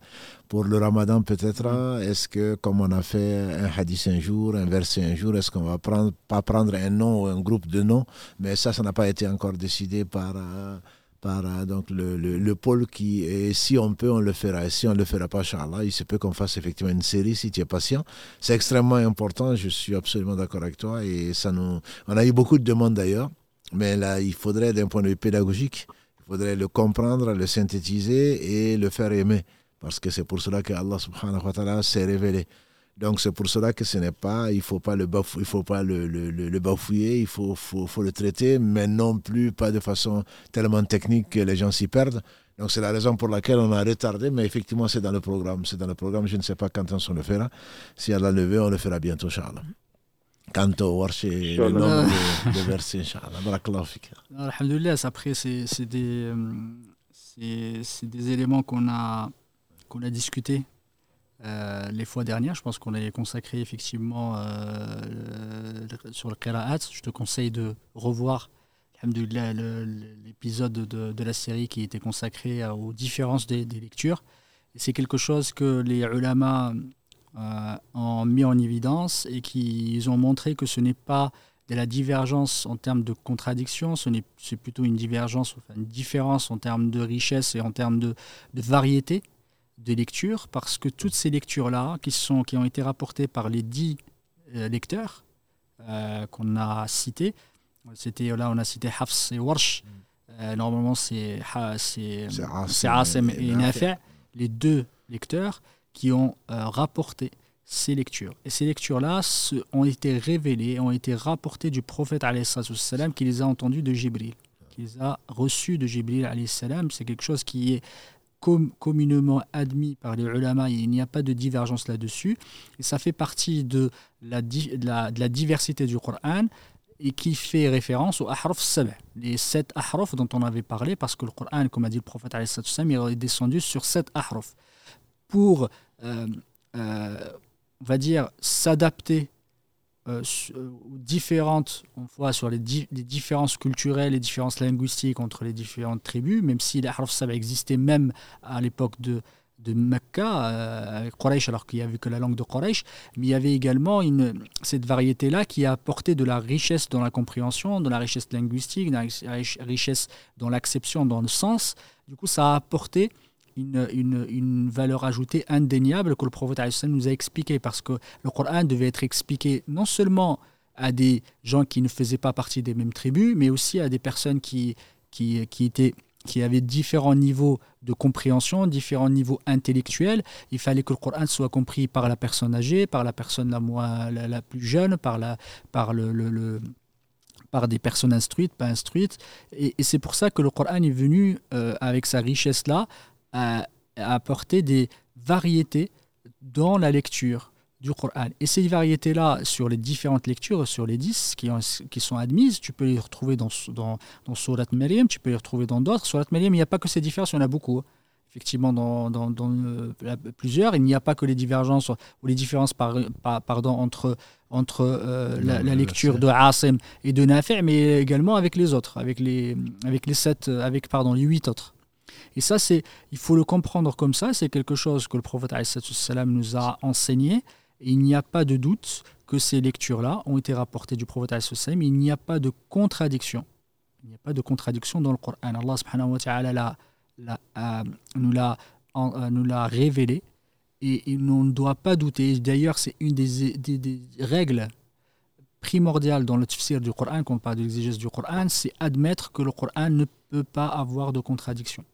pour le ramadan peut-être. Mm. Est-ce que, comme on a fait un hadith un jour, un verset un jour, est-ce qu'on va prendre, pas prendre un nom ou un groupe de noms? Mais ça, ça n'a pas été encore décidé par. Euh, par euh, donc le, le, le, pôle qui, et si on peut, on le fera. Et si on ne le fera pas, Inch'Allah, il se peut qu'on fasse effectivement une série si tu es patient. C'est extrêmement important, je suis absolument d'accord avec toi. Et ça nous, on a eu beaucoup de demandes d'ailleurs, mais là, il faudrait, d'un point de vue pédagogique, il faudrait le comprendre, le synthétiser et le faire aimer. Parce que c'est pour cela que Allah subhanahu wa ta'ala s'est révélé. Donc c'est pour cela que ce n'est pas, il faut pas le bafouiller, il faut pas le, le, le, bafouiller, il faut, faut, faut, le traiter, mais non plus pas de façon tellement technique que les gens s'y perdent. Donc c'est la raison pour laquelle on a retardé, mais effectivement c'est dans le programme. C'est dans le programme, je ne sais pas quand on le fera. Si Allah le veut, on le fera bientôt, on va chercher le nombre de, [laughs] de versets, Inch'Allah. Alhamdulillah, après c'est des, euh, des éléments qu'on a, qu'on a discutés euh, les fois dernières. Je pense qu'on est consacré effectivement euh, sur le Qira'at. Je te conseille de revoir l'épisode de, la série qui était consacré aux différences des, lectures. C'est quelque chose que les ulama euh, ont mis en évidence et qu'ils ont montré que ce n'est pas de la divergence en termes de contradiction, c'est plutôt une divergence, enfin une différence en termes de richesse et en termes de variété de lecture parce que toutes ces lectures-là, qui, sont, qui ont été rapportées par les dix euh, lecteurs euh, qu'on a cités, c'était là on a cité Hafs et Warsh, euh, normalement c'est Asim et Nafi', les deux lecteurs qui ont rapporté ces lectures. Et ces lectures-là ont été révélées, ont été rapportées du prophète salam qui les a entendues de Jibril, qui les a reçues de Jibril salam. C'est quelque chose qui est communément admis par les ulama, il n'y a pas de divergence là-dessus. Et ça fait partie de la, de la, diversité du Coran et qui fait référence aux ahraf sab', les sept ahraf dont on avait parlé, parce que le Coran, comme a dit le prophète, il est descendu sur sept ahraf. Pour, euh, euh, on va dire, s'adapter euh, euh, différentes, on voit sur les, différences culturelles, les différences linguistiques entre les différentes tribus, même si les harf existait même à l'époque de, de Mecca, euh, alors qu'il n'y avait que la langue de Quraysh, mais il y avait également une, cette variété-là qui a apporté de la richesse dans la compréhension, de la richesse linguistique, de la richesse dans l'acception, dans le sens. Du coup, ça a apporté une, une, valeur ajoutée indéniable que le prophète nous a expliqué parce que le Coran devait être expliqué non seulement à des gens qui ne faisaient pas partie des mêmes tribus, mais aussi à des personnes qui, qui, qui étaient qui avaient différents niveaux de compréhension, différents niveaux intellectuels. Il fallait que le Coran soit compris par la personne âgée, par la personne la, moins, la, plus jeune, par, la, par le, le, par des personnes instruites, pas instruites. Et, c'est pour ça que le Coran est venu, euh, avec sa richesse-là, à, apporter des variétés dans la lecture. du Coran. Et ces variétés-là, sur les différentes lectures, sur les 10 qui, qui sont admises, tu peux les retrouver dans, dans, dans Surat Maryam, tu peux les retrouver dans d'autres. Surat Maryam, il n'y a pas que ces différences, il y en a beaucoup. Hein. Effectivement, dans, dans, dans euh, plusieurs, il n'y a pas que les divergences ou les différences par, pardon, entre, entre euh, la, lecture de Asim et de Nafi', mais également avec les autres, avec les, avec les sept, avec pardon, les huit autres. Et ça, c'est, il faut le comprendre comme ça, c'est quelque chose que le prophète nous a enseigné il n'y a pas de doute que ces lectures-là ont été rapportées du prophète mais il n'y a pas de contradiction. Il n'y a pas de contradiction dans le Coran. Allah subhanahu wa ta'ala euh, nous l'a révélé et, on ne doit pas douter. D'ailleurs, c'est une des, règles primordiales dans le tafsir du Coran, quand on parle de l'exégèse du Coran, c'est admettre que le Coran ne peut pas avoir de contradiction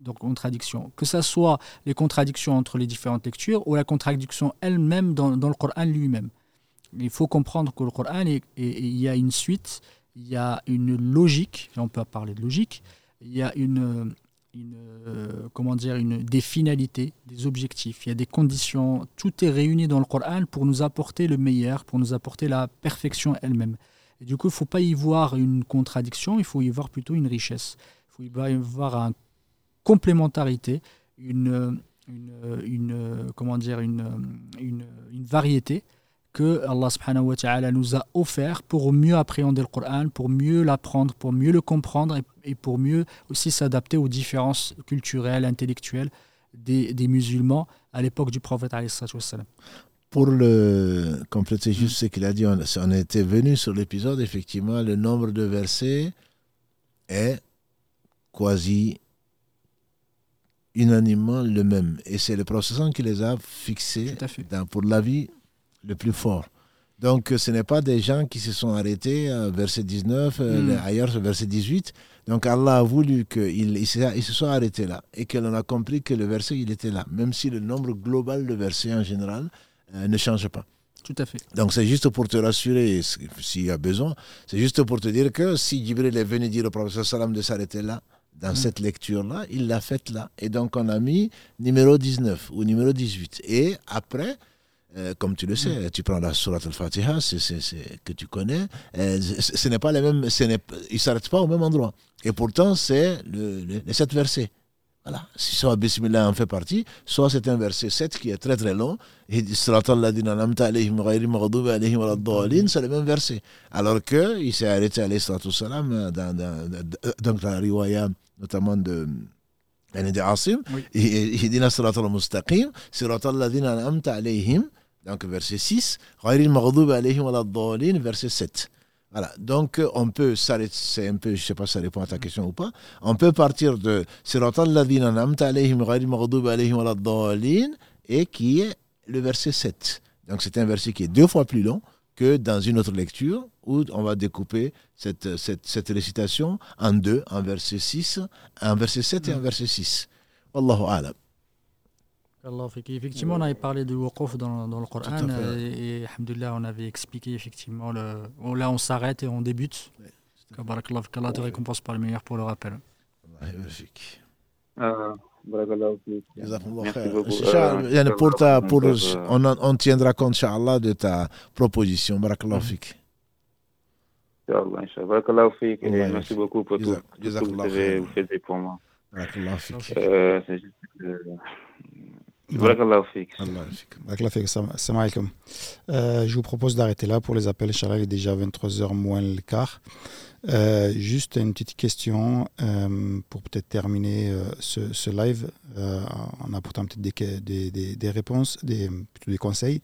donc contradiction. Que ce soit les contradictions entre les différentes lectures ou la contradiction elle-même dans, le Coran lui-même. Il faut comprendre que le Coran, il y a une suite, il y a une logique, on peut parler de logique, il y a une, euh, comment dire, une, des finalités, des objectifs, il y a des conditions, tout est réuni dans le Coran pour nous apporter le meilleur, pour nous apporter la perfection elle-même. Et du coup, il ne faut pas y voir une contradiction, il faut y voir plutôt une richesse. Il faut y voir un complémentarité, une, une, comment dire, une, une, variété que Allah subhanahu wa ta'ala nous a offert pour mieux appréhender le Coran, pour mieux l'apprendre, pour mieux le comprendre et, pour mieux aussi s'adapter aux différences culturelles, intellectuelles des, des musulmans à l'époque du prophète. Pour le compléter juste ce qu'il a dit, on, on était venu sur l'épisode, effectivement, le nombre de versets est quasi unanimement le même. Et c'est le processus qui les a fixés dans, pour la vie le plus fort. Donc ce n'est pas des gens qui se sont arrêtés à verset 19, euh, hmm. ailleurs verset 18. Donc Allah a voulu qu'ils ils se soient arrêtés là et que l'on a compris que le verset il était là, même si le nombre global de versets en général euh, ne change pas. Tout à fait. Donc c'est juste pour te rassurer s'il y a besoin. C'est juste pour te dire que si Jibril est venu dire au Salam de s'arrêter là, dans mm. cette lecture-là, il l'a faite là. Et donc, on a mis numéro 19 ou numéro 18. Et après, euh, comme tu le sais, mm. tu prends la Surat al-Fatiha, que tu connais, euh, ce n'est pas les mêmes, ce ils ne s'arrêtent pas au même endroit. Et pourtant, c'est le, les sept versets. Voilà. Si soit Bismillah en fait partie, soit c'est un verset 7 qui est très très long, et c'est le même verset. Alors qu'il s'est arrêté à salam dans, dans, dans, dans la riwaya notamment de yani de Asim, oui. Hidina Sirat al-Mustaqim, Sirat al-Ladina al-Amta donc verset 6, Ghairil Maghdoub alayhim verset 7. Voilà, donc on peut s'arrêter, c'est un peu, je ne sais pas si ça répond à ta question ou pas, on peut partir de Sirat al-Ladina alayhim, Ghairil Maghdoub alayhim al-Dhalin, et qui est le verset 7. Donc c'est un verset qui est deux fois plus long que dans une autre lecture, où on va découper cette, cette, cette récitation en deux, un verset 6, un verset 7 et un verset 6. Wallahu a'lam. Effectivement, on avait parlé du waqf dans, dans le Coran et, et on avait expliqué effectivement, le, là on s'arrête et on débute. Qu'Allah te récompense par le meilleur pour le rappel. Euh, pour ta, pour, on, on tiendra compte, Inch'Allah, de ta proposition. Barakallahu fik. Barakallahu fik. Merci beaucoup pour tout, ce que vous avez fait pour moi. Barakallahu fik. Euh, c'est juste que euh, je vous propose d'arrêter là pour les appels. Inch'Allah, il est déjà 23h moins le quart. Euh, juste une petite question euh, pour peut-être terminer ce, ce, live en apportant peut-être des, des, des, réponses, des, plutôt des conseils.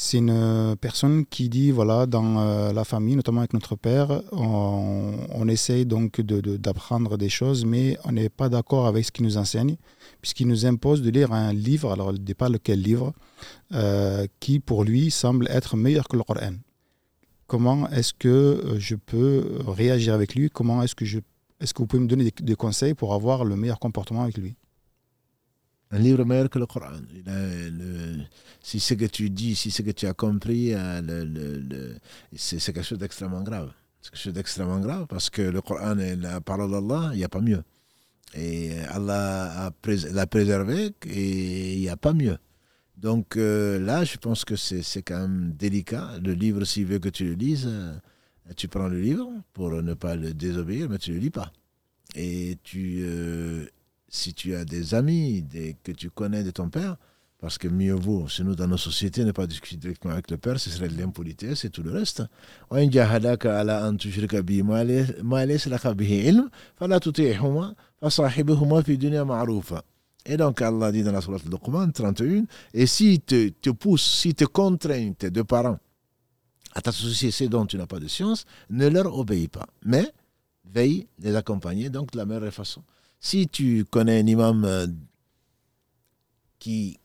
C'est une personne qui dit voilà, dans la famille, notamment avec notre père, on, essaye donc d'apprendre de, des choses, mais on n'est pas d'accord avec ce qu'il nous enseigne puisqu'il nous impose de lire un livre, alors il ne dit pas lequel livre, euh, qui pour lui semble être meilleur que le Coran. Comment est-ce que euh, je peux réagir avec lui? Comment est-ce que je est-ce que vous pouvez me donner des, conseils pour avoir le meilleur comportement avec lui? Un livre meilleur que le Coran. Si ce que tu dis, si ce que tu as compris, euh, c'est quelque chose d'extrêmement grave. C'est quelque chose d'extrêmement grave parce que le Coran est la parole d'Allah, il n'y a pas mieux. Et Allah l'a préservé et il n'y a pas mieux. Donc euh, là, je pense que c'est quand même délicat. Le livre, s'il veut que tu le lises, euh, tu prends le livre pour ne pas le désobéir, mais tu ne le lis pas. Et tu, si tu as des amis que tu connais de ton père, parce que mieux vaut, nous, dans nos sociétés, ne pas discuter directement avec le père, ce serait de l'impolitesse et tout le reste. Et donc Allah dit dans la Sourate Luqman 31, et si te, te pousse, si te contraignent tes deux parents à t'associer ce dont tu n'as pas de science, ne leur obéis pas. Mais veille les accompagner donc de la meilleure façon. Si tu connais un imam euh, qui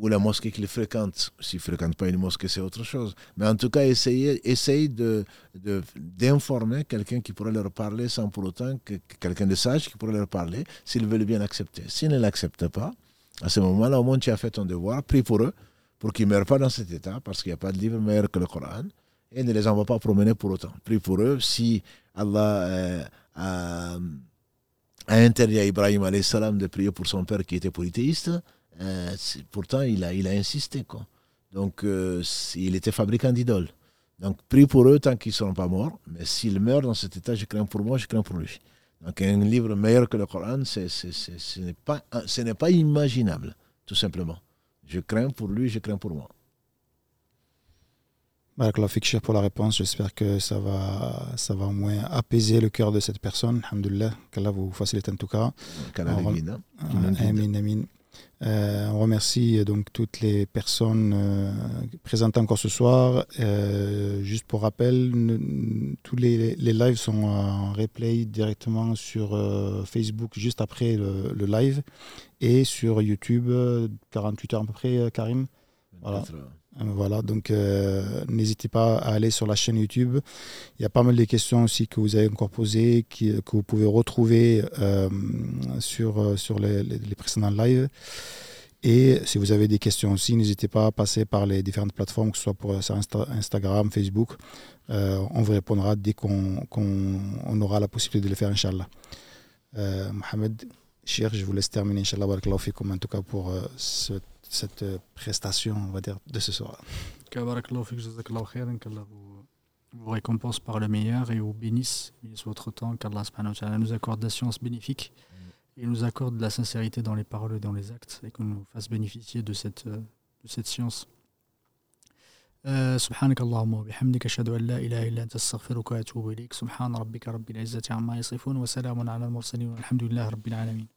ou la mosquée qu'il fréquente. S'il ne fréquente pas une mosquée, c'est autre chose. Mais en tout cas, essayer, essaye de, d'informer quelqu'un qui pourrait leur parler sans pour autant que, quelqu'un de sage qui pourrait leur parler, s'ils veulent bien accepter. S'ils ne l'acceptent pas, à ce moment-là, au moins tu as fait ton devoir, prie pour eux, pour qu'ils ne meurent pas dans cet état, parce qu'il n'y a pas de livre meilleur que le Coran, et ne les envoie pas promener pour autant. Prie pour eux, si Allah euh, a interdit à Ibrahim de prier pour son père qui était polythéiste, euh, pourtant, il a, il a insisté. Donc, euh, il était fabricant d'idoles. Donc, prie pour eux tant qu'ils ne seront pas morts. Mais s'ils meurent dans cet état, je crains pour moi, je crains pour lui. Donc, un livre meilleur que le Coran, ce n'est pas imaginable, tout simplement. Je crains pour lui, je crains pour moi. Barakallah pour la réponse. J'espère que ça va, ça va au moins apaiser le cœur de cette personne. Alhamdulillah, qu'Allah vous facilite en tout cas. Qu'Allah le guide. Amin, amin. Euh, on remercie euh, donc toutes les personnes euh, présentes encore ce soir. juste pour rappel, tous les, lives sont en replay directement sur Facebook juste après le, live et sur YouTube 48 heures à peu près, Karim. Voilà. Voilà, donc n'hésitez pas à aller sur la chaîne YouTube. Il y a pas mal de questions aussi que vous avez encore posées, que vous pouvez retrouver sur, sur les, les précédents lives. Et si vous avez des questions aussi, n'hésitez pas à passer par les différentes plateformes, que ce soit pour, sur Instagram, Facebook. Euh, on vous répondra dès qu'on on aura la possibilité de le faire, Inch'Allah. Euh, Mohamed, cher, je vous laisse terminer, Inch'Allah, en tout cas pour euh, ce, cette prestation, on va dire, de ce soir. vous récompense par le meilleur et vous bénisse, bénisse votre temps, qu'Allah nous accorde la science bénéfique et nous accorde de la sincérité dans les paroles et dans les actes et qu'on nous fasse bénéficier de cette, euh, de cette science. سبحانك اللهم وبحمدك أشهد أن لا إله إلا أنت أستغفرك وأتوب إليك سبحان ربك رب العزة عما يصفون وسلام على المرسلين والحمد لله رب العالمين